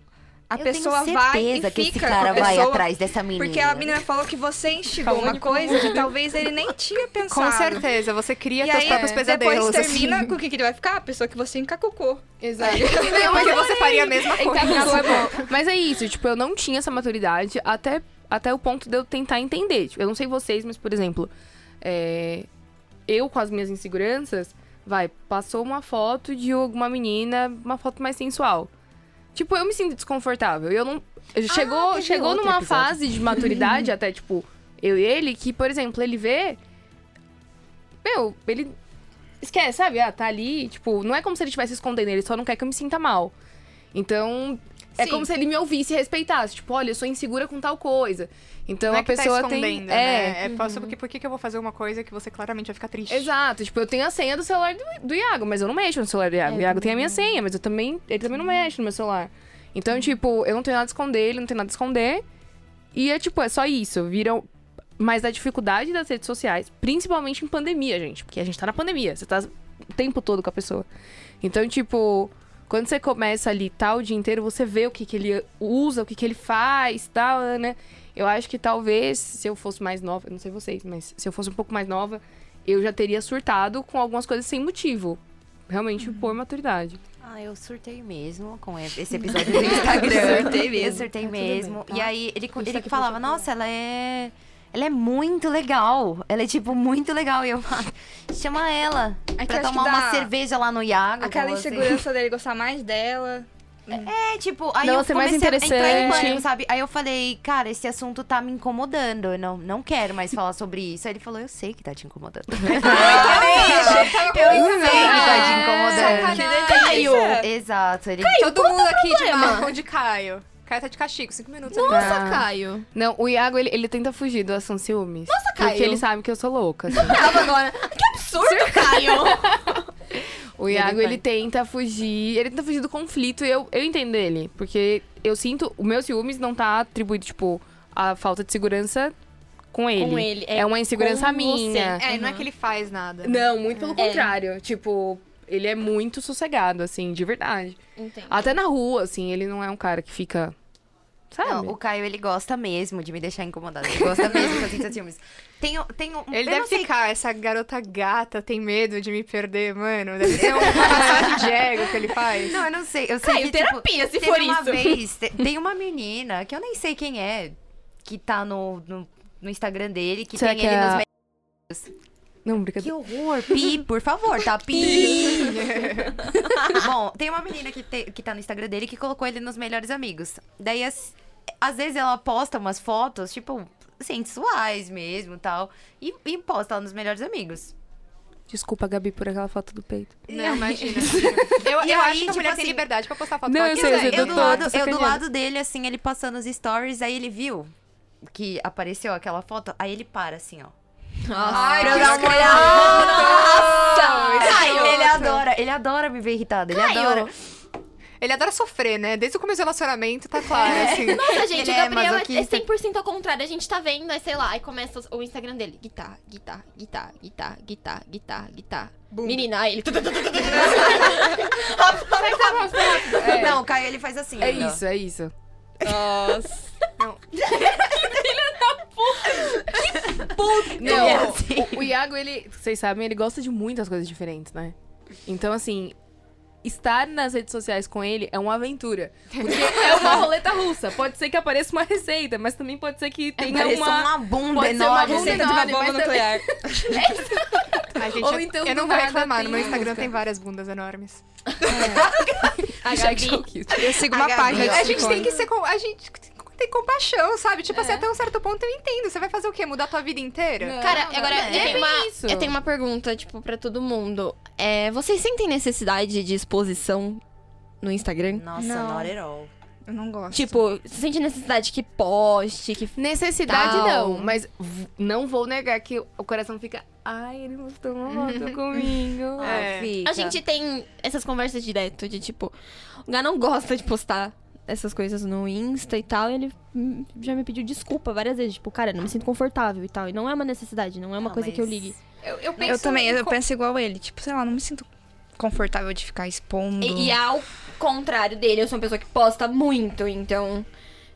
a Eu pessoa tenho vai e certeza fica que esse cara a vai pessoa, atrás dessa menina. Porque a menina falou que você instigou uma coisa que talvez ele nem tinha pensado. Com certeza, você cria E teus aí, próprios pesadelos. depois termina assim. com o que, que ele vai ficar? A pessoa que você encacucou. Exato. Porque você faria a mesma coisa. Encacucou é bom. Mas é isso, tipo, eu não tinha essa maturidade até, até o ponto de eu tentar entender. Tipo, eu não sei vocês, mas, por exemplo, é, eu com as minhas inseguranças, vai, passou uma foto de alguma menina, uma foto mais sensual. Tipo, eu me sinto desconfortável. Eu não. Chegou, teve chegou numa episódio. fase de maturidade, até, tipo, eu e ele, que, por exemplo, ele vê. Meu, ele. Esquece, sabe? Ah, tá ali. Tipo, não é como se ele estivesse escondendo, ele só não quer que eu me sinta mal. Então, é Sim. como se ele me ouvisse e respeitasse. Tipo, olha, eu sou insegura com tal coisa. Então Não é a que pessoa tá tem. escondendo, é, né? É posso, porque por que eu vou fazer uma coisa que você claramente vai ficar triste? Exato, tipo, eu tenho a senha do celular do, do Iago, mas eu não mexo no celular do Iago. o Iago tem a minha senha, mas eu também. Ele também não mexe no meu celular. Então, tipo, eu não tenho nada a esconder, ele não tem nada a esconder. E é tipo, é só isso. Viram. Mas a dificuldade das redes sociais, principalmente em pandemia, gente. Porque a gente tá na pandemia, você tá o tempo todo com a pessoa. Então, tipo, quando você começa ali tal o dia inteiro, você vê o que, que ele usa, o que, que ele faz, tal, né? Eu acho que talvez, se eu fosse mais nova, eu não sei vocês, mas se eu fosse um pouco mais nova, eu já teria surtado com algumas coisas sem motivo. Realmente por maturidade. Ah, eu surtei mesmo com esse episódio do Instagram. Surtei mesmo. Eu surtei Tá tudo mesmo. bem, E tá? aí ele, ele falava, nossa, ela é. Ela é muito legal. Ela é, tipo, muito legal. E eu, chama ela. É pra tomar uma cerveja lá no Iago. Aquela você. insegurança dele gostar mais dela. É, tipo, aí Não, eu mais comecei a entrar em interessante. pânico, sabe? Aí eu falei, cara, esse assunto tá me incomodando. Eu não, não quero mais falar sobre isso. Aí ele falou, eu sei que tá te incomodando. eu sei que tá te incomodando. Sacanagem. Exato. Ele... Todo mundo aqui de marrom de Caio. Caio tá de castigo, cinco minutos. Nossa. Caio. Não, o Iago, ele, ele tenta fugir do assunto ciúmes. Nossa, Porque Caio. ele sabe que eu sou louca. assim. Agora. Que absurdo, Caio. O Iago, vai. ele tenta fugir. Ele tenta fugir do conflito e eu, eu entendo ele. Porque eu sinto. O meu ciúmes não tá atribuído, tipo, a falta de segurança com ele. Com ele, é É, uma insegurança minha. você. É, não é que ele faz nada. Não, muito pelo É. contrário. Tipo, ele é muito sossegado, assim, de verdade. Entendo. Até na rua, assim, ele não é um cara que fica. Sabe? Não, o Caio, ele gosta mesmo de me deixar incomodada. Ele gosta mesmo que eu sinta ciúmes. Tem, um- tem um... Ele deve ficar, essa garota gata tem medo de me perder, mano. Deve ser uma massagem de ego que ele faz. Não, eu não sei. Eu sei Caio, que, tipo, terapia, se teve for uma isso. vez, te- tem uma menina, que eu nem sei quem é, que tá no, no, no Instagram dele, que Será tem que ele é nos Não, Que brincadeira. horror! Pi, por favor, tá? Pi! Bom, tem uma menina que, te- que tá no Instagram dele que colocou ele nos melhores amigos. Daí, as- às vezes, ela posta umas fotos, tipo, sensuais mesmo e tal. E, posta lá nos melhores amigos. Desculpa, Gabi, por aquela foto do peito. Não, imagina. Eu, eu aí, acho que a tipo mulher assim- tem liberdade pra postar foto Não, que eu sei, eu eu, do tô- lado, tô eu do lado dele, assim, ele passando os stories, aí ele viu que apareceu aquela foto, aí ele para, assim, ó. Ai, Pra que dar uma. Caio, Ele adora, ele adora me ver irritada, ele Caio. adora. Ele adora sofrer, né? Desde o começo do relacionamento, tá claro, assim. Nossa, gente, Ele o é Gabriel é, é masoquista. 100% ao contrário. A gente tá vendo, aí sei lá, aí começa o Instagram dele. Guitarra, guitarra, guitarra, guitarra, guitarra, guitarra, guitarra. Menina, aí ele... Não, o Caio, ele faz assim. É ó. isso, é isso. Nossa. Não, é assim. o, o Iago, ele, vocês sabem, ele gosta de muitas coisas diferentes, né? Então, assim, estar nas redes sociais com ele é uma aventura. Porque é uma roleta russa. Pode ser que apareça uma receita, mas também pode ser que tenha Parece uma... uma bunda pode ser uma enorme. de uma enorme, bomba nuclear. Gente, Ou então, eu não vou reclamar. No meu Instagram música. tem várias bundas enormes. A Hashtag Gabi, cute. Eu sigo A uma Gabi, página ó. de A gente tem que ser. com- A gente tem compaixão, sabe? Tipo assim, até um certo ponto eu entendo. Você vai fazer o quê? Mudar a tua vida inteira? Não. Cara, não, agora não, eu, é tenho uma, isso. eu tenho uma pergunta, tipo, pra todo mundo. É, vocês sentem necessidade de exposição no Instagram? Nossa, Não. not at all. Eu não gosto. Tipo, você sente necessidade que poste, que... Necessidade Tal. não, mas não vou negar que o coração fica... Ai, ele mostrou uma foto comigo. É. Ah, fica. A gente tem essas conversas direto de, tipo... O Gá não gosta de postar essas coisas no Insta e tal, ele hum, já me pediu desculpa várias vezes. Tipo, cara, não me sinto confortável e tal. E não é uma necessidade, não é uma Não, coisa que eu ligue. Eu, eu penso Eu também, eu penso igual ele. Tipo, sei lá, não me sinto confortável de ficar expondo. E, e ao contrário dele, eu sou uma pessoa que posta muito, então.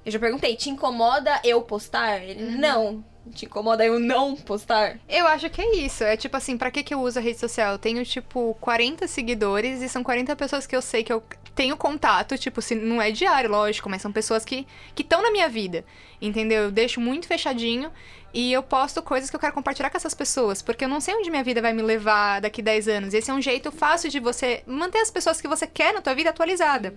Eu já perguntei, te incomoda eu postar? Ele, não. Te incomoda eu não postar? Eu acho que é isso. É tipo assim, pra que, que eu uso a rede social? Eu tenho, tipo, 40 seguidores e são 40 pessoas que eu sei que eu tenho contato. Tipo, se não é diário, lógico, mas são pessoas que estão na minha vida. Entendeu? Eu deixo muito fechadinho e eu posto coisas que eu quero compartilhar com essas pessoas. Porque eu não sei onde minha vida vai me levar daqui 10 anos. E esse é um jeito fácil de você manter as pessoas que você quer na tua vida atualizada.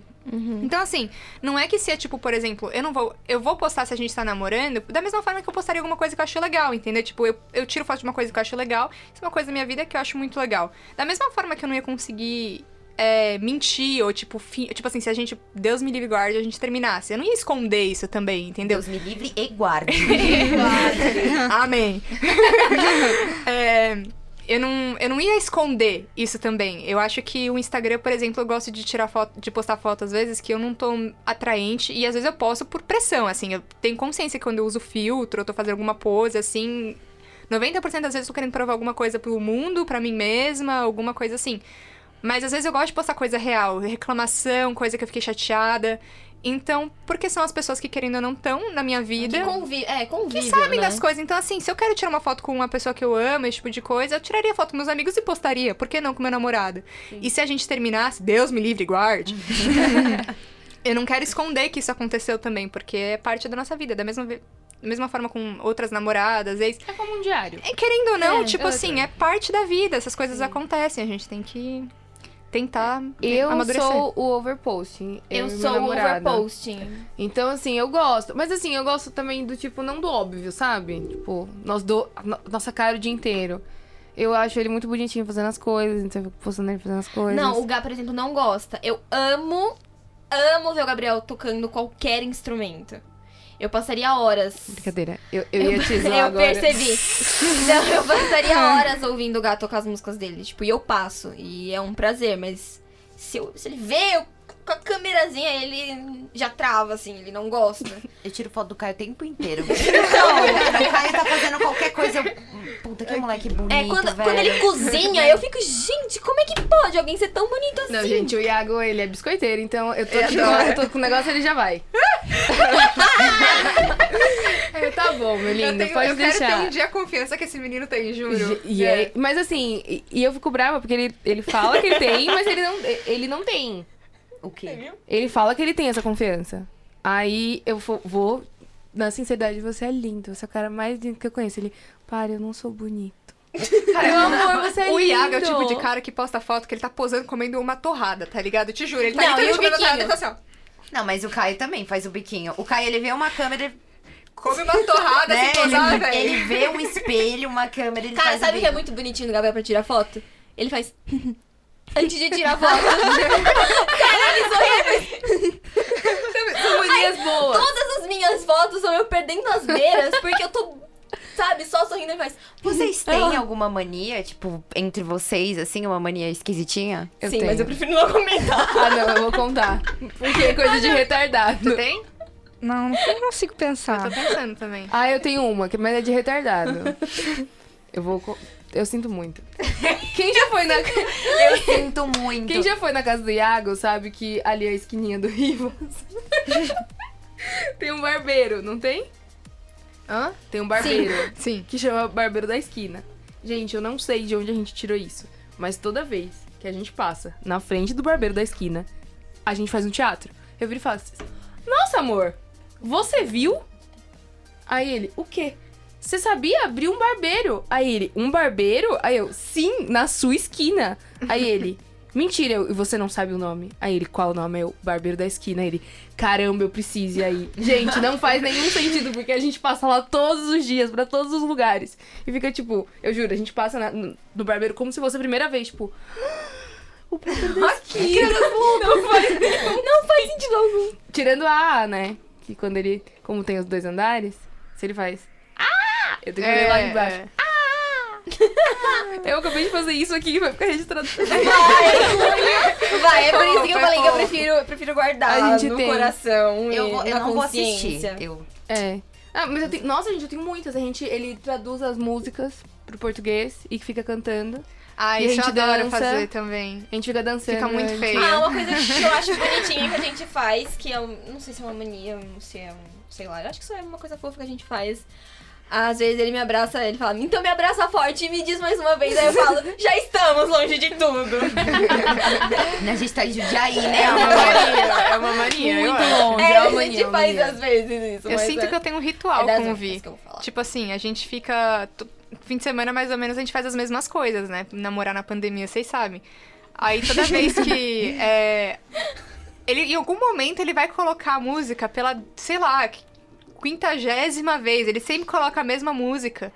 Então, assim, não é que se é tipo, por exemplo, eu não vou. Eu vou postar se a gente tá namorando, da mesma forma que eu postaria alguma coisa que eu acho legal, entendeu? Tipo, eu, eu tiro foto de uma coisa que eu acho legal, isso é uma coisa da minha vida que eu acho muito legal. Da mesma forma que eu não ia conseguir. É, mentir, ou tipo, fi- tipo assim, se a gente, Deus me livre e guarde, a gente terminasse. Eu não ia esconder isso também, entendeu? Deus me livre e guarde. Amém. É, eu, não, eu não ia esconder isso também. Eu acho que o Instagram, por exemplo, eu gosto de tirar foto, de postar foto às vezes que eu não tô atraente e às vezes eu posto por pressão, assim. Eu tenho consciência que quando eu uso filtro, eu tô fazendo alguma pose, assim. 90% das vezes eu tô querendo provar alguma coisa pro mundo, pra mim mesma, alguma coisa assim. Mas às vezes eu gosto de postar coisa real, reclamação, coisa que eu fiquei chateada. Então, porque são as pessoas que, querendo ou não, estão na minha vida Que convi é, convívio, que sabem né? das coisas. Então, assim, se eu quero tirar uma foto com uma pessoa que eu amo, esse tipo de coisa, eu tiraria foto com meus amigos e postaria. Por que não com meu namorado? E se a gente terminasse, Deus me livre e guarde. eu não quero esconder que isso aconteceu também, porque é parte da nossa vida. Da mesma, da mesma forma com outras namoradas, ex. É como um diário. É, querendo ou não, É, tipo eu assim, é parte da vida. Essas coisas acontecem. A gente tem que tentar Eu amadurecer. sou o overposting. Eu e meu sou o overposting. Então, assim, eu gosto. Mas, assim, eu gosto também do tipo, não do óbvio, sabe? Tipo, nós do... no- nossa cara o dia inteiro. Eu acho ele muito bonitinho fazendo as coisas, então eu fico postando ele fazendo as coisas. Não, o Gá, por exemplo, não gosta. Eu amo, amo ver o Gabriel tocando qualquer instrumento. Eu passaria horas. Brincadeira. Eu, eu ia te zoar eu agora. percebi. Não, eu passaria horas ouvindo o Gá tocar as músicas dele. Tipo, e eu passo. E é um prazer, mas se, eu- se ele vê eu com a câmerazinha, ele já trava, assim, ele não gosta. Eu tiro foto do Caio o tempo inteiro. Não, o Caio tá fazendo qualquer coisa. Eu... Puta, que moleque bonito, É, quando, velho. quando ele cozinha, eu fico, gente, como é que pode alguém ser tão bonito assim? Não, gente, o Iago, ele é biscoiteiro, então eu tô, Eu adoro. eu tô com o negócio, ele já vai. Eu, tá bom, meu lindo, eu tenho- pode eu deixar. quero ter um dia a confiança que esse menino tem, juro. E é- mas assim, e, e eu fico brava porque ele, ele fala que ele tem, mas ele não, ele não tem. O quê? Ele fala que ele tem essa confiança. Aí eu vou, na sinceridade, você é lindo, você é o cara mais lindo que eu conheço. Ele, para, eu não sou bonito. Meu amor, você é O lindo. Iago é o tipo de cara que posta foto que ele tá posando comendo uma torrada, tá ligado? Eu te juro, ele tá Não, e o literalmente comendo uma torrada biquinho? tá assim, ó. Não, mas o Caio também faz o biquinho. O Caio, ele vê uma câmera, Come uma torrada né? sem posar, Ele, velho. ele vê um espelho, uma câmera, ele Cara, faz sabe o que é muito bonitinho do Gabriel pra tirar foto? Ele faz. Antes de tirar foto. São manias boas. Todas as minhas fotos são eu perdendo as beiras, porque eu tô, sabe, só sorrindo e faz. Vocês têm Ah. alguma mania, tipo, entre vocês, assim, uma mania esquisitinha? Eu Sim, tenho. mas eu prefiro não comentar. Ah, não, eu vou contar. Porque é coisa de retardado. Tu tem? Não, não consigo Eu pensar. tô pensando também. Ah, eu tenho uma, que- mas é de retardado. Eu vou. Eu sinto muito. Quem já foi na. Eu sinto muito. Quem já foi na casa do Iago sabe que ali é a esquininha do Rivas. tem um barbeiro, não tem? Hã? Tem um barbeiro Sim. que chama Barbeiro da Esquina. Gente, eu não sei de onde a gente tirou isso, mas toda vez que a gente passa na frente do Barbeiro da Esquina, a gente faz um teatro. Eu viro e falo assim: Nossa, amor, você viu? Aí ele: O quê? Você sabia abrir um barbeiro? Aí ele: Um barbeiro? Aí eu: Sim, na sua esquina. Aí ele: Mentira, eu, e você não sabe o nome? Aí ele: Qual o nome? É o Barbeiro da Esquina. Aí ele: Caramba, eu preciso. E aí, gente, não faz nenhum sentido, porque a gente passa lá todos os dias, pra todos os lugares. E fica tipo, eu juro, a gente passa na- no, no barbeiro como se fosse a primeira vez, tipo. O barbeiro da esquina. não, faz, não faz sentido algum. Tirando a A, né? Que quando ele, como tem os dois andares, se ele faz. Ah! Eu tenho que ver lá embaixo. é. Eu acabei de fazer isso aqui, vai ficar registrado. Vai, é por isso que eu falei que eu prefiro, eu prefiro guardar A gente no tem. coração Eu, e vou- eu na não vou assistir. consciência. Eu, É. Ah, mas eu tenho. Nossa, gente, eu tenho muitas. A gente, ele traduz as músicas pro português e fica cantando. Ah, E a isso eu gente adoro dança. fazer também. A gente fica dançando. Fica muito feio. Ah, uma coisa que eu acho bonitinha que a gente faz, que é um, não sei se é uma mania, não sei, é um, sei lá, eu acho que isso é uma coisa fofa que a gente faz. Às vezes ele me abraça, ele fala, então me abraça forte e me diz mais uma vez. Aí eu falo, já estamos longe de tudo. a gente tá em Jundiaí, né? É uma mania, é uma mania. eu Muito acho. longe. É, é uma a mania, gente uma faz mania. às vezes isso. Eu mas sinto é, que eu tenho um é ritual das com o Vi. que eu vou falar. Tipo assim, a gente fica. Fim de semana, mais ou menos, a gente faz as mesmas coisas, né? Namorar na pandemia, vocês sabem. Aí toda vez que. é, ele, em algum momento ele vai colocar a música pela, sei lá, quintagésima vez. Ele sempre coloca a mesma música.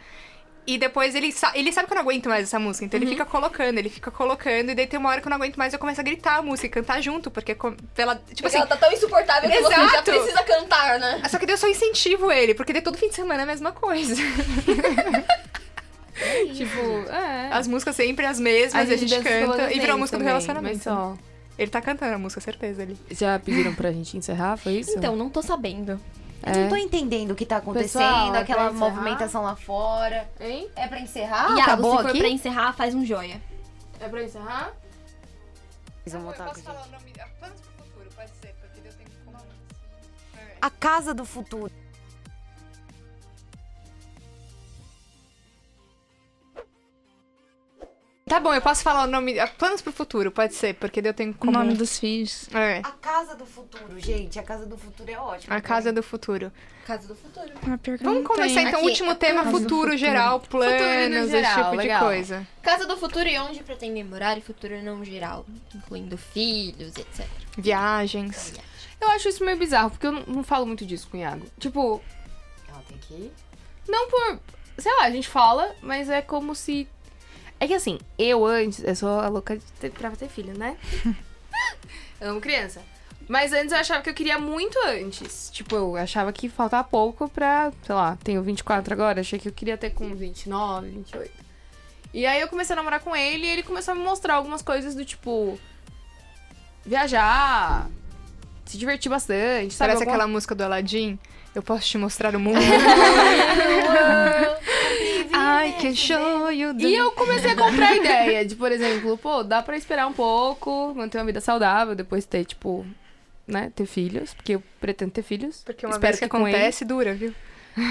E depois ele, sa ele sabe que eu não aguento mais essa música, então ele fica colocando, ele fica colocando, e daí tem uma hora que eu não aguento mais, eu começo a gritar a música e cantar junto, porque pela. Tipo Porque assim, ela tá tão insuportável que você já Exato. precisa cantar, né? só que daí eu só incentivo ele, porque daí todo fim de semana é a mesma coisa. Tipo, é. As músicas sempre as mesmas, a gente, dança pelo canta e virou a música do também, relacionamento. Mas só. Ele tá cantando a música, certeza ali. Já pediram pra gente encerrar, foi isso? Então, não tô sabendo. Eu não tô entendendo o que tá acontecendo, Pessoal, é aquela movimentação lá fora. Hein? É pra encerrar? Iago, Acabou se for aqui? pra encerrar, faz um joia. É pra encerrar? Vamos voltar aqui, gente. o nome? Planos pro futuro, pode ser, porque Deus tem como A Casa do Futuro. Tá bom, eu posso falar o nome. ah, Planos pro futuro, pode ser, porque eu tenho O como. nome dos filhos. É. A Casa do Futuro, gente. A Casa do Futuro é ótima. A casa do futuro. Casa do futuro. Ah, Vamos começar tem. então o último tema, futuro, futuro. geral, planos, no esse geral, tipo legal. de coisa. Casa do futuro e onde pretendem morar e futuro não geral, incluindo filhos, etc. Viagens. Eu acho isso meio bizarro, porque eu não, não falo muito disso com o Iago. Tipo, Ela tem que ir. não por. Sei lá, a gente fala, mas é como se. É que assim, eu antes, eu sou a louca de ter, pra ter filho, né? eu amo criança. Mas antes eu achava que eu queria muito antes. Tipo, eu achava que faltava pouco pra, sei lá, tenho 24 agora, achei que eu queria ter com 29, 28. E aí eu comecei a namorar com ele e ele começou a me mostrar algumas coisas do tipo. Viajar, se divertir bastante, sabe? Parece Alguma- aquela música do Aladdin. Eu posso te mostrar o mundo. I can show you the... E eu comecei a comprar ideia de, por exemplo, pô, dá pra esperar um pouco, manter uma vida saudável, depois ter, tipo, né, ter filhos, porque eu pretendo ter filhos. Porque uma Espero vez que, com ele. acontece, dura, viu?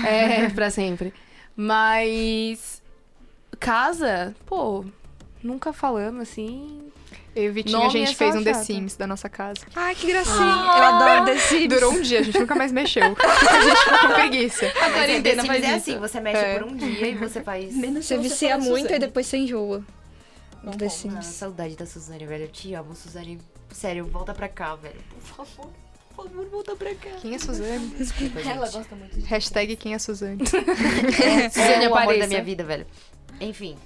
É, pra sempre. Mas. Casa, pô, nunca falamos assim. Eu e o Vitinho, a gente é fez um The. Sims da nossa casa. Ai, que gracinha. Eu adoro The Sims. Durou um dia, a gente nunca mais mexeu. a gente ficou com preguiça. A é, quarentena faz é assim, você mexe É. por um dia e você faz... Menos Você vicia muito e depois você enjoa. Do The Ah, Sims. saudade da Suzane, velho. Eu te amo, Suzane. Sério, volta pra cá, velho. Por favor, por favor, volta pra cá. Quem é Suzane? Desculpa, gente. Ela gosta muito de Hashtag quem é Suzane. É, Suzane é o amor da minha vida, velho. Enfim.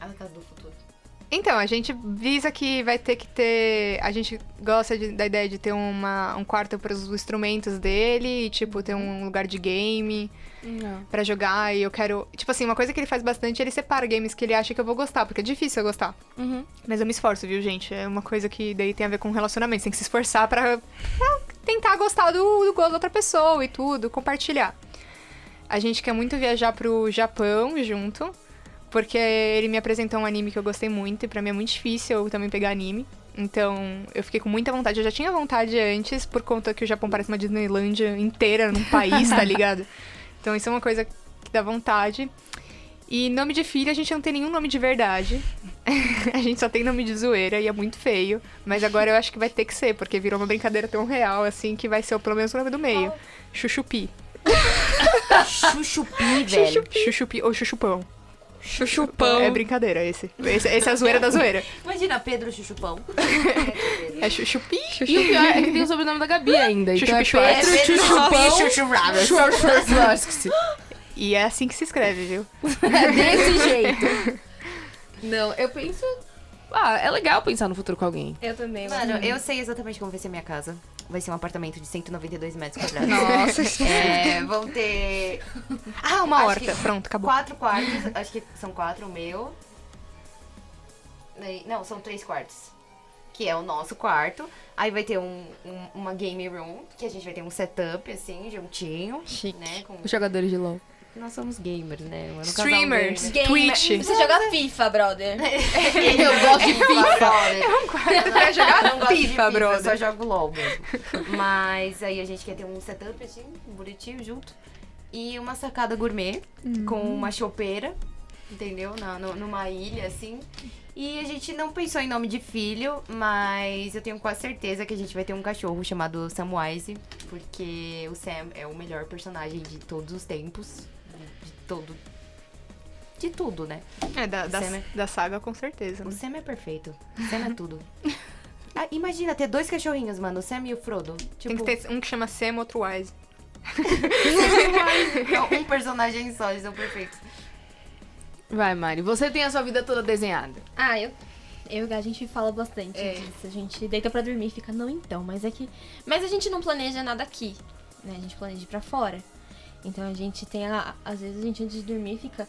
A Casa do. Então, a gente visa que vai ter que ter. A gente gosta de- da ideia de ter uma, um quarto para os instrumentos dele, e, tipo, ter um lugar de game pra jogar. E eu quero. Tipo assim, uma coisa que ele faz bastante, ele separa games que ele acha que eu vou gostar, porque é difícil eu gostar. Uhum. Mas eu me esforço, viu, gente? É uma coisa que daí tem a ver com relacionamento. Você tem que se esforçar pra tentar gostar do, do gosto da outra pessoa e tudo, compartilhar. A gente quer muito viajar pro Japão junto, porque ele me apresentou um anime que eu gostei muito, e pra mim é muito difícil eu também pegar anime. Então, eu fiquei com muita vontade. Eu já tinha vontade antes, por conta que o Japão parece uma Disneylândia inteira num país, tá ligado? Então, isso é uma coisa que dá vontade. E nome de filha, a gente não tem nenhum nome de verdade. a gente só tem nome de zoeira e é muito feio. Mas agora eu acho que vai ter que ser, porque virou uma brincadeira tão real, assim, que vai ser pelo menos o nome do meio. Chuchupi. Chuchupi, velho. Chuchupi ou chuchupão. Chuchupão. É brincadeira esse. Esse, esse é a zoeira da zoeira. Imagina Pedro Chuchupão. É chuchupi. E o pior é que tem o sobrenome da Gabi ainda. Então é Chuchupi Pedro Pedro Chuchupão. Schwarzkowski. E é assim que se escreve, viu? É desse jeito. Não, eu penso... Ah, é legal pensar no futuro com alguém. Eu também. Mano, eu sei exatamente como vai ser minha casa. Vai ser um apartamento de 192 metros quadrados. Nossa. É, vão ter Ah, uma horta. Pronto, acabou. quatro quartos. Acho que são quatro o meu. Não, são três quartos. Que é o nosso quarto. Aí vai ter um, um- uma game room, que a gente vai ter um setup, assim, juntinho. Chique. Né, com... Os jogadores de LOL. Nós somos gamers, né? Eu um Streamers. gamer. Twitch. Você joga FIFA, brother. Eu gosto de FIFA. Jogar Eu não gosto de FIFA, Eu brother. só jogo LOL mesmo. Mas aí a gente quer ter um setup assim, bonitinho junto. E uma sacada gourmet com uma chopeira, entendeu? Na, no- numa ilha, assim. E a gente não pensou em nome de filho, mas eu tenho quase certeza que a gente vai ter um cachorro chamado Samwise, porque o Sam é o melhor personagem de todos os tempos. Todo. De tudo, né? É, da, da, é- da saga, com certeza. O né? Sam é perfeito. O Sam é tudo. Ah, imagina ter dois cachorrinhos, mano. O Sam e o Frodo. Tem Tipo, que ter um que chama Sam, outro Wise. um personagem só, eles são perfeitos. Vai, Mari. Você tem a sua vida toda desenhada. Ah, eu. Eu e o a gente fala bastante É. disso. A gente deita pra dormir e fica, não então, mas é que. Mas a gente não planeja nada aqui. Né? A gente planeja ir pra fora. Então a gente tem a. Às vezes a gente antes de dormir fica.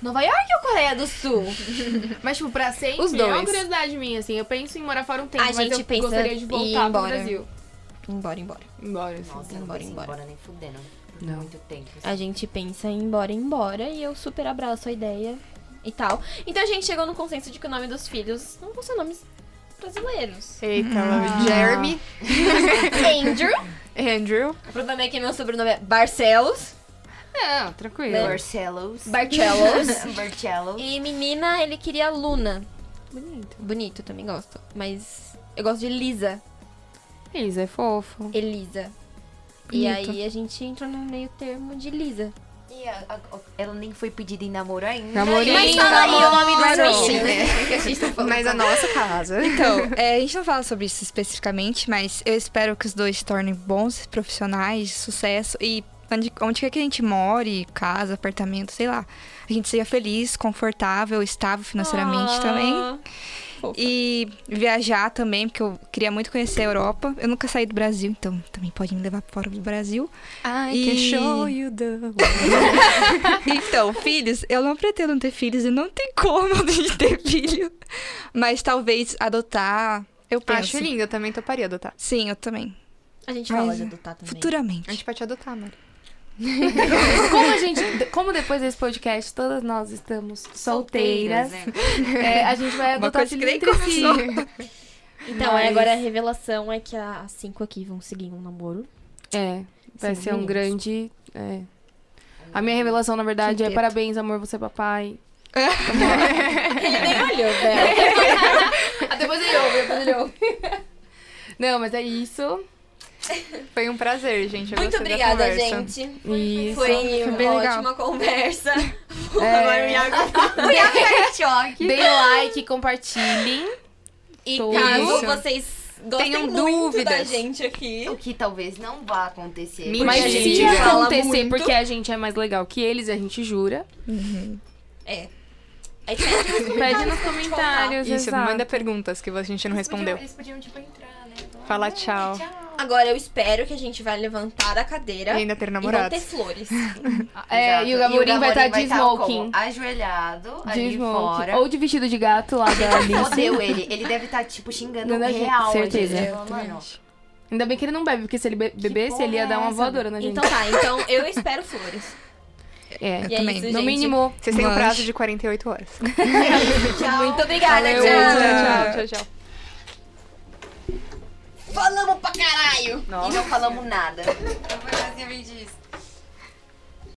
Nova York ou Coreia do Sul? Mas, tipo, pra sempre, Os é uma dois. curiosidade minha, assim. Eu penso em morar fora um tempo, A mas gente eu pensa gostaria de voltar pro embora. Brasil. embora, embora. Embora, assim. Nossa, embora, embora. embora nem fudendo. Por Não. muito tempo. A gente pensa em ir embora, embora, e eu super abraço a ideia e tal. Então a gente chegou no consenso de que o nome dos filhos não vão ser nomes brasileiros. Eita, Jeremy, Andrew. Andrew. O problema é que meu sobrenome é Barcelos. Não, tranquilo. Né? Barcelos. Barcelos. Barcelos. E menina, ele queria Luna. Bonito. Bonito, também gosto. Mas eu gosto de Lisa. Isa é fofo. Elisa. E Bonito. aí a gente entrou no meio termo de Lisa. E a- a- ela nem foi pedida em namoro ainda. Namorinho, Mas fala aí o nome namoro. dos meninos. Mas a nossa casa. Então, é, a gente não fala sobre isso especificamente, mas eu espero que os dois se tornem bons profissionais, de sucesso e onde, onde quer que a gente more, casa, apartamento, sei lá, a gente seja feliz, confortável, estável financeiramente Ah. também. E viajar também, porque eu queria muito conhecer a Europa. Eu nunca saí do Brasil, então também pode me levar fora do Brasil. I E- can show you the Então, filhos, eu não pretendo ter filhos e não tem como a gente ter filho. Mas talvez adotar, eu penso. Acho lindo, eu também toparia adotar. Sim, eu também. A gente Mas fala de adotar também. A Futuramente. gente pode adotar, Mari. Como a gente, como depois desse podcast todas nós estamos solteiras, né? é, a gente vai Uma adotar entre si. Então, Mas- agora a revelação é que as cinco aqui vão seguir um namoro. É, vai Sim, ser um grande. é. A minha revelação, na verdade, é Quinteto. parabéns, amor, você é papai. Ele nem olhou, velho. Ah, depois ele ouve, depois ele ouve. Não, mas é isso. Foi um prazer, gente. eu Muito obrigada, gente. Isso. Foi uma bem legal. ótima conversa. É. Agora o Iago O Iago tá em choque. Deem like, compartilhem. E Tudo. caso vocês gostem Tenham muito da dúvidas. gente aqui. O que talvez não vá acontecer. Mas a se acontecer, muito. porque a gente é mais legal que eles, a gente jura. É. Aí pede nos comentários Isso, exato. manda perguntas que a gente não respondeu. Eles podiam, tipo, entrar, né? Falar, Fala "Ah, tchau." Agora eu espero que a gente vai levantar a cadeira E ainda ter e vão ter flores. É, Exato. e o Gamorim vai estar de tá como? smoking. Ajoelhado, De ali smoking. fora. Ou de vestido de gato lá da Alice. Fodeu ele. Ele deve estar, tipo, xingando não, real. certeza. Eu Ainda bem que ele não bebe, porque se ele be- bebesse, ele ia é dar uma essa, voadora na gente. Então tá, então eu espero flores. é, E é também. isso, no gente. mínimo. Vocês têm um prazo de 48 horas. Muito obrigada, Valeu, tchau. tchau, tchau, tchau. Falamos pra caralho! E não falamos nada. Eu vou fazer isso.